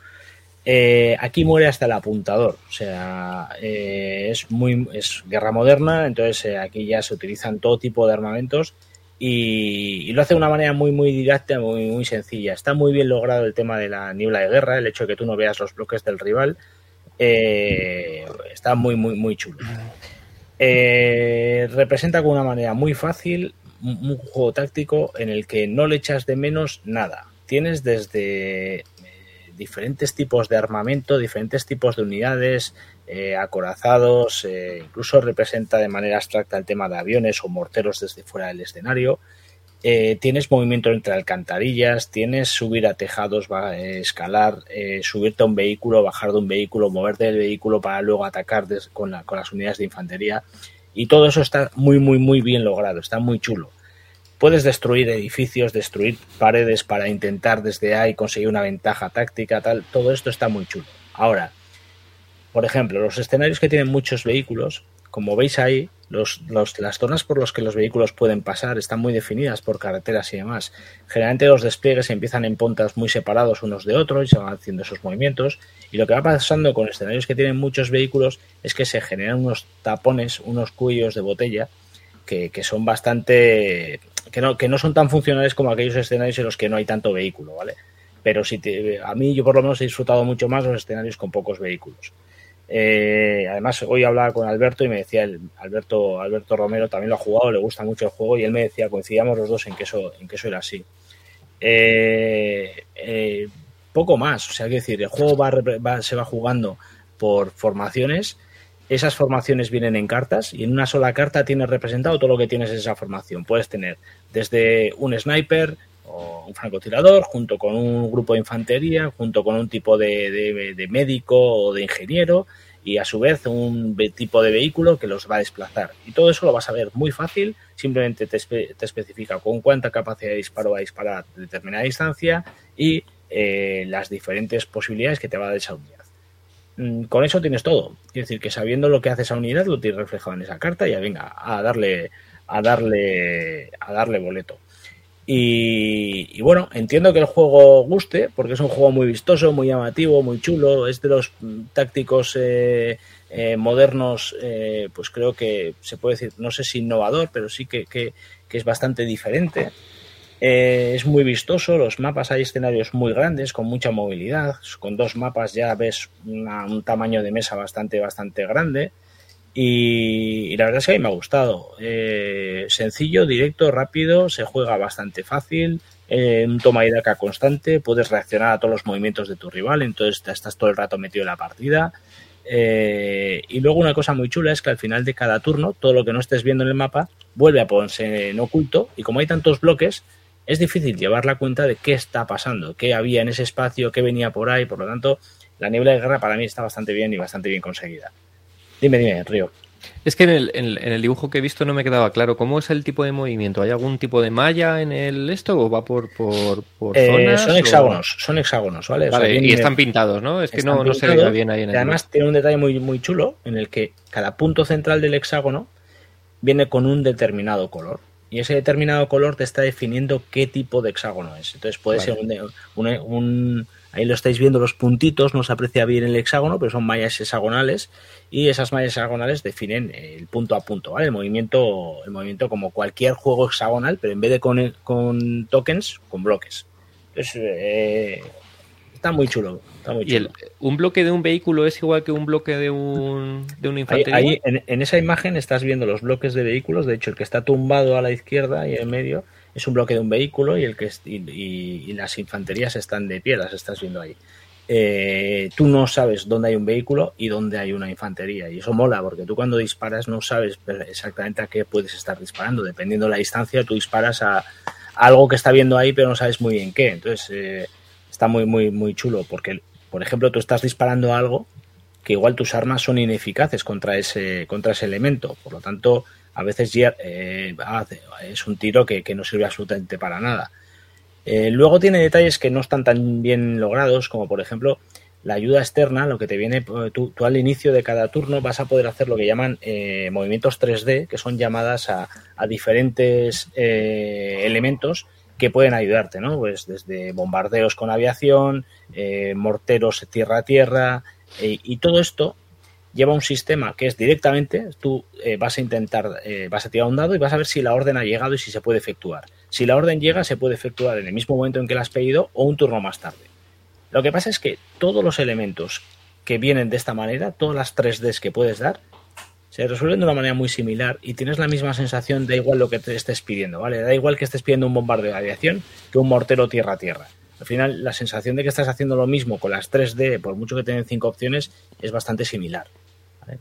Eh, aquí muere hasta el apuntador, o sea, eh, es guerra moderna, entonces eh, aquí ya se utilizan todo tipo de armamentos y, lo hace de una manera muy muy directa, muy muy sencilla. Está muy bien logrado el tema de la niebla de guerra, el hecho de que tú no veas los bloques del rival, está muy muy muy chulo. representa con una manera muy fácil un juego táctico en el que no le echas de menos nada. Tienes desde diferentes tipos de armamento, diferentes tipos de unidades, eh, acorazados, eh, incluso representa de manera abstracta el tema de aviones o morteros desde fuera del escenario. Eh, tienes movimiento entre alcantarillas, tienes subir a tejados, escalar, subirte a un vehículo, bajar de un vehículo, moverte del vehículo para luego atacar con, con las unidades de infantería. Y todo eso está muy, muy, muy bien logrado, está muy chulo. Puedes destruir edificios, destruir paredes para intentar desde ahí conseguir una ventaja táctica, tal. Todo esto está muy chulo. Ahora, por ejemplo, los escenarios que tienen muchos vehículos, como veis ahí, las zonas por las que los vehículos pueden pasar están muy definidas por carreteras y demás. Generalmente los despliegues empiezan en puntas muy separados unos de otros y se van haciendo esos movimientos. Y lo que va pasando con escenarios que tienen muchos vehículos es que se generan unos tapones, unos cuellos de botella que son bastante que no, que no son tan funcionales como aquellos escenarios en los que no hay tanto vehículo, ¿vale? Pero si a mí yo por lo menos he disfrutado mucho más los escenarios con pocos vehículos. Eh, además, hoy hablaba con Alberto y me decía, el, Alberto, Alberto Romero también lo ha jugado, le gusta mucho el juego y él me decía, coincidíamos los dos en que eso, en que eso era así. Eh, eh, poco más, o sea, que decir, el juego va, se va jugando por formaciones esas formaciones vienen en cartas y en una sola carta tienes representado todo lo que tienes en esa formación. Puedes tener desde un sniper o un francotirador, junto con un grupo de infantería, junto con un tipo de, médico o de ingeniero, y a su vez un tipo de vehículo que los va a desplazar. Y todo eso lo vas a ver muy fácil, simplemente te, especifica con cuánta capacidad de disparo va a disparar a determinada distancia y eh, las diferentes posibilidades que te va a. Mm, con eso tienes todo. Es decir, que sabiendo lo que hace esa unidad, lo tienes reflejado en esa carta y ya venga, a darle, a darle, a darle boleto. Y, bueno, entiendo que el juego guste, porque es un juego muy vistoso, muy llamativo, muy chulo. Es de los tácticos eh, eh, modernos, eh, pues creo que se puede decir, no sé si innovador, pero sí que, es bastante diferente. Es muy vistoso, los mapas hay escenarios muy grandes, con mucha movilidad. Con dos mapas ya ves un tamaño de mesa bastante, bastante grande. Y, la verdad es que a mí me ha gustado. Eh, sencillo, directo, rápido, se juega bastante fácil, eh, un toma y daca constante, puedes reaccionar a todos los movimientos de tu rival, entonces estás todo el rato metido en la partida. Eh, y luego una cosa muy chula es que al final de cada turno, todo lo que no estés viendo en el mapa vuelve a ponerse en oculto y como hay tantos bloques, es difícil llevar la cuenta de qué está pasando, qué había en ese espacio, qué venía por ahí, por lo tanto, la niebla de guerra para mí está bastante bien y bastante bien conseguida. Dime, dime, Río. Es que en el, dibujo que he visto no me quedaba claro cómo es el tipo de movimiento. ¿Hay algún tipo de malla en el esto o va por, por, eh, zonas? Son hexágonos, son hexágonos, ¿vale? y están pintados, ¿no? Es que no, se ve bien ahí en el Además tiene un detalle muy, muy chulo en el que cada punto central del hexágono viene con un determinado color. Y ese determinado color te está definiendo qué tipo de hexágono es. Entonces puede ser un Ahí lo estáis viendo los puntitos, no se aprecia bien el hexágono, pero son mallas hexagonales y esas mallas hexagonales definen el punto a punto, ¿vale? El movimiento, el movimiento como cualquier juego hexagonal, pero en vez de con, con tokens, con bloques. Entonces, eh, está muy chulo. ¿Y el, un bloque de un vehículo es igual que un bloque de un, de una infantería? Ahí, en, en, esa imagen estás viendo los bloques de vehículos, de hecho el que está tumbado a la izquierda y en medio es un bloque de un vehículo y, el que, y, las infanterías están de pie, las estás viendo ahí. Eh, tú no sabes dónde hay un vehículo y dónde hay una infantería. Y eso mola, porque tú cuando disparas no sabes exactamente a qué puedes estar disparando. Dependiendo de la distancia, tú disparas a, algo que está viendo ahí, pero no sabes muy bien qué. Entonces, eh, está muy, muy, muy chulo, porque, por ejemplo, tú estás disparando a algo que igual tus armas son ineficaces contra ese, contra ese elemento. Por lo tanto, a veces eh, es un tiro que, no sirve absolutamente para nada. Eh, luego tiene detalles que no están tan bien logrados, como por ejemplo la ayuda externa, lo que te viene, eh, tú, al inicio de cada turno vas a poder hacer lo que llaman movimientos 3D, que son llamadas a, diferentes elementos que pueden ayudarte, ¿no? Pues desde bombardeos con aviación, morteros tierra a tierra, y todo esto lleva un sistema que es directamente, tú eh, vas a intentar, eh, vas a tirar un dado y vas a ver si la orden ha llegado y si se puede efectuar. Si la orden llega, se puede efectuar en el mismo momento en que la has pedido o un turno más tarde. Lo que pasa es que todos los elementos que vienen de esta manera, todas las 3Ds que puedes dar, se resuelven de una manera muy similar y tienes la misma sensación, da igual lo que te estés pidiendo, ¿vale? Da igual que estés pidiendo un bombardeo de aviación que un mortero tierra a tierra. Al final, la sensación de que estás haciendo lo mismo con las 3D, por mucho que tengan cinco opciones, es bastante similar.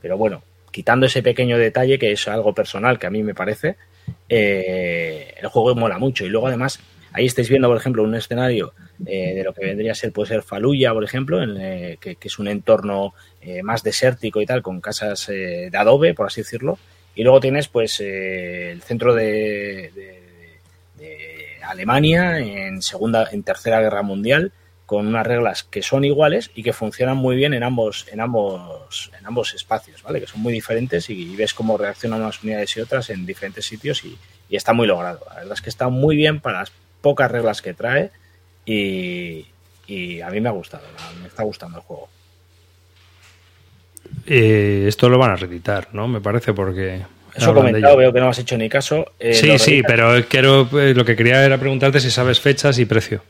Pero bueno, quitando ese pequeño detalle que es algo personal que a mí me parece, eh, el juego mola mucho. Y luego además, ahí estáis viendo, por ejemplo, un escenario eh, de lo que vendría a ser, puede ser Faluya, por ejemplo, en, eh, que, es un entorno más desértico y tal, con casas de adobe, por así decirlo. Y luego tienes pues el centro de, de Alemania en segunda, en tercera guerra mundial, con unas reglas que son iguales y que funcionan muy bien en ambos, en ambos, en ambos espacios, ¿vale? Que son muy diferentes y, ves cómo reaccionan unas unidades y otras en diferentes sitios y, está muy logrado. La verdad es que está muy bien para las pocas reglas que trae y, a mí me ha gustado, me está gustando el juego. Eh, esto lo van a reeditar, ¿no? Me parece porque... Eso he comentado, veo que no has hecho ni caso. Eh, sí, sí, pero quiero, eh, lo que quería era preguntarte si sabes fechas y precio.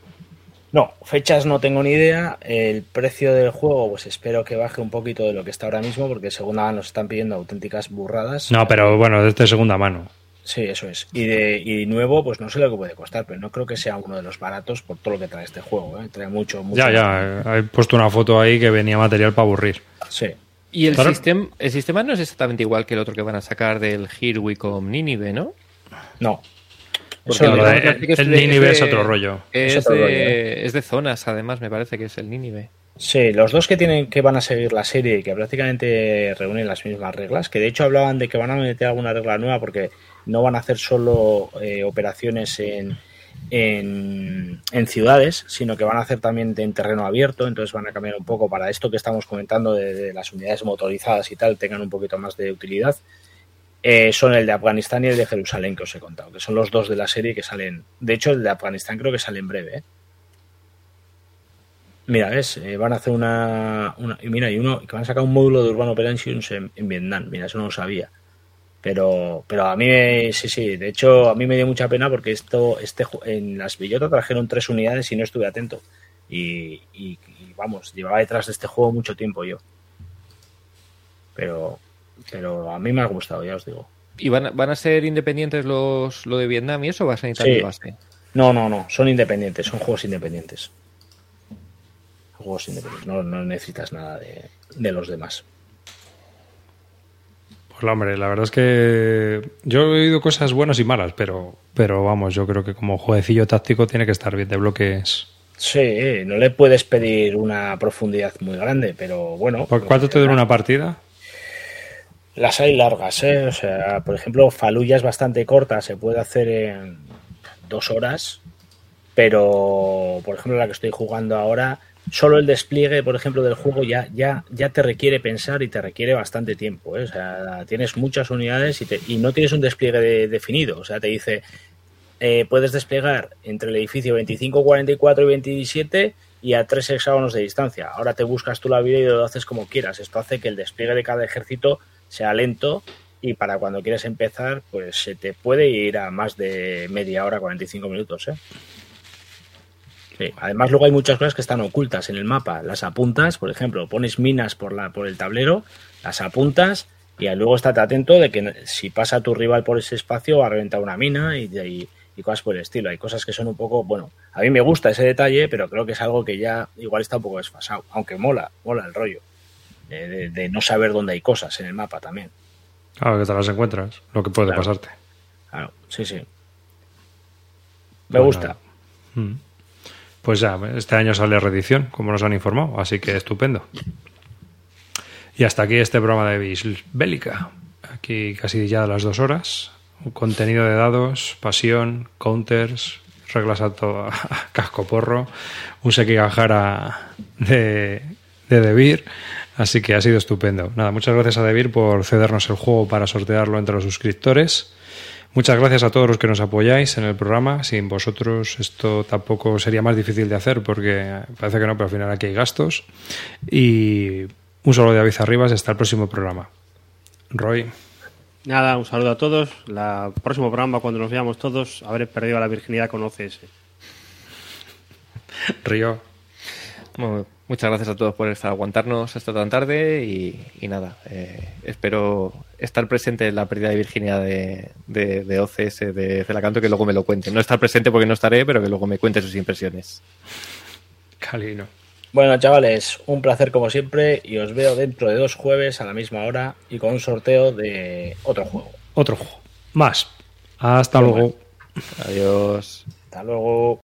No, fechas no tengo ni idea. El precio del juego, pues espero que baje un poquito de lo que está ahora mismo, porque segunda mano nos están pidiendo auténticas burradas. No, pero bueno, desde segunda mano. Sí, eso es. Y de y nuevo, pues no sé lo que puede costar, pero no creo que sea uno de los baratos por todo lo que trae este juego. ¿eh? Trae mucho, mucho. Ya, ya. He puesto una foto ahí que venía material para aburrir. Sí. Y el, Claro. sistema, el sistema no es exactamente igual que el otro que van a sacar del Here We Come Nínive, ¿no? No. Porque Eso es el de- Nínive es otro rollo. Es, Es otro de, rollo, ¿eh? es de zonas, además, me parece que es el Nínive. Sí, los dos que tienen que van a seguir la serie y que prácticamente reúnen las mismas reglas, que de hecho hablaban de que van a meter alguna regla nueva porque no van a hacer solo eh, operaciones en, en, en ciudades, sino que van a hacer también en terreno abierto, entonces van a cambiar un poco para esto que estamos comentando de, las unidades motorizadas y tal, tengan un poquito más de utilidad. Eh, son el de Afganistán y el de Jerusalén que os he contado, que son los dos de la serie que salen. De hecho, el de Afganistán creo que sale en breve. ¿eh? Mira, ves, Eh, van a hacer una, una- y Mira, y uno que van a sacar un módulo de Urban Operations en, en Vietnam. Mira, eso no lo sabía. Pero, pero a mí, me- sí, sí. De hecho, a mí me dio mucha pena porque esto, este, en las Villota trajeron tres unidades y no estuve atento. Y, y- y, vamos, llevaba detrás de este juego mucho tiempo yo. Pero, pero a mí me ha gustado, ya os digo. ¿Y van a, van a ser independientes los lo de Vietnam y eso? ¿O ¿Va a ser Sí. base? No, no, no, son independientes, son juegos independientes. Juegos independientes, no, no necesitas nada de, de los demás. Hombre, la verdad es que yo he oído cosas buenas y malas, pero, pero vamos, yo creo que como jueguecillo táctico tiene que estar bien de bloques. Sí, no le puedes pedir una profundidad muy grande, pero bueno. ¿Por ¿Cuánto te dura una partida? Las hay largas, ¿eh? O sea, por ejemplo, Faluya es bastante corta, se puede hacer en dos horas, pero por ejemplo la que estoy jugando ahora, solo el despliegue, por ejemplo, del juego ya, ya, ya te requiere pensar y te requiere bastante tiempo, ¿eh? O sea, tienes muchas unidades y, te- y no tienes un despliegue de- definido, o sea, te dice, eh, puedes desplegar entre el edificio 25, 44 y 27 y a tres hexágonos de distancia. Ahora te buscas tú la vida y lo haces como quieras. Esto hace que el despliegue de cada ejército sea lento y para cuando quieres empezar, pues se te puede ir a más de media hora, 45 minutos. ¿eh? Sí. Además, luego hay muchas cosas que están ocultas en el mapa. Las apuntas, por ejemplo, pones minas por, la, por el tablero, las apuntas y luego estate atento de que si pasa tu rival por ese espacio va a reventar una mina y, y, y cosas por el estilo. Hay cosas que son un poco, bueno, a mí me gusta ese detalle, pero creo que es algo que ya igual está un poco desfasado, aunque mola, mola el rollo. De, de no saber dónde hay cosas en el mapa también. Claro, que te las encuentras, lo que puede Claro. pasarte. Claro, sí, sí. Me Pues gusta. Mm. Pues ya, este año sale reedición, como nos han informado, así que estupendo. Y hasta aquí este programa de Bis Bélica. Aquí casi ya las dos horas. Un contenido de dados, pasión, counters, reglas a, todo, a casco porro, un Sekigahara de, de Debir. Así que ha sido estupendo. Nada, muchas gracias a Debir por cedernos el juego para sortearlo entre los suscriptores. Muchas gracias a todos los que nos apoyáis en el programa. Sin vosotros esto tampoco sería más difícil de hacer porque parece que no, pero al final aquí hay gastos. Y un solo de Aviz Arribas hasta el próximo programa. Roy, Nada, un saludo a todos. La el próximo programa, cuando nos veamos todos, habré perdido la virginidad con OCS. Río, Bueno, muchas gracias a todos por estar aguantarnos hasta tan tarde y, y nada, eh, espero estar presente en la pérdida de virginidad de, de, de OCS de Celacanto que luego me lo cuente. No estar presente porque no estaré, pero que luego me cuente sus impresiones. Calino. Bueno, chavales, un placer como siempre y os veo dentro de dos jueves a la misma hora y con un sorteo de otro juego. Otro juego. Más. Hasta Muy luego. Adiós. Hasta luego.